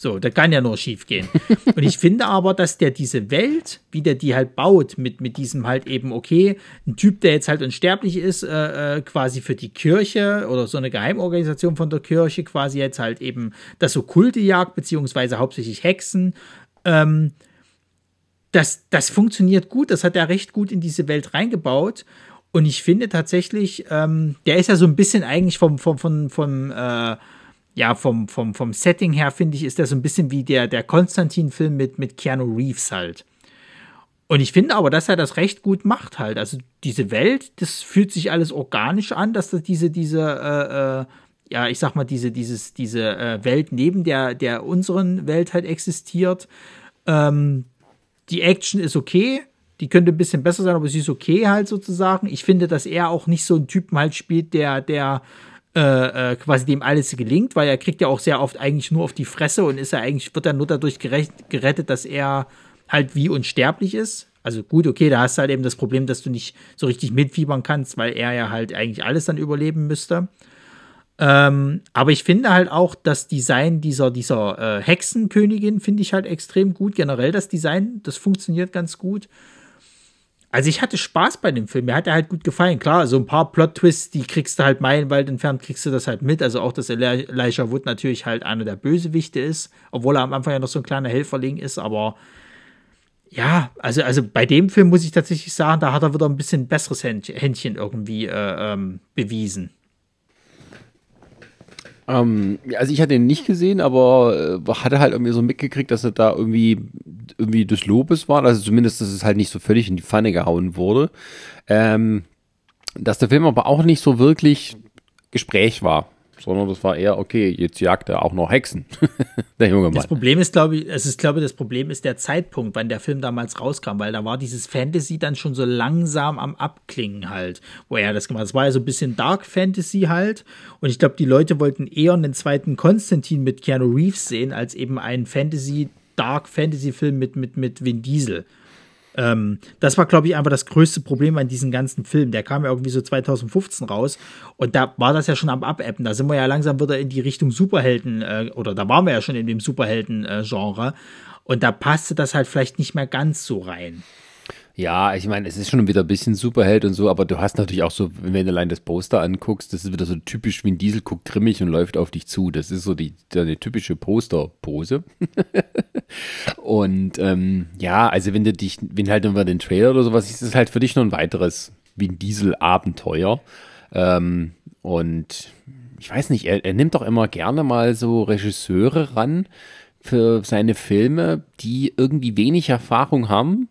So, das kann ja nur schief gehen. Und ich finde aber, dass der diese Welt, wie der die halt baut, mit, mit diesem halt eben, okay, ein Typ, der jetzt halt unsterblich ist, äh, äh, quasi für die Kirche oder so eine Geheimorganisation von der Kirche, quasi jetzt halt eben das Okkulte jagt, beziehungsweise hauptsächlich Hexen, ähm, das, das funktioniert gut, das hat er recht gut in diese Welt reingebaut. Und ich finde tatsächlich, ähm, der ist ja so ein bisschen eigentlich vom, vom, vom, vom äh, ja, vom, vom, vom Setting her, finde ich, ist der so ein bisschen wie der, der Konstantin-Film mit, mit Keanu Reeves halt. Und ich finde aber, dass er das recht gut macht halt. Also diese Welt, das fühlt sich alles organisch an, dass das diese, diese, äh, äh, ja, ich sag mal, diese, dieses, diese äh, Welt neben der, der unseren Welt halt existiert. Ähm, die Action ist okay. Die könnte ein bisschen besser sein, aber sie ist okay halt sozusagen. Ich finde, dass er auch nicht so einen Typen halt spielt, der, der äh, äh, quasi dem alles gelingt, weil er kriegt ja auch sehr oft eigentlich nur auf die Fresse und ist er eigentlich, wird er nur dadurch gerettet, dass er halt wie unsterblich ist. Also gut, okay, da hast du halt eben das Problem, dass du nicht so richtig mitfiebern kannst, weil er ja halt eigentlich alles dann überleben müsste. Ähm, aber ich finde halt auch das Design dieser, dieser äh, Hexenkönigin finde ich halt extrem gut. Generell das Design, das funktioniert ganz gut. Also ich hatte Spaß bei dem Film. Mir hat er halt gut gefallen. Klar, so ein paar Plot-Twists, die kriegst du halt meilenweit entfernt, kriegst du das halt mit. Also auch, dass Elijah Wood natürlich halt einer der Bösewichte ist, obwohl er am Anfang ja noch so ein kleiner Helferling ist. Aber ja, also, also bei dem Film muss ich tatsächlich sagen, da hat er wieder ein bisschen besseres Händchen irgendwie äh, ähm, bewiesen. Ähm, also ich hatte ihn nicht gesehen, aber äh, hatte halt irgendwie so mitgekriegt, dass er da irgendwie irgendwie des Lobes war. Also zumindest, dass es halt nicht so völlig in die Pfanne gehauen wurde. Ähm, dass der Film aber auch nicht so wirklich Gespräch war sondern das war eher, okay, jetzt jagt er auch noch Hexen. der junge Mann. Das Problem ist, glaube ich, es ist, glaube ich, das Problem ist der Zeitpunkt, wann der Film damals rauskam, weil da war dieses Fantasy dann schon so langsam am Abklingen halt, wo er das gemacht hat. Das war ja so ein bisschen Dark Fantasy halt. Und ich glaube, die Leute wollten eher einen zweiten Konstantin mit Keanu Reeves sehen, als eben einen Fantasy, Dark Fantasy Film mit, mit, mit Vin Diesel. Ähm, das war, glaube ich, einfach das größte Problem an diesem ganzen Film. Der kam ja irgendwie so 2015 raus und da war das ja schon am Abappen. Da sind wir ja langsam wieder in die Richtung Superhelden äh, oder da waren wir ja schon in dem Superhelden-Genre. Äh, und da passte das halt vielleicht nicht mehr ganz so rein. Ja, ich meine, es ist schon wieder ein bisschen Superheld und so, aber du hast natürlich auch so, wenn du allein das Poster anguckst, das ist wieder so typisch wie ein Diesel guckt grimmig und läuft auf dich zu. Das ist so die, eine typische Posterpose. und ähm, ja, also wenn du dich, wenn halt über den Trailer oder sowas, ist es halt für dich noch ein weiteres wie ein Diesel-Abenteuer. Ähm, und ich weiß nicht, er, er nimmt doch immer gerne mal so Regisseure ran für seine Filme, die irgendwie wenig Erfahrung haben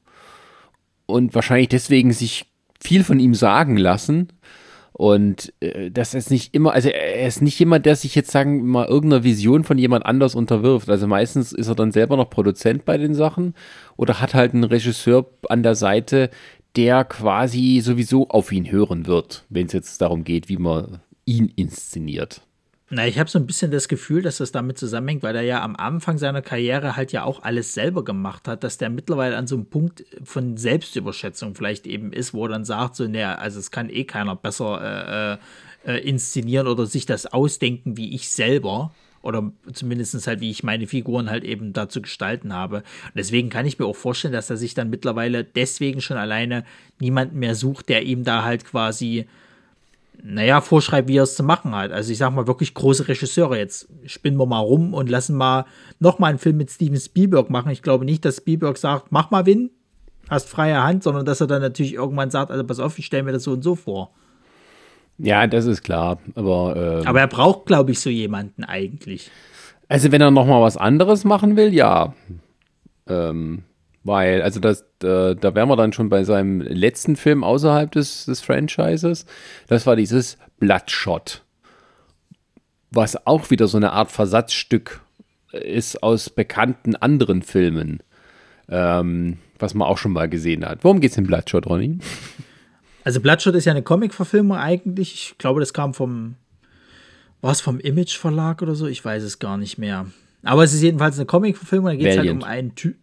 und wahrscheinlich deswegen sich viel von ihm sagen lassen. Und äh, das ist nicht immer, also er ist nicht jemand, der sich jetzt sagen mal irgendeiner Vision von jemand anders unterwirft. Also meistens ist er dann selber noch Produzent bei den Sachen oder hat halt einen Regisseur an der Seite, der quasi sowieso auf ihn hören wird, wenn es jetzt darum geht, wie man ihn inszeniert. Na, ich habe so ein bisschen das Gefühl, dass das damit zusammenhängt, weil er ja am Anfang seiner Karriere halt ja auch alles selber gemacht hat, dass der mittlerweile an so einem Punkt von Selbstüberschätzung vielleicht eben ist, wo er dann sagt, so, naja, also es kann eh keiner besser äh, äh, inszenieren oder sich das ausdenken wie ich selber. Oder zumindest halt, wie ich meine Figuren halt eben dazu gestalten habe. Und deswegen kann ich mir auch vorstellen, dass er sich dann mittlerweile deswegen schon alleine niemanden mehr sucht, der ihm da halt quasi naja, vorschreibt, wie er es zu machen hat. Also ich sag mal wirklich große Regisseure. Jetzt spinnen wir mal rum und lassen mal nochmal einen Film mit Steven Spielberg machen. Ich glaube nicht, dass Spielberg sagt, mach mal Win, hast freie Hand, sondern dass er dann natürlich irgendwann sagt, also pass auf, ich stelle mir das so und so vor. Ja, das ist klar. Aber, ähm, aber er braucht, glaube ich, so jemanden eigentlich. Also wenn er nochmal was anderes machen will, ja. Ähm, weil, also das, äh, da wären wir dann schon bei seinem letzten Film außerhalb des, des Franchises. Das war dieses Bloodshot. Was auch wieder so eine Art Versatzstück ist aus bekannten anderen Filmen. Ähm, was man auch schon mal gesehen hat. Worum geht es in Bloodshot, Ronny? Also Bloodshot ist ja eine Comic-Verfilmung eigentlich. Ich glaube, das kam vom, war es vom Image Verlag oder so? Ich weiß es gar nicht mehr. Aber es ist jedenfalls eine Comic-Verfilmung. Da geht es halt um einen Typ.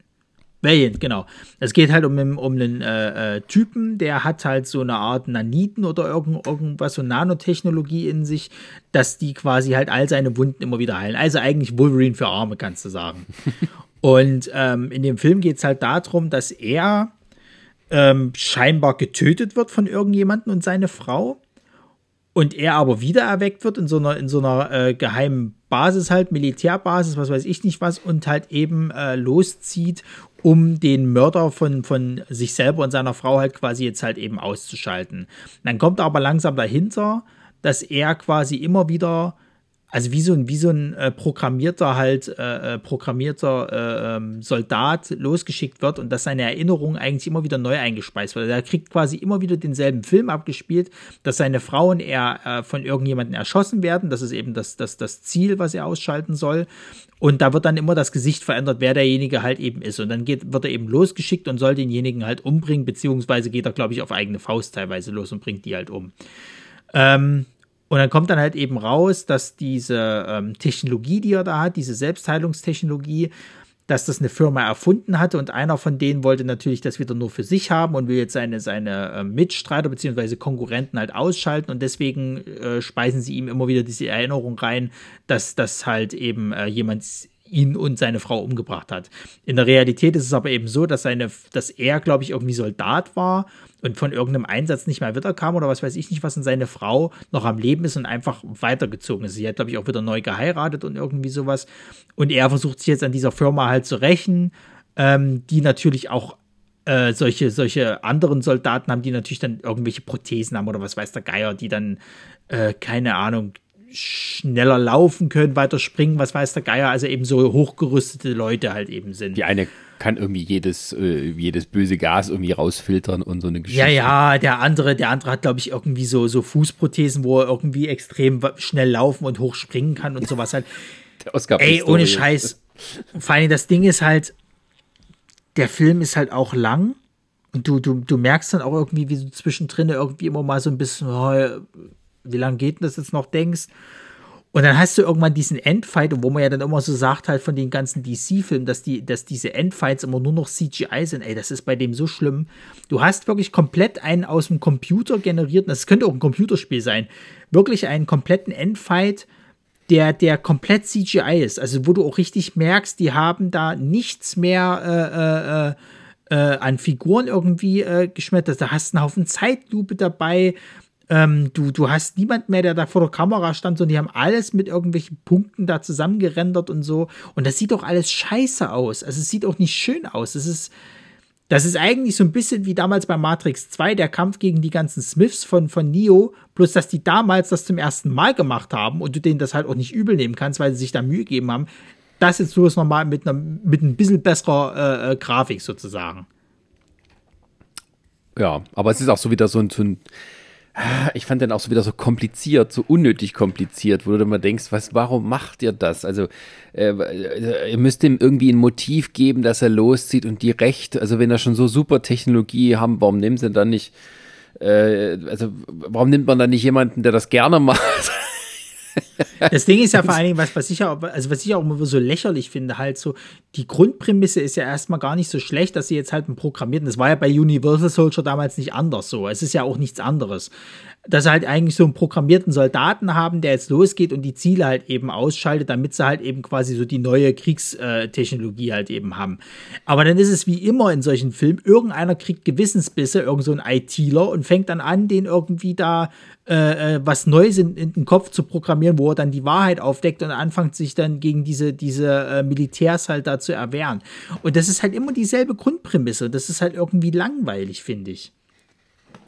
Valiant, genau. Es geht halt um, um einen äh, äh, Typen, der hat halt so eine Art Naniten oder irgend, irgendwas, so Nanotechnologie in sich, dass die quasi halt all seine Wunden immer wieder heilen. Also eigentlich Wolverine für Arme, kannst du sagen. Und ähm, in dem Film geht es halt darum, dass er ähm, scheinbar getötet wird von irgendjemandem und seine Frau und er aber wiedererweckt wird in so einer, in so einer äh, geheimen Basis halt, Militärbasis, was weiß ich nicht was, und halt eben äh, loszieht, um den Mörder von, von sich selber und seiner Frau halt quasi jetzt halt eben auszuschalten. Dann kommt er aber langsam dahinter, dass er quasi immer wieder also wie so ein, wie so ein äh, programmierter halt, äh, äh, programmierter äh, ähm, Soldat losgeschickt wird und dass seine Erinnerungen eigentlich immer wieder neu eingespeist wird. Er kriegt quasi immer wieder denselben Film abgespielt, dass seine Frau und er äh, von irgendjemandem erschossen werden. Das ist eben das, das, das Ziel, was er ausschalten soll. Und da wird dann immer das Gesicht verändert, wer derjenige halt eben ist. Und dann geht, wird er eben losgeschickt und soll denjenigen halt umbringen, beziehungsweise geht er, glaube ich, auf eigene Faust teilweise los und bringt die halt um. Ähm, und dann kommt dann halt eben raus, dass diese ähm, Technologie, die er da hat, diese Selbstheilungstechnologie, dass das eine Firma erfunden hatte und einer von denen wollte natürlich das wieder nur für sich haben und will jetzt seine, seine äh, Mitstreiter bzw. Konkurrenten halt ausschalten und deswegen äh, speisen sie ihm immer wieder diese Erinnerung rein, dass das halt eben äh, jemand ihn und seine Frau umgebracht hat. In der Realität ist es aber eben so, dass seine, dass er, glaube ich, irgendwie Soldat war und von irgendeinem Einsatz nicht mehr wiederkam oder was weiß ich nicht, was und seine Frau noch am Leben ist und einfach weitergezogen ist. Sie hat, glaube ich, auch wieder neu geheiratet und irgendwie sowas. Und er versucht sich jetzt an dieser Firma halt zu rächen, ähm, die natürlich auch äh, solche, solche anderen Soldaten haben, die natürlich dann irgendwelche Prothesen haben oder was weiß der Geier, die dann, äh, keine Ahnung, schneller laufen können, weiter springen, was weiß der Geier, also eben so hochgerüstete Leute halt eben sind. Die eine kann irgendwie jedes, äh, jedes böse Gas irgendwie rausfiltern und so eine Geschichte. Ja, ja, der andere, der andere hat, glaube ich, irgendwie so, so Fußprothesen, wo er irgendwie extrem schnell laufen und hoch springen kann und sowas halt. der Oscar Ey, ohne Scheiß. Vor allem das Ding ist halt, der Film ist halt auch lang und du, du, du merkst dann auch irgendwie, wie du zwischendrin irgendwie immer mal so ein bisschen, oh, wie lange geht denn das jetzt noch, denkst. Und dann hast du irgendwann diesen Endfight, wo man ja dann immer so sagt, halt von den ganzen DC-Filmen, dass, die, dass diese Endfights immer nur noch CGI sind. Ey, das ist bei dem so schlimm. Du hast wirklich komplett einen aus dem Computer generierten, das könnte auch ein Computerspiel sein, wirklich einen kompletten Endfight, der, der komplett CGI ist. Also wo du auch richtig merkst, die haben da nichts mehr äh, äh, äh, an Figuren irgendwie äh, geschmettert. Da hast du einen Haufen Zeitlupe dabei ähm, du, du hast niemand mehr, der da vor der Kamera stand, sondern die haben alles mit irgendwelchen Punkten da zusammengerendert und so. Und das sieht doch alles scheiße aus. Also es sieht auch nicht schön aus. Es ist, das ist eigentlich so ein bisschen wie damals bei Matrix 2, der Kampf gegen die ganzen Smiths von, von Neo, bloß dass die damals das zum ersten Mal gemacht haben und du denen das halt auch nicht übel nehmen kannst, weil sie sich da Mühe gegeben haben. Das jetzt bloß nochmal mit, mit ein bisschen besserer äh, äh, Grafik sozusagen. Ja, aber es ist auch so wieder so ein, so ein ich fand den auch so wieder so kompliziert, so unnötig kompliziert, wo du immer denkst, was, warum macht ihr das? Also, äh, ihr müsst ihm irgendwie ein Motiv geben, dass er loszieht und die Recht, also wenn er schon so super Technologie haben, warum nehmen sie dann nicht, äh, also, warum nimmt man dann nicht jemanden, der das gerne macht? Das Ding ist ja vor allen Dingen, was, was, ich auch, also was ich auch immer so lächerlich finde, halt so, die Grundprämisse ist ja erstmal gar nicht so schlecht, dass sie jetzt halt einen Programmierten, das war ja bei Universal Soldier damals nicht anders so. Es ist ja auch nichts anderes dass sie halt eigentlich so einen programmierten Soldaten haben, der jetzt losgeht und die Ziele halt eben ausschaltet, damit sie halt eben quasi so die neue Kriegstechnologie halt eben haben. Aber dann ist es wie immer in solchen Filmen, irgendeiner kriegt Gewissensbisse, irgend so ein ITler und fängt dann an, den irgendwie da äh, äh, was Neues in, in, den Kopf zu programmieren, wo er dann die Wahrheit aufdeckt und anfängt sich dann gegen diese, diese äh, Militärs halt da zu erwehren. Und das ist halt immer dieselbe Grundprämisse. Das ist halt irgendwie langweilig, finde ich.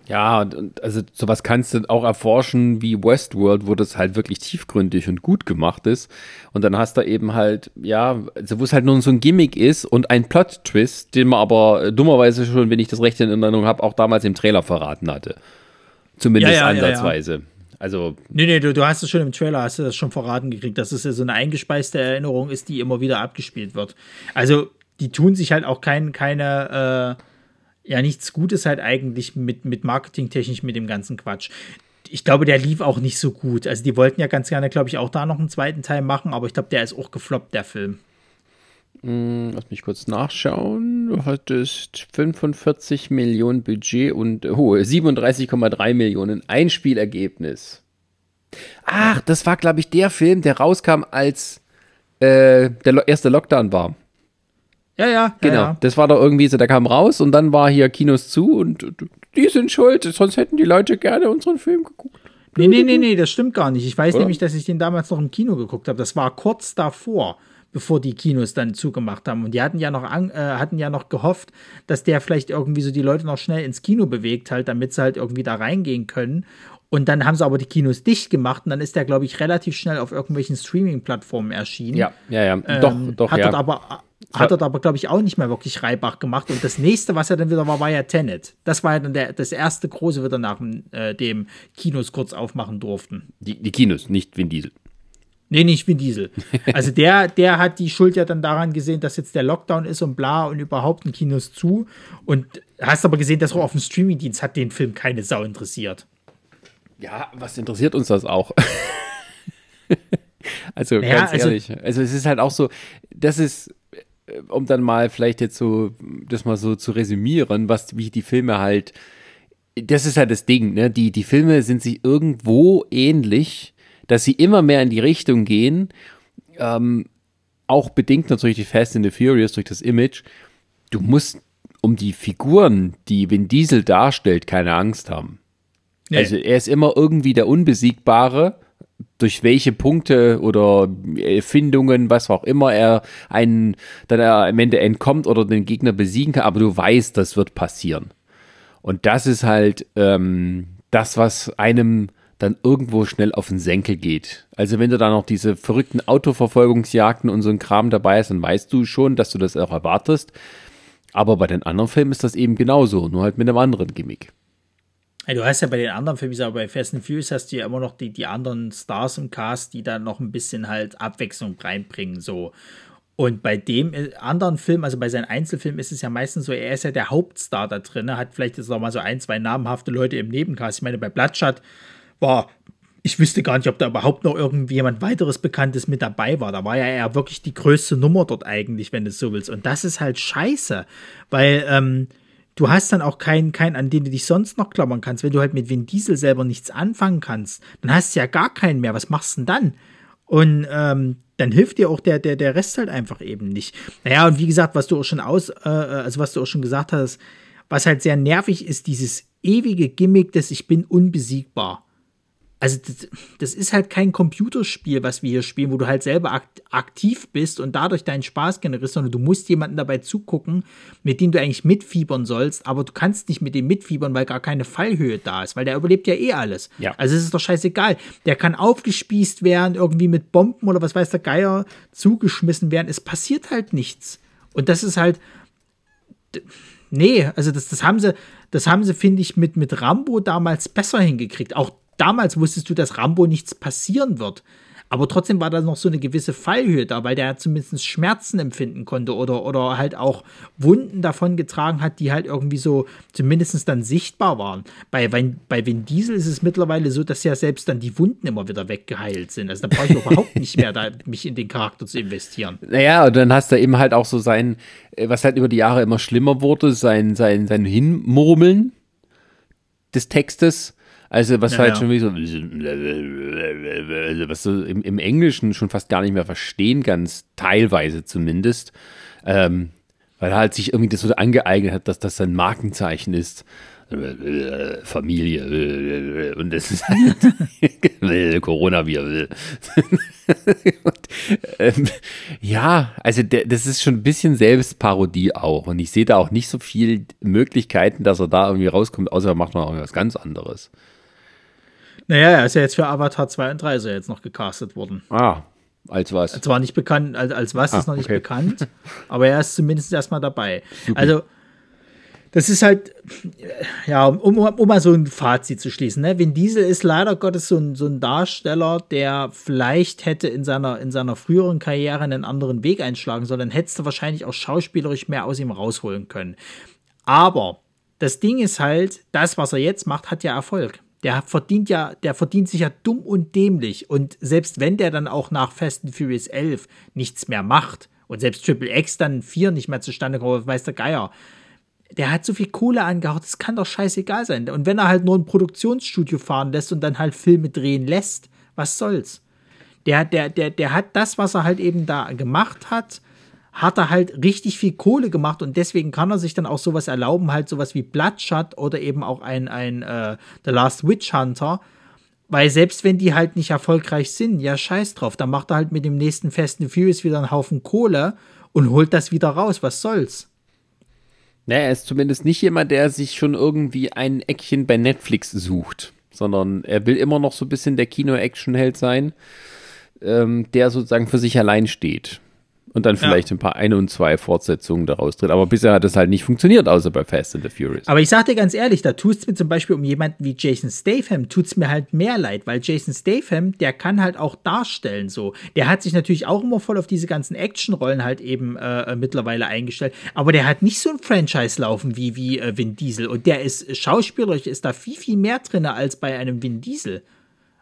Ja, und, also sowas kannst du auch erforschen wie Westworld, wo das halt wirklich tiefgründig und gut gemacht ist. Und dann hast du eben halt, ja, also wo es halt nur so ein Gimmick ist und ein Plot-Twist, den man aber äh, dummerweise schon, wenn ich das recht in Erinnerung habe, auch damals im Trailer verraten hatte. Zumindest ja, ja, ansatzweise. Ja, also. Nee, nee, du, du hast es schon im Trailer, hast du das schon verraten gekriegt, dass es ja so eine eingespeiste Erinnerung ist, die immer wieder abgespielt wird. Also, die tun sich halt auch kein, keine, äh, ja nichts Gutes halt eigentlich mit, mit marketingtechnisch mit dem ganzen Quatsch. Ich glaube, der lief auch nicht so gut. Also die wollten ja ganz gerne, glaube ich, auch da noch einen zweiten Teil machen, aber ich glaube, der ist auch gefloppt, der Film. Mm, lass mich kurz nachschauen. du hattest 45 Millionen Budget und hohe 37,3 Millionen Einspielergebnis. Ach, das war, glaube ich, der Film, der rauskam, als äh, der erste Lockdown war. Ja, ja. Genau. Ja, ja. Das war doch irgendwie so, der kam raus und dann war hier Kinos zu und die sind schuld, sonst hätten die Leute gerne unseren Film geguckt. Nee, nee, nee, nee, das stimmt gar nicht. Ich weiß Oder? nämlich, dass ich den damals noch im Kino geguckt habe. Das war kurz davor, bevor die Kinos dann zugemacht haben. Und die hatten ja noch, äh, hatten ja noch gehofft, dass der vielleicht irgendwie so die Leute noch schnell ins Kino bewegt, halt, damit sie halt irgendwie da reingehen können. Und dann haben sie aber die Kinos dicht gemacht und dann ist der, glaube ich, relativ schnell auf irgendwelchen Streaming-Plattformen erschienen. Ja, ja, ja. Ähm, doch, doch, hat ja. Dort aber, hat dort aber, glaube ich, auch nicht mehr wirklich Reibach gemacht. Und das nächste, was er dann wieder war, war ja Tenet. Das war ja dann der, das erste große wieder nach äh, dem Kinos kurz aufmachen durften. Die, die Kinos, nicht Vin Diesel. Nee, nicht Vin Diesel. Also der, der hat die Schuld ja dann daran gesehen, dass jetzt der Lockdown ist und bla und überhaupt ein Kinos zu. Und hast aber gesehen, dass auch auf dem Streamingdienst hat den Film keine Sau interessiert. Ja, was interessiert uns das auch? also naja, ganz also ehrlich. Also, also es ist halt auch so, das ist, um dann mal vielleicht jetzt so, das mal so zu resümieren, was, wie die Filme halt, das ist halt das Ding, ne? Die, die Filme sind sich irgendwo ähnlich, dass sie immer mehr in die Richtung gehen, ähm, auch bedingt natürlich die Fast and the Furious durch das Image. Du musst um die Figuren, die Vin Diesel darstellt, keine Angst haben. Nee. Also er ist immer irgendwie der Unbesiegbare, durch welche Punkte oder Erfindungen, was auch immer er einen, dann er am Ende entkommt oder den Gegner besiegen kann, aber du weißt, das wird passieren. Und das ist halt ähm, das, was einem dann irgendwo schnell auf den Senkel geht. Also wenn du da noch diese verrückten Autoverfolgungsjagden und so ein Kram dabei hast, dann weißt du schon, dass du das auch erwartest. Aber bei den anderen Filmen ist das eben genauso, nur halt mit einem anderen Gimmick. Du hast ja bei den anderen Filmen, aber bei Fast and Furious hast du ja immer noch die, die anderen Stars im Cast, die da noch ein bisschen halt Abwechslung reinbringen, so. Und bei dem äh, anderen Film, also bei seinen Einzelfilmen, ist es ja meistens so, er ist ja der Hauptstar da drin, hat vielleicht jetzt noch mal so ein, zwei namhafte Leute im Nebencast. Ich meine, bei Bloodshot war, ich wüsste gar nicht, ob da überhaupt noch irgendwie jemand weiteres Bekanntes mit dabei war. Da war ja er wirklich die größte Nummer dort eigentlich, wenn du so willst. Und das ist halt scheiße, weil, ähm, du hast dann auch keinen, keinen, an den du dich sonst noch klammern kannst. Wenn du halt mit Vin Diesel selber nichts anfangen kannst, dann hast du ja gar keinen mehr. Was machst du denn dann? Und ähm, dann hilft dir auch der, der, der Rest halt einfach eben nicht. Naja, und wie gesagt, was du auch schon aus, äh, also was du auch schon gesagt hast, was halt sehr nervig ist, dieses ewige Gimmick, dass ich bin unbesiegbar also das, das, ist halt kein Computerspiel, was wir hier spielen, wo du halt selber akt aktiv bist und dadurch deinen Spaß generierst, sondern du musst jemanden dabei zugucken, mit dem du eigentlich mitfiebern sollst, aber du kannst nicht mit dem mitfiebern, weil gar keine Fallhöhe da ist, weil der überlebt ja eh alles. Ja. Also es ist doch scheißegal. Der kann aufgespießt werden, irgendwie mit Bomben oder was weiß der Geier zugeschmissen werden. Es passiert halt nichts. Und das ist halt. Nee, also das, das haben sie, das haben sie, finde ich, mit, mit Rambo damals besser hingekriegt. Auch damals wusstest du, dass Rambo nichts passieren wird. Aber trotzdem war da noch so eine gewisse Fallhöhe da, weil der zumindest Schmerzen empfinden konnte oder, oder halt auch Wunden davon getragen hat, die halt irgendwie so zumindest dann sichtbar waren. Bei, bei, bei Vin Diesel ist es mittlerweile so, dass ja selbst dann die Wunden immer wieder weggeheilt sind. Also da brauche ich überhaupt nicht mehr, da, mich in den Charakter zu investieren. Naja, und dann hast du eben halt auch so sein, äh, was halt über die Jahre immer schlimmer wurde, sein, sein, sein Hinmurmeln des Textes also was ja, halt ja. schon wie so, also was du im, im, Englischen schon fast gar nicht mehr verstehen kannst, teilweise zumindest, ähm, weil er halt sich irgendwie das so angeeignet hat, dass das sein Markenzeichen ist. Familie und das ist halt Coronavirus. ähm, ja, also der, das ist schon ein bisschen Selbstparodie auch und ich sehe da auch nicht so viele Möglichkeiten, dass er da irgendwie rauskommt, außer er macht noch irgendwas ganz anderes. Naja, er ist ja jetzt für Avatar 2 und 3 ist er jetzt noch gecastet worden. Ah, als was? Zwar nicht bekannt, als, als was ah, ist noch nicht okay. bekannt, aber er ist zumindest erstmal dabei. Super. Also, das ist halt, ja, um, um, mal so ein Fazit zu schließen. Ne? Vin Diesel ist leider Gottes so ein, so ein Darsteller, der vielleicht hätte in seiner, in seiner früheren Karriere einen anderen Weg einschlagen sollen. Dann hättest du wahrscheinlich auch schauspielerisch mehr aus ihm rausholen können. Aber das Ding ist halt, das, was er jetzt macht, hat ja Erfolg der verdient ja, der verdient sich ja dumm und dämlich. Und selbst wenn der dann auch nach Fast and Furious 11 nichts mehr macht Und selbst Triple X dann 4 nicht mehr zustande kommt, weiß der Geier. Der hat so viel Kohle angehaut, das kann doch scheißegal sein. Und wenn er halt nur ein Produktionsstudio fahren lässt und dann halt Filme drehen lässt, was soll's? Der, der, der, der hat das, was er halt eben da gemacht hat, hat er halt richtig viel Kohle gemacht und deswegen kann er sich dann auch sowas erlauben, halt sowas wie Bloodshot oder eben auch ein, ein äh, The Last Witch Hunter. Weil selbst wenn die halt nicht erfolgreich sind, ja, scheiß drauf, dann macht er halt mit dem nächsten Fast and Furious wieder einen Haufen Kohle und holt das wieder raus. Was soll's? Naja, er ist zumindest nicht jemand, der sich schon irgendwie ein Eckchen bei Netflix sucht, sondern er will immer noch so ein bisschen der Kino-Action-Held sein, ähm, der sozusagen für sich allein steht und dann vielleicht ja. ein paar eine und zwei Fortsetzungen daraus drin. Aber bisher hat es halt nicht funktioniert, außer bei Fast and the Furious. Aber ich sag dir ganz ehrlich, da tut es mir zum Beispiel um jemanden wie Jason Statham, tut es mir halt mehr leid, weil Jason Statham, der kann halt auch darstellen so. Der hat sich natürlich auch immer voll auf diese ganzen Actionrollen halt eben äh, mittlerweile eingestellt, aber der hat nicht so ein Franchise laufen wie, wie äh, Vin Diesel und der ist schauspielerisch, ist da viel, viel mehr drin als bei einem Vin Diesel.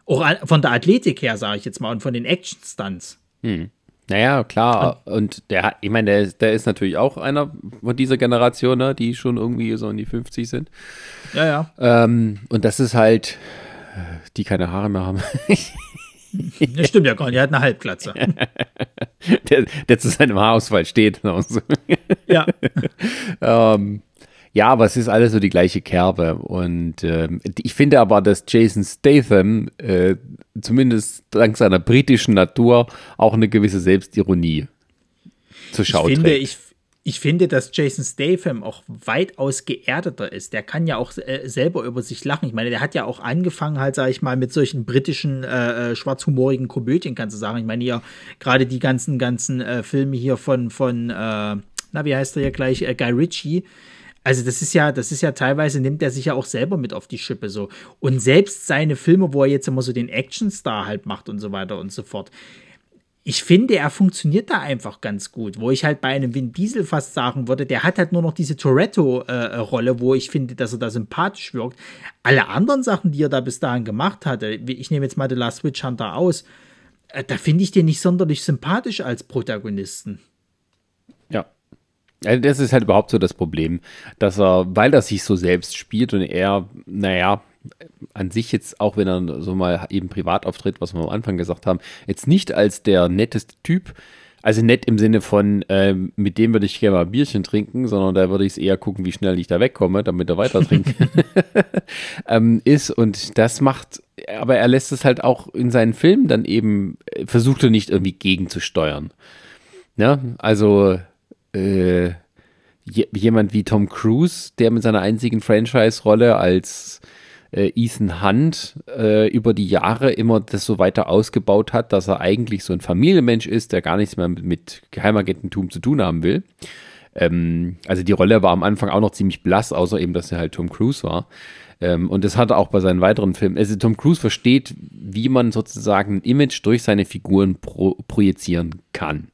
Auch von der Athletik her, sage ich jetzt mal, und von den Action-Stunts. Hm. Naja, klar. Und der, ich meine, der, der ist natürlich auch einer von dieser Generation, ne, die schon irgendwie so in die 50 sind. Ja, ja. Ähm, und das ist halt, die keine Haare mehr haben. Das stimmt ja gar nicht, er hat eine Halbglatze. der, der zu seinem Haarausfall steht. Ja. ähm, ja, aber es ist alles so die gleiche Kerbe. Und äh, ich finde aber, dass Jason Statham äh, zumindest dank seiner britischen Natur auch eine gewisse Selbstironie zur Schau ich finde, trägt. Ich, ich finde, dass Jason Statham auch weitaus geerdeter ist. Der kann ja auch äh, selber über sich lachen. Ich meine, der hat ja auch angefangen, halt, sag ich mal, mit solchen britischen, äh, äh schwarzhumorigen Komödien, kannst du sagen. Ich meine, ja, gerade die ganzen, ganzen äh, Filme hier von, von äh, na, wie heißt der ja gleich, äh, Guy Ritchie also das ist ja, das ist ja teilweise nimmt er sich ja auch selber mit auf die Schippe so. Und selbst seine Filme, wo er jetzt immer so den Actionstar halt macht und so weiter und so fort. Ich finde, er funktioniert da einfach ganz gut. Wo ich halt bei einem Vin Diesel fast sagen würde, der hat halt nur noch diese Toretto-Rolle, äh, wo ich finde, dass er da sympathisch wirkt. Alle anderen Sachen, die er da bis dahin gemacht hatte, ich nehme jetzt mal The Last Witch Hunter aus, äh, da finde ich den nicht sonderlich sympathisch als Protagonisten. Das ist halt überhaupt so das Problem, dass er, weil er sich so selbst spielt und er, naja, an sich jetzt, auch wenn er so mal eben privat auftritt, was wir am Anfang gesagt haben, jetzt nicht als der netteste Typ, also nett im Sinne von, ähm, mit dem würde ich gerne mal ein Bierchen trinken, sondern da würde ich es eher gucken, wie schnell ich da wegkomme, damit er weiter trinken ähm, ist. Und das macht, aber er lässt es halt auch in seinen Filmen dann eben, äh, versucht er nicht irgendwie gegenzusteuern. Ja, also äh, jemand wie Tom Cruise, der mit seiner einzigen Franchise-Rolle als äh, Ethan Hunt äh, über die Jahre immer das so weiter ausgebaut hat, dass er eigentlich so ein Familienmensch ist, der gar nichts mehr mit, mit Geheimagententum zu tun haben will. Ähm, also die Rolle war am Anfang auch noch ziemlich blass, außer eben, dass er halt Tom Cruise war. Ähm, und das hat er auch bei seinen weiteren Filmen. Also Tom Cruise versteht, wie man sozusagen ein Image durch seine Figuren pro projizieren kann.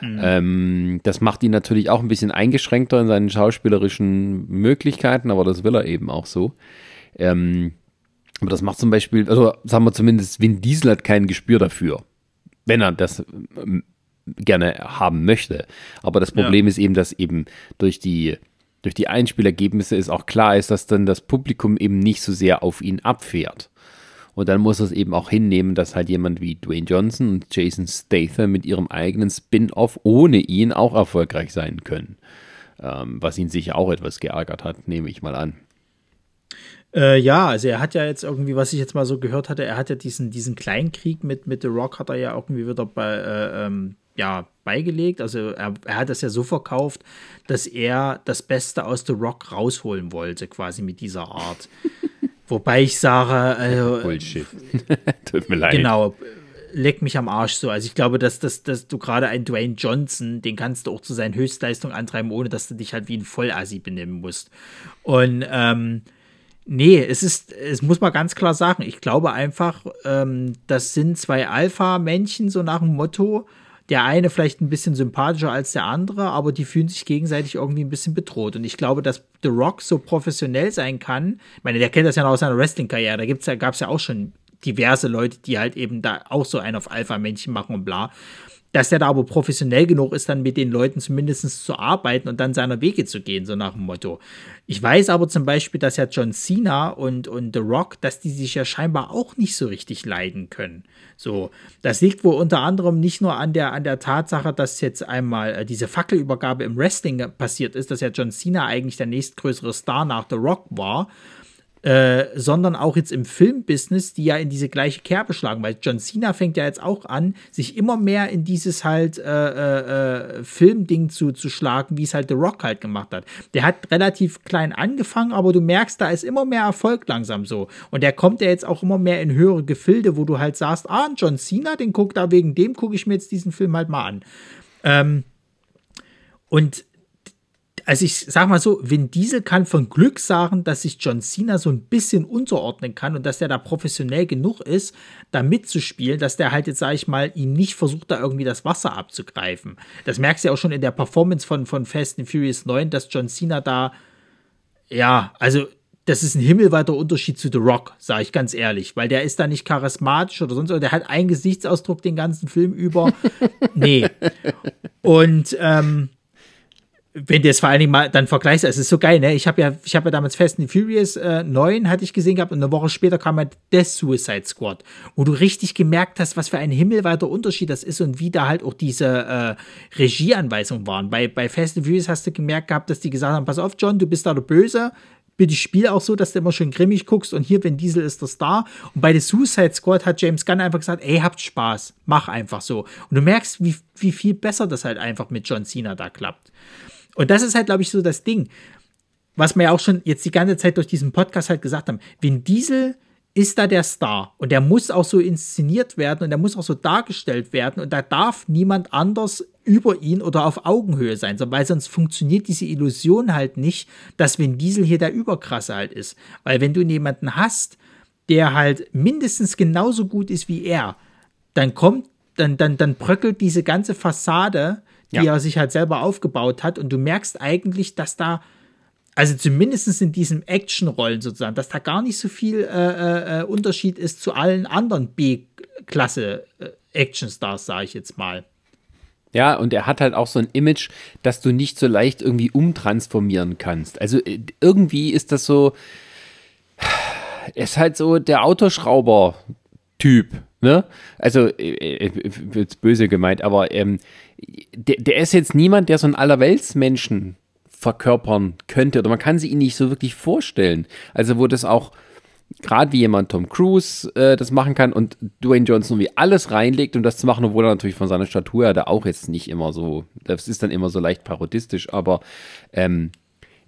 Mhm. Ähm, das macht ihn natürlich auch ein bisschen eingeschränkter in seinen schauspielerischen Möglichkeiten, aber das will er eben auch so. Ähm, aber das macht zum Beispiel, also sagen wir zumindest, Vin Diesel hat kein Gespür dafür, wenn er das ähm, gerne haben möchte. Aber das Problem ja. ist eben, dass eben durch die durch die Einspielergebnisse ist auch klar ist, dass dann das Publikum eben nicht so sehr auf ihn abfährt. Und dann muss es eben auch hinnehmen, dass halt jemand wie Dwayne Johnson und Jason Statham mit ihrem eigenen Spin-off ohne ihn auch erfolgreich sein können. Ähm, was ihn sicher auch etwas geärgert hat, nehme ich mal an. Äh, ja, also er hat ja jetzt irgendwie, was ich jetzt mal so gehört hatte, er hat ja diesen, diesen Kleinkrieg mit, mit The Rock hat er ja irgendwie wieder bei, äh, ähm, ja, beigelegt. Also er, er, hat das ja so verkauft, dass er das Beste aus The Rock rausholen wollte, quasi mit dieser Art. Wobei ich sage, also, Bullshit. Tut mir leid. Genau, leck mich am Arsch so. Also ich glaube, dass, dass, dass du gerade einen Dwayne Johnson, den kannst du auch zu seinen Höchstleistungen antreiben, ohne dass du dich halt wie ein Vollassi benehmen musst. Und ähm, nee, es ist, es muss man ganz klar sagen, ich glaube einfach, ähm, das sind zwei Alpha-Männchen, so nach dem Motto, der eine vielleicht ein bisschen sympathischer als der andere, aber die fühlen sich gegenseitig irgendwie ein bisschen bedroht. Und ich glaube, dass The Rock so professionell sein kann. Ich meine, der kennt das ja noch aus seiner Wrestling-Karriere. Da ja, gab es ja auch schon diverse Leute, die halt eben da auch so einen auf Alpha-Männchen machen und bla. Dass der da aber professionell genug ist, dann mit den Leuten zumindest zu arbeiten und dann seiner Wege zu gehen, so nach dem Motto. Ich weiß aber zum Beispiel, dass ja John Cena und, und The Rock, dass die sich ja scheinbar auch nicht so richtig leiden können. So, das liegt wohl unter anderem nicht nur an der, an der Tatsache, dass jetzt einmal äh, diese Fackelübergabe im Wrestling passiert ist, dass ja John Cena eigentlich der nächstgrößere Star nach The Rock war äh, sondern auch jetzt im Filmbusiness, die ja in diese gleiche Kerbe schlagen, weil John Cena fängt ja jetzt auch an, sich immer mehr in dieses halt äh, äh, äh, Filmding zu, zu schlagen, wie es halt The Rock halt gemacht hat. Der hat relativ klein angefangen, aber du merkst, da ist immer mehr Erfolg langsam so. Und der kommt ja jetzt auch immer mehr in höhere Gefilde, wo du halt sagst, ah, John Cena, den guck da wegen dem gucke ich mir jetzt diesen Film halt mal an. Ähm, und also ich sag mal so, Vin Diesel kann von Glück sagen, dass sich John Cena so ein bisschen unterordnen kann und dass der da professionell genug ist, da mitzuspielen, dass der halt jetzt, sag ich mal, ihm nicht versucht, da irgendwie das Wasser abzugreifen. Das merkst du ja auch schon in der Performance von, von Fast and Furious 9, dass John Cena da, ja, also das ist ein himmelweiter Unterschied zu The Rock, sage ich ganz ehrlich, weil der ist da nicht charismatisch oder sonst, der hat einen Gesichtsausdruck den ganzen Film über. nee. Und ähm, wenn du es vor allen Dingen mal dann vergleichst, es ist so geil, ne? Ich habe ja, ich habe ja damals Fast and Furious äh, 9 hatte ich gesehen gehabt und eine Woche später kam halt Death Suicide Squad, wo du richtig gemerkt hast, was für ein himmelweiter Unterschied das ist und wie da halt auch diese äh, Regieanweisungen waren. Bei, bei Fast and Furious hast du gemerkt gehabt, dass die gesagt haben, pass auf, John, du bist da der Böse, bitte spiel auch so, dass du immer schön grimmig guckst und hier, wenn Diesel ist der Star. Und bei The Suicide Squad hat James Gunn einfach gesagt, ey, habt Spaß, mach einfach so. Und du merkst, wie, wie viel besser das halt einfach mit John Cena da klappt. Und das ist halt, glaube ich, so das Ding, was wir ja auch schon jetzt die ganze Zeit durch diesen Podcast halt gesagt haben. Vin Diesel ist da der Star und der muss auch so inszeniert werden und der muss auch so dargestellt werden und da darf niemand anders über ihn oder auf Augenhöhe sein, weil sonst funktioniert diese Illusion halt nicht, dass Vin Diesel hier der Überkrasse halt ist. Weil wenn du jemanden hast, der halt mindestens genauso gut ist wie er, dann kommt, dann, dann, dann bröckelt diese ganze Fassade die ja. er sich halt selber aufgebaut hat. Und du merkst eigentlich, dass da, also zumindest in diesen Action-Rollen sozusagen, dass da gar nicht so viel äh, äh, Unterschied ist zu allen anderen B-Klasse-Action-Stars, sage ich jetzt mal. Ja, und er hat halt auch so ein Image, dass du nicht so leicht irgendwie umtransformieren kannst. Also äh, irgendwie ist das so, er ist halt so der Autoschrauber-Typ. Ne? Also, äh, äh wird böse gemeint, aber ähm, der, der ist jetzt niemand, der so einen Allerweltsmenschen verkörpern könnte oder man kann sie ihn nicht so wirklich vorstellen. Also wo das auch gerade wie jemand Tom Cruise äh, das machen kann und Dwayne Johnson wie alles reinlegt, um das zu machen, obwohl er natürlich von seiner Statur her da auch jetzt nicht immer so, das ist dann immer so leicht parodistisch, aber ähm,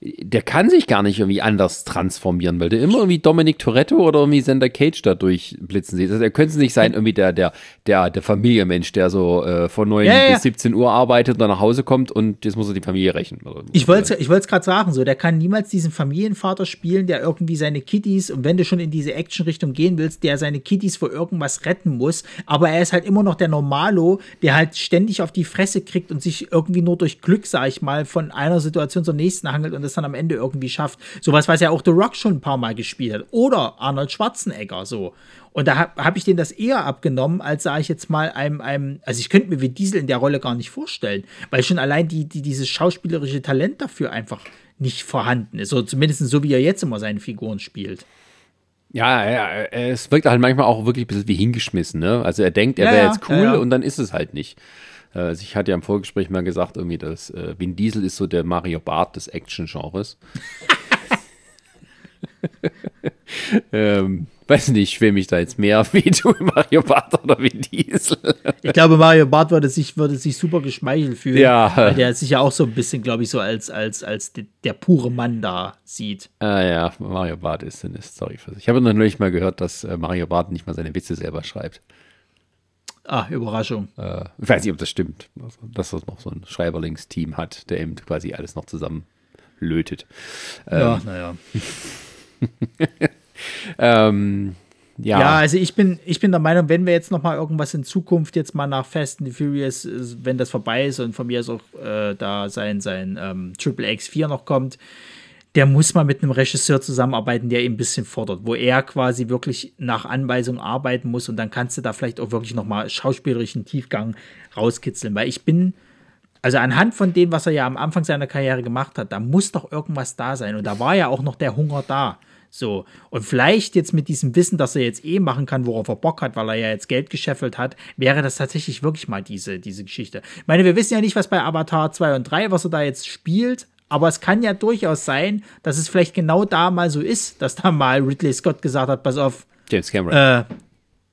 der kann sich gar nicht irgendwie anders transformieren, weil der immer irgendwie Dominic Toretto oder irgendwie Sender Cage da durchblitzen sieht. Also er könnte nicht sein, irgendwie der, der, der, der Familienmensch, der so äh, von 9 ja, ja. bis 17 Uhr arbeitet und dann nach Hause kommt und jetzt muss er die Familie rächen. Ich wollte ich es gerade sagen, so, der kann niemals diesen Familienvater spielen, der irgendwie seine Kitties, und wenn du schon in diese Action-Richtung gehen willst, der seine Kitties vor irgendwas retten muss, aber er ist halt immer noch der Normalo, der halt ständig auf die Fresse kriegt und sich irgendwie nur durch Glück, sag ich mal, von einer Situation zur nächsten hangelt und das dann am Ende irgendwie schafft. Sowas, was ja auch The Rock schon ein paar Mal gespielt hat. Oder Arnold Schwarzenegger so. Und da habe hab ich den das eher abgenommen, als sage ich jetzt mal einem, einem, also ich könnte mir wie Diesel in der Rolle gar nicht vorstellen, weil schon allein die, die, dieses schauspielerische Talent dafür einfach nicht vorhanden ist. So zumindest so, wie er jetzt immer seine Figuren spielt. Ja, ja, es wirkt halt manchmal auch wirklich ein bisschen wie hingeschmissen, ne? Also er denkt, er wäre ja, jetzt cool ja, ja. und dann ist es halt nicht. Äh, also ich hatte ja im Vorgespräch mal gesagt, irgendwie, dass äh, Vin Diesel ist so der Mario Barth des Action-Genres. ähm, weiß nicht, ich will mich da jetzt mehr wehtun, Mario Barth oder Vin Diesel. ich glaube, Mario Barth würde sich, würde sich super geschmeichelt fühlen. Ja. Weil der sich ja auch so ein bisschen, glaube ich, so als, als, als der, der pure Mann da sieht. Ah ja, Mario Barth ist für sich. Ich habe neulich mal gehört, dass äh, Mario Barth nicht mal seine Witze selber schreibt. Ah, Überraschung. Äh, ich weiß nicht, ob das stimmt. Also, dass das noch so ein Schreiberlingsteam hat, der eben quasi alles noch zusammen lötet. Ja, ähm, naja. ähm, ja. ja, also ich bin, ich bin der Meinung, wenn wir jetzt noch mal irgendwas in Zukunft jetzt mal nach Fast and Furious, wenn das vorbei ist und von mir ist auch äh, da sein, sein ähm, Triple X4 noch kommt, der muss mal mit einem Regisseur zusammenarbeiten, der ihn ein bisschen fordert, wo er quasi wirklich nach Anweisung arbeiten muss und dann kannst du da vielleicht auch wirklich nochmal schauspielerischen Tiefgang rauskitzeln, weil ich bin, also anhand von dem, was er ja am Anfang seiner Karriere gemacht hat, da muss doch irgendwas da sein und da war ja auch noch der Hunger da. So, und vielleicht jetzt mit diesem Wissen, dass er jetzt eh machen kann, worauf er Bock hat, weil er ja jetzt Geld gescheffelt hat, wäre das tatsächlich wirklich mal diese, diese Geschichte. Ich meine, wir wissen ja nicht, was bei Avatar 2 und 3, was er da jetzt spielt, aber es kann ja durchaus sein, dass es vielleicht genau da mal so ist, dass da mal Ridley Scott gesagt hat, pass auf. James Cameron. Äh,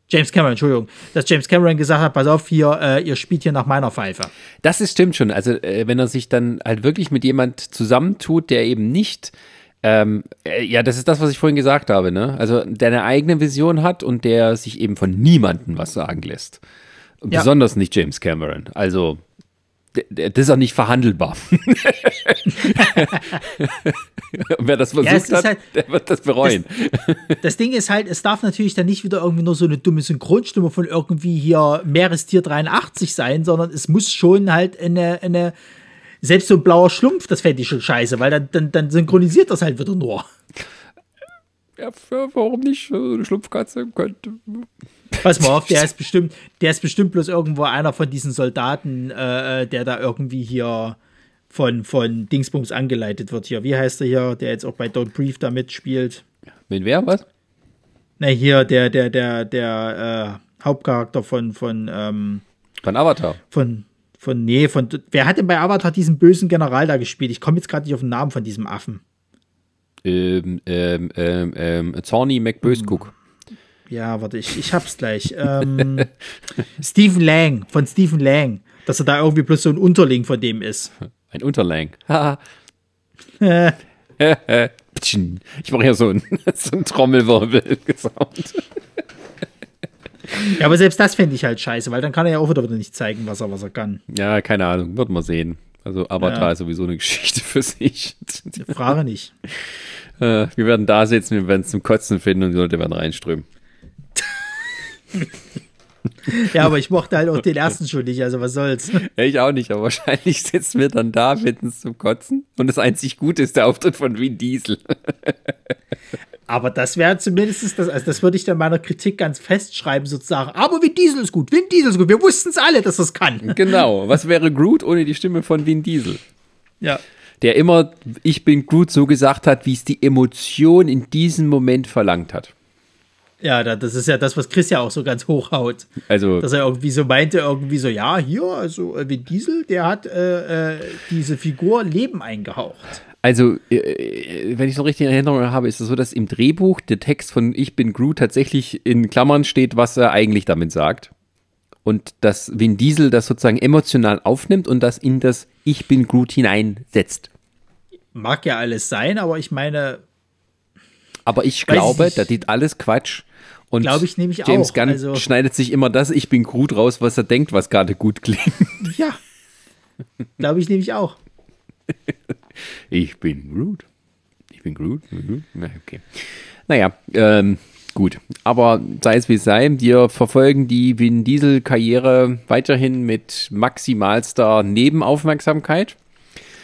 James Cameron, Entschuldigung, dass James Cameron gesagt hat, pass auf, hier, äh, ihr spielt hier nach meiner Pfeife. Das ist stimmt schon. Also, äh, wenn er sich dann halt wirklich mit jemand zusammentut, der eben nicht ähm, äh, ja, das ist das, was ich vorhin gesagt habe, ne? Also, der eine eigene Vision hat und der sich eben von niemandem was sagen lässt. Ja. Besonders nicht James Cameron. Also, das ist auch nicht verhandelbar. Wer das versucht ja, hat, halt, der wird das bereuen. Das, das, Ding ist halt, es darf natürlich dann nicht wieder irgendwie nur so eine dumme Synchronstimme von irgendwie hier Meerestier 83 sein, sondern es muss schon halt eine, eine selbst so ein blauer Schlumpf, das fände ich schon scheiße, weil dann, dann, dann synchronisiert das halt wieder nur. Ja, warum nicht? So eine Schlumpfkatze könnte. Pass mal auf, der ist bestimmt, der ist bestimmt bloß irgendwo einer von diesen Soldaten, äh, äh, der da irgendwie hier von, von Dingsbums angeleitet wird hier. Wie heißt der hier, der jetzt auch bei Don't Brief da mitspielt? Mit wer, was? Na, hier, der, der, der, der äh, Hauptcharakter von, von, ähm, Von Avatar. Von, von, nee, von, wer hat denn bei Avatar diesen bösen General da gespielt? Ich komme jetzt gerade nicht auf den Namen von diesem Affen. Ähm, ähm, ähm, ähm Zorny McBöscook. Ja, warte, ich, ich hab's gleich. Ähm, Stephen Lang, von Stephen Lang. Dass er da irgendwie bloß so ein Unterling von dem ist. Ein Unterlang. ich mache ja so ein, so ein Trommelwirbel-Sound. Ja, aber selbst das fände ich halt scheiße, weil dann kann er ja auch wieder nicht zeigen, was er, was er kann. Ja, keine Ahnung, wird man sehen. Also Avatar ja. ist sowieso eine Geschichte für sich. Frage nicht. Äh, wir werden da sitzen, wir werden es zum Kotzen finden und die Leute werden reinströmen. ja, aber ich mochte halt auch den ersten schon nicht, also was soll's. Ich auch nicht, aber wahrscheinlich sitzen wir dann da, finden zum Kotzen. Und das einzig Gute ist der Auftritt von Vin Diesel. Aber das wäre zumindest das, also das würde ich dann meiner Kritik ganz festschreiben, sozusagen. Aber Vin Diesel ist gut, Vin Diesel ist gut. Wir wussten es alle, dass das kann. Genau. Was wäre Groot ohne die Stimme von Vin Diesel? Ja. Der immer, ich bin Groot so gesagt hat, wie es die Emotion in diesem Moment verlangt hat. Ja, das ist ja das, was Chris ja auch so ganz hochhaut. Also, dass er irgendwie so meinte, irgendwie so, ja, hier, also äh, Vin Diesel, der hat äh, äh, diese Figur Leben eingehaucht. Also, äh, äh, wenn ich so richtig in Erinnerung habe, ist es so, dass im Drehbuch der Text von Ich bin Groot tatsächlich in Klammern steht, was er eigentlich damit sagt. Und dass Vin Diesel das sozusagen emotional aufnimmt und das in das Ich bin Groot hineinsetzt. Mag ja alles sein, aber ich meine. Aber ich glaube, da sieht alles Quatsch. Und glaube ich nämlich James auch. Gunn also, schneidet sich immer das Ich bin Groot raus, was er denkt, was gerade gut klingt. Ja. glaube ich nämlich auch. Ich bin Groot. Ich bin Groot. Mhm. Okay. Naja, ähm, gut. Aber sei es wie es sei, wir verfolgen die Vin Diesel-Karriere weiterhin mit maximalster Nebenaufmerksamkeit.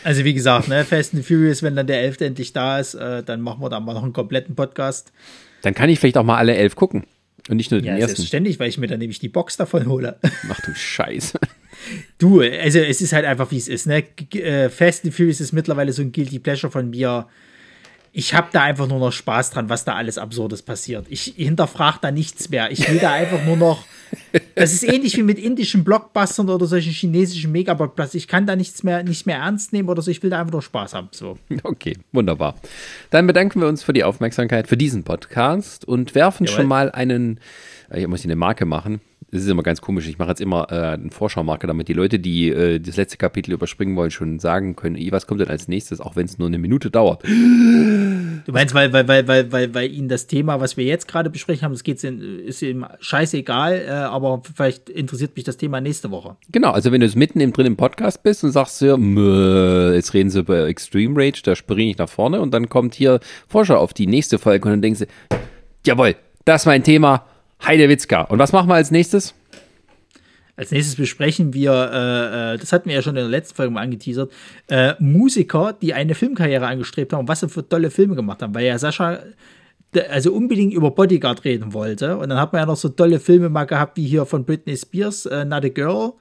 Also wie gesagt, ne, Fast and Furious, wenn dann der Elfte endlich da ist, äh, dann machen wir da mal noch einen kompletten Podcast. Dann kann ich vielleicht auch mal alle elf gucken. Und nicht nur den ja, ersten. Ja, ständig, weil ich mir dann nämlich die Box davon hole. Ach du Scheiße. Du, also es ist halt einfach, wie es ist. Ne? Äh, Fast and Furious ist mittlerweile so ein Guilty Pleasure von mir. Ich habe da einfach nur noch Spaß dran, was da alles Absurdes passiert. Ich hinterfrage da nichts mehr. Ich will da einfach nur noch. Das ist ähnlich wie mit indischen Blockbustern oder solchen chinesischen Megablockbustern. Ich kann da nichts mehr, nicht mehr ernst nehmen oder so. Ich will da einfach nur Spaß haben. So. Okay, wunderbar. Dann bedanken wir uns für die Aufmerksamkeit für diesen Podcast und werfen Jawohl. schon mal einen. Äh, ich muss eine Marke machen das ist immer ganz komisch. Ich mache jetzt immer äh, einen Vorschaumarker, damit die Leute, die äh, das letzte Kapitel überspringen wollen, schon sagen können, was kommt denn als nächstes, auch wenn es nur eine Minute dauert. Du meinst, weil, weil, weil, weil, weil, weil Ihnen das Thema, was wir jetzt gerade besprechen haben, das geht's in, ist ihm scheißegal, äh, aber vielleicht interessiert mich das Thema nächste Woche. Genau, also wenn du jetzt mitten im drin im Podcast bist und sagst ja, jetzt reden sie über Extreme Rage, da springe ich nach vorne und dann kommt hier Vorschau auf die nächste Folge und dann denkst du, jawohl, das ist mein Thema Heidewitzka. Und was machen wir als nächstes? Als nächstes besprechen wir, äh, äh, das hatten wir ja schon in der letzten Folge mal angeteasert, äh, Musiker, die eine Filmkarriere angestrebt haben was sie für tolle Filme gemacht haben, weil ja Sascha also unbedingt über Bodyguard reden wollte. Und dann hat man ja noch so tolle Filme mal gehabt, wie hier von Britney Spears, äh, Not a Girl.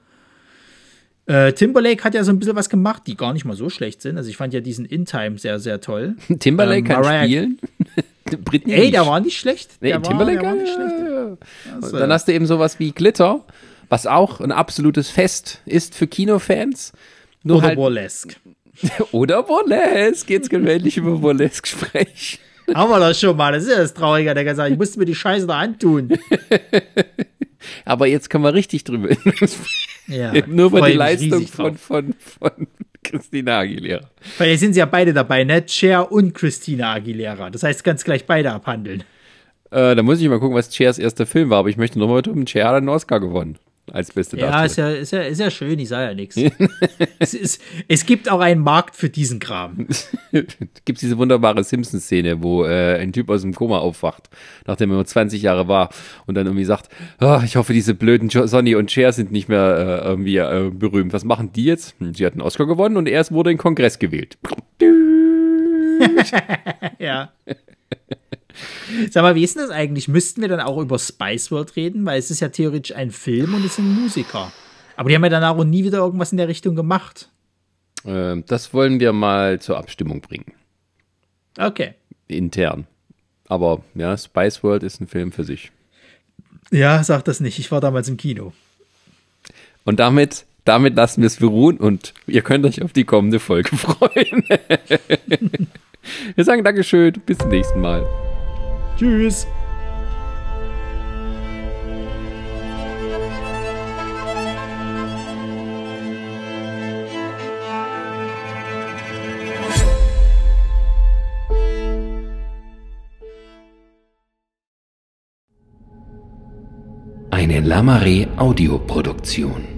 Äh, Timberlake hat ja so ein bisschen was gemacht, die gar nicht mal so schlecht sind. Also ich fand ja diesen In Time sehr, sehr toll. Timberlake ähm, kann spielen. Britney Ey, der war nicht schlecht. Nee, der Timberlake war, der war nicht schlecht. Ja, ja. Also, dann hast du eben sowas wie Glitter, was auch ein absolutes Fest ist für Kinofans. Nur oder halt, Burlesque. oder Burlesque. Jetzt können wir endlich über Burlesque sprechen. Haben wir das schon mal. Das ist ja das Traurige. Der gesagt, ich musste mir die Scheiße da antun. Aber jetzt können wir richtig drüber. ja, Nur über die Leistung von, von, von Christina Aguilera. Weil jetzt sind sie ja beide dabei, ne? Cher und Christina Aguilera. Das heißt, ganz gleich beide abhandeln. Äh, da muss ich mal gucken, was Chers erster Film war. Aber ich möchte nochmal tun, Cher hat einen Oscar gewonnen als beste. Ja, ist ja, ist ja, ist ja schön, ich sage ja nichts. es, es gibt auch einen Markt für diesen Kram. gibt diese wunderbare Simpsons-Szene, wo äh, ein Typ aus dem Koma aufwacht, nachdem er nur 20 Jahre war und dann irgendwie sagt, oh, ich hoffe, diese blöden Sonny und Cher sind nicht mehr äh, irgendwie äh, berühmt. Was machen die jetzt? Hm, sie hat einen Oscar gewonnen und er wurde in Kongress gewählt. ja. Sag mal, wie ist denn das eigentlich? Müssten wir dann auch über Spice World reden? Weil es ist ja theoretisch ein Film und es sind Musiker. Aber die haben ja danach auch nie wieder irgendwas in der Richtung gemacht. Ähm, das wollen wir mal zur Abstimmung bringen. Okay. Intern. Aber ja, Spice World ist ein Film für sich. Ja, sag das nicht. Ich war damals im Kino. Und damit, damit lassen wir es beruhen und ihr könnt euch auf die kommende Folge freuen. wir sagen Dankeschön. Bis zum nächsten Mal. Tschüss. Eine Lamare Audioproduktion.